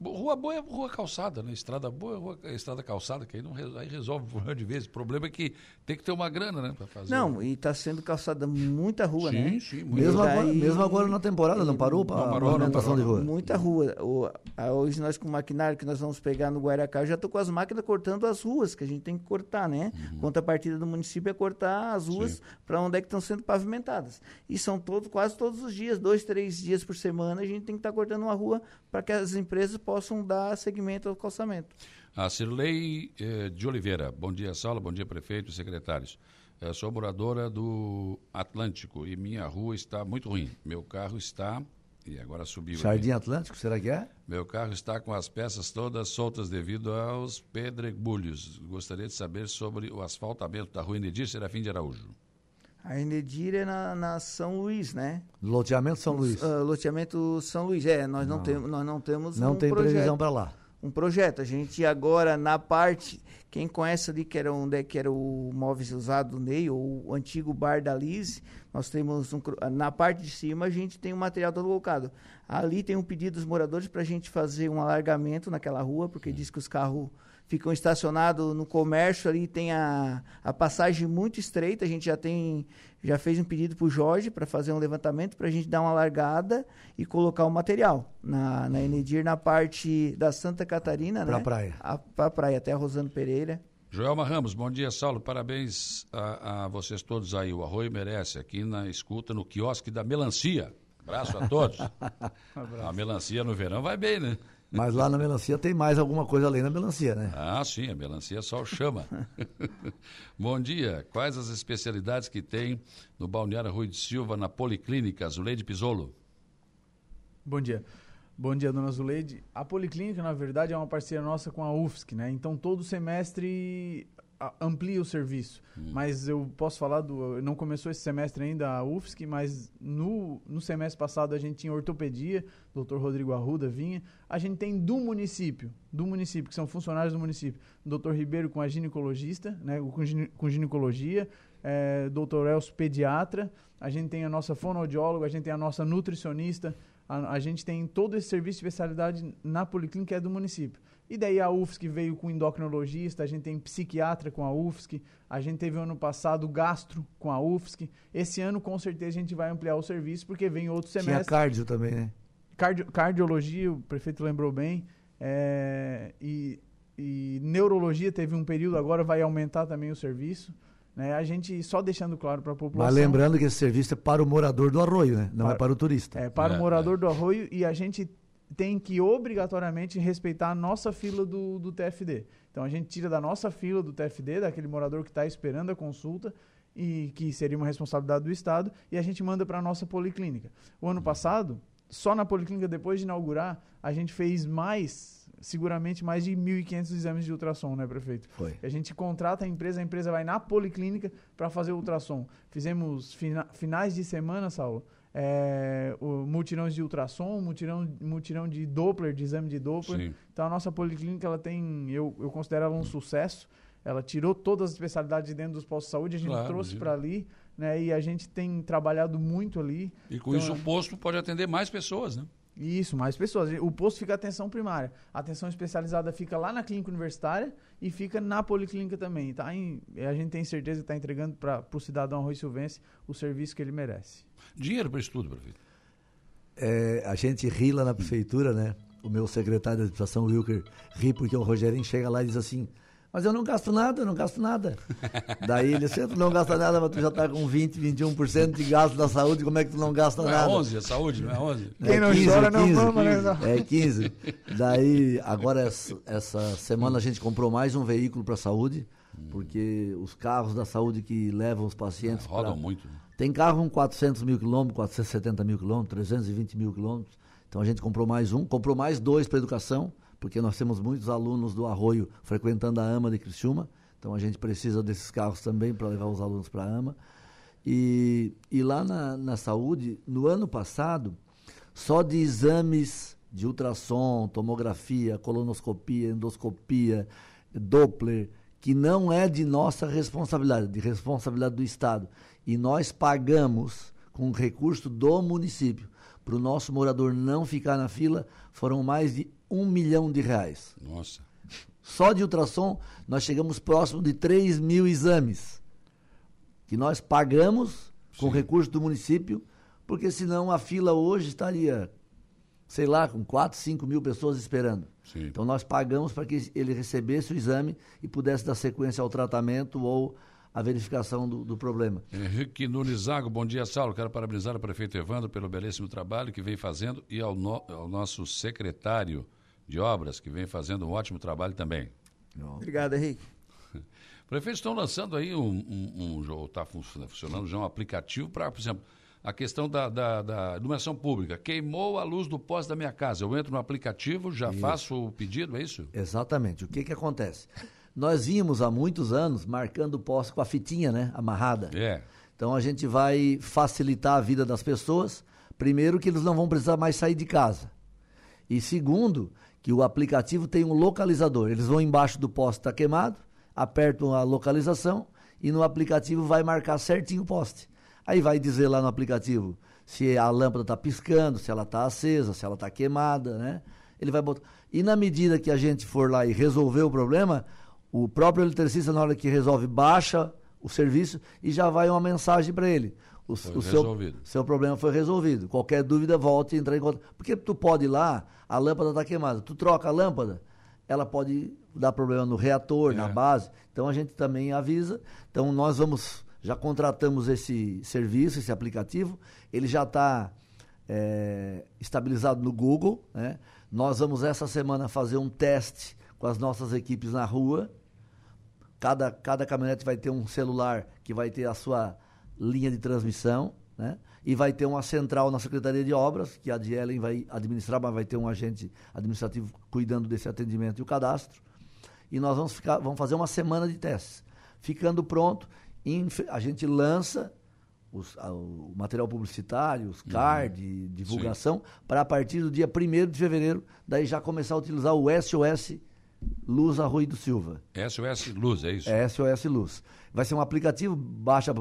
Bo- Rua boa é rua calçada, né? Estrada boa é rua, é estrada calçada, que aí, não, aí resolve o problema de vez. O problema é que tem que ter uma grana, né? Para fazer. Não, e está sendo calçada muita rua, Sim, né? sim, muito. Mesmo, agora, mesmo agora na temporada, não parou para Não parou, não movimentação de rua? Muita rua. O- a- hoje nós com o maquinário que nós vamos pegar no Guaracá, eu já estou com as máquinas cortando as ruas que a gente tem que cortar, né? Uhum. Contrapartida do município é cortar cortar as ruas para onde é que estão sendo pavimentadas. E são todo, quase todos os dias, dois, três dias por semana, a gente tem que estar tá cortando uma rua para que as empresas possam dar seguimento ao calçamento. A Cirlei eh, de Oliveira, bom dia, Saulo, bom dia, prefeito e secretários. Eu sou moradora do Atlântico e minha rua está muito ruim. Meu carro está. E agora subiu. Jardim aqui. Atlântico, será que é? Meu carro está com as peças todas soltas devido aos pedregulhos. Gostaria de saber sobre o asfaltamento da rua Enedir Serafim de Araújo. A Enedir é na, na, São Luís, né? Loteamento São Luís. Uh, loteamento São Luís, é. Nós não, não temos, nós não temos. Não um tem projeto. previsão para lá um projeto. A gente agora, na parte, quem conhece ali, que era, onde é, que era o móveis usado do Ney, ou o antigo bar da Liz, nós temos, um, na parte de cima, a gente tem o um material todo colocado. Ali tem um pedido dos moradores para a gente fazer um alargamento naquela rua, porque diz que os carros ficam estacionados no comércio ali, tem a, a passagem muito estreita, a gente já tem já fez um pedido para o Jorge para fazer um levantamento para a gente dar uma largada e colocar o material na, na Enedir na parte da Santa Catarina, pra né? praia. Para a praia, até a Rosano Pereira. Joelma Ramos, bom dia, Saulo. Parabéns a, a, vocês todos aí. O Arroio merece aqui na escuta no quiosque da Melancia. Abraço a todos. a melancia no verão vai bem, né? Mas lá na melancia tem mais alguma coisa além da melancia, né? Ah, sim, a melancia só chama. Bom dia. Quais as especialidades que tem no Balneário Rui de Silva, na Policlínica Zuleide Pisolo? Bom dia. Bom dia, dona Zuleide. A Policlínica, na verdade, é uma parceria nossa com a UFSC, né? Então, todo semestre amplia o serviço. Hum. Mas eu posso falar do. Não começou esse semestre ainda a UFSC, mas no, no semestre passado a gente tinha ortopedia, doutor Rodrigo Arruda vinha. A gente tem do município, do município, que são funcionários do município, doutor Ribeiro com a ginecologista, né, com, com ginecologia, é, doutor Elcio pediatra, a gente tem a nossa fonoaudióloga, a gente tem a nossa nutricionista, a, a gente tem todo esse serviço de especialidade na policlínica é do município. E daí a UFSC veio com endocrinologista, a gente tem psiquiatra com a UFSC, a gente teve ano passado gastro com a UFSC. Esse ano, com certeza, a gente vai ampliar o serviço, porque vem outro semestre. Tinha cardio também, né? Cardio, cardiologia, o prefeito lembrou bem. É, e, e neurologia teve um período, agora vai aumentar também o serviço. Né? A gente só deixando claro para a população. Mas lembrando que esse serviço é para o morador do arroio, né? Não é para, é para o turista. É para é, o morador é. do arroio e a gente tem que obrigatoriamente respeitar a nossa fila do, do TFD. Então a gente tira da nossa fila do TFD, daquele morador que está esperando a consulta, e que seria uma responsabilidade do Estado, e a gente manda para a nossa policlínica. O ano passado, só na policlínica, depois de inaugurar, a gente fez mais, seguramente mais de 1.500 exames de ultrassom, né, prefeito? Foi. A gente contrata a empresa, a empresa vai na policlínica para fazer o ultrassom. Fizemos fina, finais de semana, Saulo, é, o mutirão de ultrassom, mutirão, mutirão de Doppler, de exame de Doppler. Sim. Então a nossa policlínica ela tem, eu, eu considero ela um sucesso. Ela tirou todas as especialidades dentro dos postos de saúde, a gente claro, trouxe para ali, né? E a gente tem trabalhado muito ali. E com então, isso o posto pode atender mais pessoas, né? Isso, mais pessoas. O posto fica atenção primária. A atenção especializada fica lá na clínica universitária e fica na policlínica também. Tá em, a gente tem certeza que está entregando para o cidadão Rui Silvense o serviço que ele merece. Dinheiro para estudo, prefeito? É, a gente ri lá na prefeitura, né? O meu secretário de administração, Wilker, ri porque o Rogerinho chega lá e diz assim: mas eu não gasto nada, eu não gasto nada. Daí ele disse, tu não gasta nada, mas tu já está com 20, 21% de gasto da saúde, como é que tu não gasta não nada? É 11, a saúde, não é 11? Quem é não 15, chora não 15, mama, né? É 15. Daí, agora essa, essa semana a gente comprou mais um veículo para a saúde, porque os carros da saúde que levam os pacientes... É, rodam pra... muito. Né? Tem carro com 400 mil quilômetros, 470 mil quilômetros, 320 mil quilômetros. Então a gente comprou mais um, comprou mais dois para educação, porque nós temos muitos alunos do Arroio frequentando a AMA de Criciúma, então a gente precisa desses carros também para levar os alunos para a AMA. E, e lá na, na saúde, no ano passado, só de exames de ultrassom, tomografia, colonoscopia, endoscopia, Doppler, que não é de nossa responsabilidade, de responsabilidade do Estado. E nós pagamos com recurso do município. Para o nosso morador não ficar na fila, foram mais de um milhão de reais. Nossa. Só de ultrassom, nós chegamos próximo de 3 mil exames. Que nós pagamos com Sim. recurso do município, porque senão a fila hoje estaria, sei lá, com 4, 5 mil pessoas esperando. Sim. Então nós pagamos para que ele recebesse o exame e pudesse dar sequência ao tratamento ou a verificação do, do problema. Henrique Nunes Zago, bom dia, Saulo. Quero parabenizar o prefeito Evandro pelo belíssimo trabalho que vem fazendo e ao, no, ao nosso secretário de obras, que vem fazendo um ótimo trabalho também. Obrigado, Henrique. Prefeitos estão lançando aí um, um, um está funcionando já um aplicativo para, por exemplo, a questão da, da, da, iluminação pública. Queimou a luz do poste da minha casa. Eu entro no aplicativo, já isso. faço o pedido, é isso? Exatamente. O que, que acontece? Nós vimos há muitos anos marcando o poste com a fitinha, né? Amarrada. É. Então a gente vai facilitar a vida das pessoas. Primeiro, que eles não vão precisar mais sair de casa. E segundo, que o aplicativo tem um localizador. Eles vão embaixo do poste que está queimado, apertam a localização e no aplicativo vai marcar certinho o poste. Aí vai dizer lá no aplicativo se a lâmpada está piscando, se ela está acesa, se ela está queimada, né? Ele vai botar. E na medida que a gente for lá e resolver o problema, o próprio eletricista, na hora que resolve, baixa o serviço e já vai uma mensagem para ele. O, o seu, seu problema foi resolvido. Qualquer dúvida, volte e entrar em contato. Porque tu pode ir lá, a lâmpada está queimada. Tu troca a lâmpada, ela pode dar problema no reator, é. na base. Então a gente também avisa. Então nós vamos já contratamos esse serviço, esse aplicativo, ele já está é, estabilizado no Google. Né? Nós vamos essa semana fazer um teste com as nossas equipes na rua. Cada, cada caminhonete vai ter um celular que vai ter a sua linha de transmissão, né? E vai ter uma central na Secretaria de Obras, que a Dielen vai administrar, mas vai ter um agente administrativo cuidando desse atendimento e o cadastro. E nós vamos, ficar, vamos fazer uma semana de testes. Ficando pronto, a gente lança os, o material publicitário, os cards, uhum. divulgação, para a partir do dia 1 de fevereiro, daí já começar a utilizar o SOS Luz Arroio do Silva. SOS Luz, é isso? É SOS Luz. Vai ser um aplicativo, baixa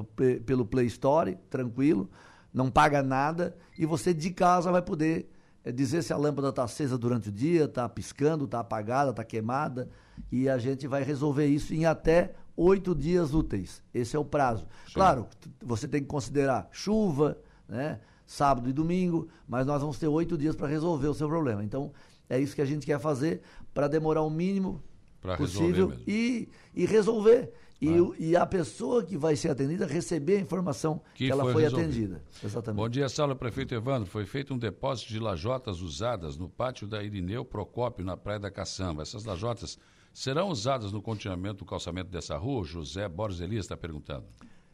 pelo Play Store, tranquilo, não paga nada, e você de casa vai poder é, dizer se a lâmpada está acesa durante o dia, está piscando, está apagada, está queimada, e a gente vai resolver isso em até oito dias úteis. Esse é o prazo. Sim. Claro, você tem que considerar chuva, né? sábado e domingo, mas nós vamos ter oito dias para resolver o seu problema. Então, é isso que a gente quer fazer para demorar o mínimo pra possível e, e resolver. E, ah. e, a pessoa que vai ser atendida receber a informação que, que ela foi, foi atendida. Exatamente. Bom dia, Sala Prefeito Evandro. Foi feito um depósito de lajotas usadas no pátio da Irineu Procópio, na Praia da Caçamba. Essas lajotas serão usadas no continuamento do calçamento dessa rua? José Borges Elias está perguntando.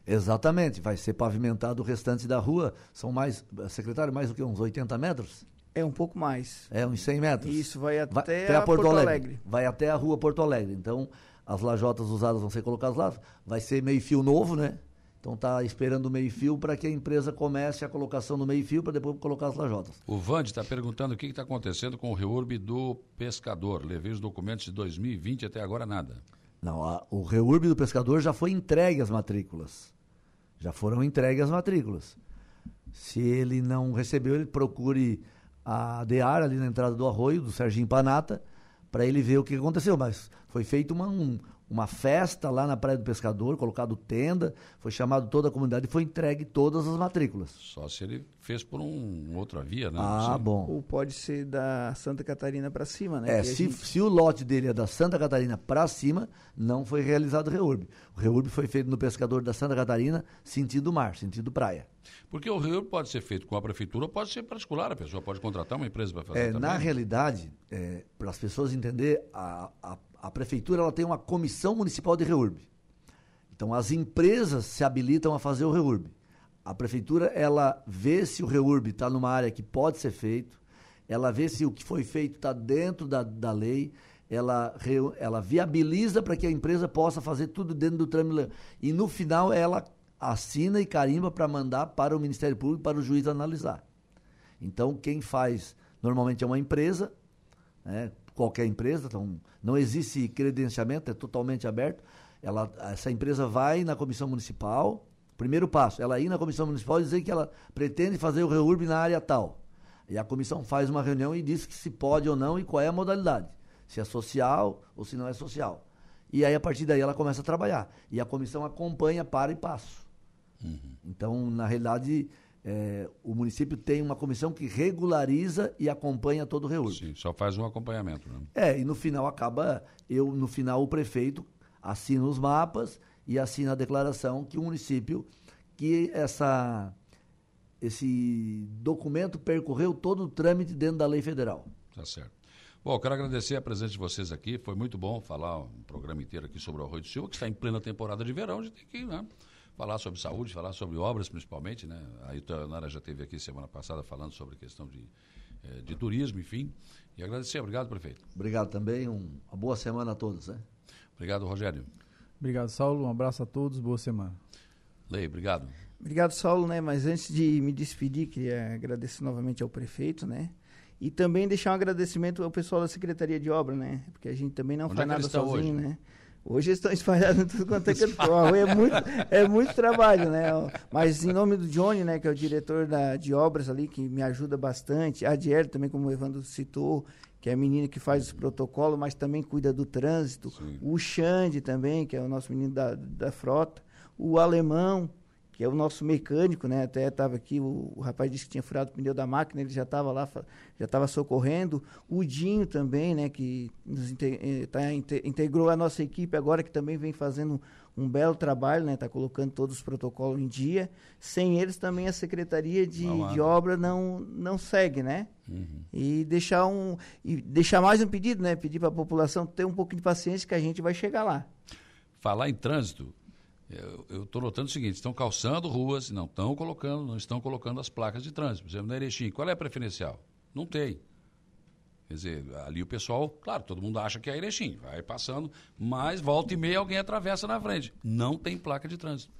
Exatamente, vai ser pavimentado o restante da rua. São mais, secretário, mais do que uns 80 metros? É um pouco mais. É uns 100 metros. Isso, vai até, vai até a, Porto, Porto Alegre. Alegre. Vai até a rua Porto Alegre. Então, as lajotas usadas vão ser colocadas lá. Vai ser meio fio novo, né? Então está esperando o meio-fio para que a empresa comece a colocação do meio-fio para depois colocar as lajotas. O Vande está perguntando o que está acontecendo com o reurb do pescador. Levei os documentos de 2020 até agora nada. Não, a, o reurb do pescador já foi entregue as matrículas. Já foram entregues as matrículas. Se ele não recebeu, ele procure a DEAR ali na entrada do arroio, do Serginho Panata, para ele ver o que aconteceu. Mas foi feito uma, um, uma festa lá na Praia do Pescador, colocado tenda, foi chamado toda a comunidade e foi entregue todas as matrículas. Só se ele fez por um outra via, né? Ah, bom. Ou pode ser da Santa Catarina para cima, né? É, se, gente... se o lote dele é da Santa Catarina para cima, não foi realizado o reurb. O reurb foi feito no pescador da Santa Catarina, sentido mar, sentido praia. Porque o reurb pode ser feito com a prefeitura ou pode ser particular, a pessoa pode contratar uma empresa para fazer é, também. Na realidade, é, para as pessoas entenderem, a, a a prefeitura ela tem uma comissão municipal de reurb. Então as empresas se habilitam a fazer o reurb. A prefeitura ela vê se o reurb está numa área que pode ser feito, ela vê se o que foi feito está dentro da, da lei, ela, ela viabiliza para que a empresa possa fazer tudo dentro do trâmite. E no final ela assina e carimba para mandar para o Ministério Público, para o juiz analisar. Então quem faz normalmente é uma empresa, né, qualquer empresa, então não existe credenciamento, é totalmente aberto. Ela, essa empresa vai na comissão municipal, primeiro passo, ela ir na comissão municipal e dizer que ela pretende fazer o reurb na área tal. E a comissão faz uma reunião e diz que se pode ou não e qual é a modalidade. Se é social ou se não é social. E aí, a partir daí, ela começa a trabalhar. E a comissão acompanha para e passo. Uhum. Então, na realidade, é, o município tem uma comissão que regulariza e acompanha todo o reúno. Sim, só faz um acompanhamento. Né? É, e no final acaba, eu, no final, o prefeito assina os mapas e assina a declaração que o município, que essa, esse documento percorreu todo o trâmite dentro da lei federal. Tá certo. Bom, quero agradecer a presença de vocês aqui. Foi muito bom falar um programa inteiro aqui sobre o Arroio do Silva, que está em plena temporada de verão. A gente tem que né, falar sobre saúde, falar sobre obras principalmente. Né? A Itaionara já esteve aqui semana passada falando sobre questão de, eh, de turismo, enfim. E agradecer. Obrigado, prefeito. Obrigado também. Um, uma boa semana a todos. Né? Obrigado, Rogério. Obrigado, Saulo. Um abraço a todos. Boa semana. Lei, obrigado. Obrigado, Saulo, né? Mas antes de me despedir, queria agradecer novamente ao prefeito, né? E também deixar um agradecimento ao pessoal da Secretaria de Obra, né? Porque a gente também não Onde faz é nada sozinho, hoje? né? Hoje eles estão espalhados em tudo quanto é canto. É muito, é muito trabalho, né? Mas em nome do Johnny, né? Que é o diretor da, de obras ali, que me ajuda bastante. A Adiel também, como o Evandro citou, que é a menina que faz os protocolos, mas também cuida do trânsito. O Xande também, que é o nosso menino da, da frota. O Alemão, que é o nosso mecânico, né? Até estava aqui, o, o, rapaz disse que tinha furado o pneu da máquina, ele já estava lá, já estava socorrendo. O Dinho também, né? Que nos inte, eh, tá, inte, integrou a nossa equipe agora, que também vem fazendo um belo trabalho, né? Está colocando todos os protocolos em dia. Sem eles também a Secretaria de, de Obra não, não segue, né? Uhum. E deixar um e deixar mais um pedido, né? Pedir para a população ter um pouquinho de paciência que a gente vai chegar lá. Falar em trânsito, eu estou notando o seguinte: estão calçando ruas, não estão colocando, não estão colocando as placas de trânsito. Por exemplo, na Erechim, qual é a preferencial? Não tem. Quer dizer, ali o pessoal, claro, todo mundo acha que é Erechim, vai passando, mas volta e meia alguém atravessa na frente. Não tem placa de trânsito.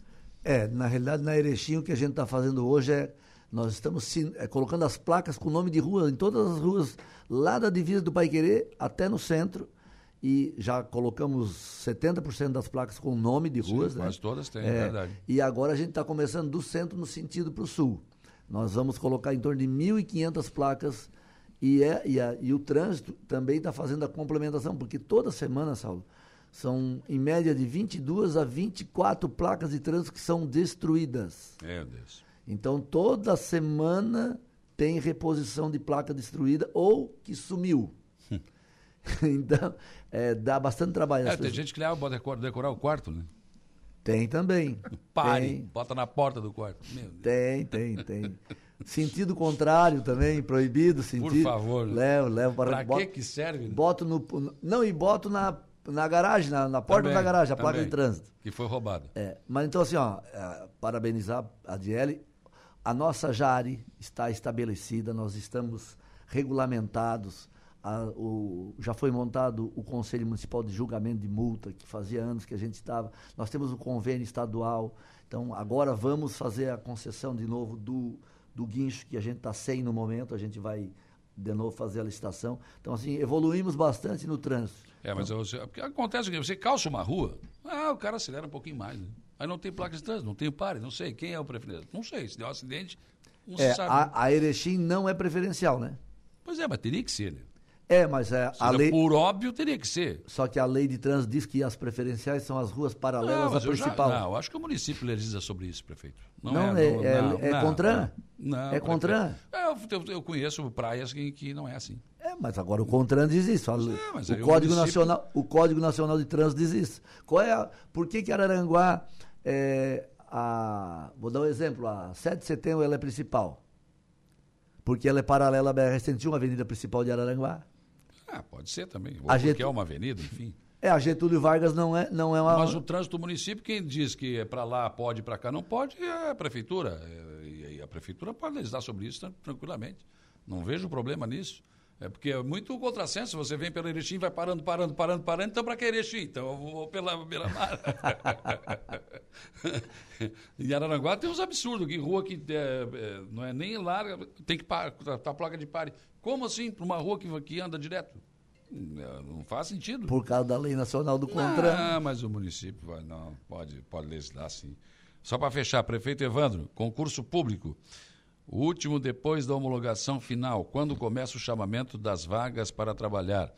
É, na realidade, na Erechim, o que a gente está fazendo hoje é. Nós estamos é, colocando as placas com nome de rua em todas as ruas, lá da divisa do Paiquerê até no centro e já colocamos 70% das placas com nome de ruas. Sim, né? quase todas têm, é verdade. E agora a gente está começando do centro no sentido para o sul. Nós vamos colocar em torno de 1.500 placas e, é, e, a, e o trânsito também está fazendo a complementação, porque toda semana, Saulo, são em média de 22 a 24 placas de trânsito que são destruídas. Meu Deus. Então toda semana tem reposição de placa destruída ou que sumiu. então, é, dá bastante trabalho. É, tem gente que leva para decorar o quarto, né? Tem também. Pare, tem. bota na porta do quarto. Tem, tem, tem. Sentido contrário também, proibido. Sentido. Por favor. Levo, levo para. Pra boto, que que serve? Boto no. Não, e boto na, na garagem, na, na porta também, da garagem, a também, placa de trânsito. Que foi roubada. É, mas então, assim, ó, é, parabenizar a Diele. A nossa Jari está estabelecida, nós estamos regulamentados. A, o, já foi montado o Conselho Municipal de Julgamento de Multa, que fazia anos que a gente estava. Nós temos o convênio estadual. Então, agora vamos fazer a concessão de novo do, do guincho, que a gente está sem no momento. A gente vai de novo fazer a licitação. Então, assim, evoluímos bastante no trânsito. É, mas então, você, acontece que você calça uma rua, ah, o cara acelera um pouquinho mais. Né? Aí não tem placa de trânsito, não tem pare, não sei. Quem é o preferido? Não sei. Se der um acidente, não é, se sabe. A, a Erechim não é preferencial, né? Pois é, mas teria que ser, né? É, mas é, a lei. Por óbvio, teria que ser. Só que a lei de trânsito diz que as preferenciais são as ruas paralelas não, à principal. Já, não, eu acho que o município legisla sobre isso, prefeito. Não, não é. É, não, é, é CONTRAN? Não. É CONTRAN? Eu, eu, eu, conheço praias que, que não é assim. É, mas agora o CONTRAN diz isso. A, é, o, o, Código município... Nacional, o Código Nacional de Trânsito diz isso. Qual é a, por que, que Araranguá, é, a, vou dar um exemplo, a 7 de setembro ela é principal? Porque ela é paralela à BR-101, a avenida principal de Araranguá. Ah, pode ser também. Ou A porque Get- é uma avenida, enfim. É, a Getúlio Vargas não é, não é uma. Mas o trânsito do município, quem diz que é para lá pode, para cá não pode, é a prefeitura. É, E a prefeitura pode legislar sobre isso tran- tranquilamente. Não vejo problema nisso. É porque é muito contrassenso. Você vem pelo Erechim, vai parando, parando, parando, parando. Então, para que Erechim? Então, eu vou pela beira-mar. em Araranguá tem uns absurdos. Que rua que é, é, não é nem larga, tem que parar, tá a placa de pare. Como assim? Para uma rua que, que anda direto? Não não faz sentido. Por causa da lei nacional do CONTRAN. Ah, mas o município vai, não, pode, pode legislar sim. Só para fechar, prefeito Evandro, concurso público. O último depois da homologação final, quando começa o chamamento das vagas para trabalhar?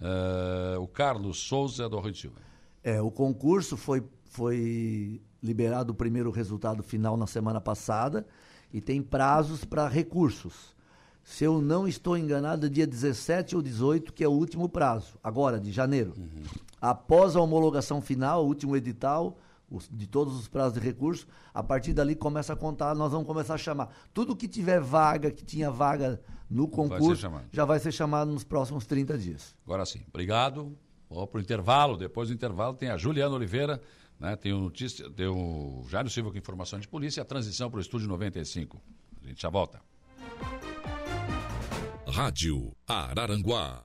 Eh, o Carlos Souza do Rio Silva. É, o concurso foi, foi liberado o primeiro resultado final na semana passada e tem prazos para recursos. se eu não estou enganado, dia 17 ou 18, que é o último prazo, agora, de janeiro. Uhum. Após a homologação final, o último edital, os- de todos os prazos de recurso, a partir dali começa a contar, nós vamos começar a chamar. Tudo que tiver vaga, que tinha vaga no Vai concurso, chamado. já vai ser chamado nos próximos 30 dias. Agora sim, obrigado. Vou para o intervalo. Depois do intervalo tem a Juliana Oliveira, né? tem, o notícia, tem o Jairo Silva com informação de polícia e a transição para o Estúdio 95. A gente já volta. Rádio Araranguá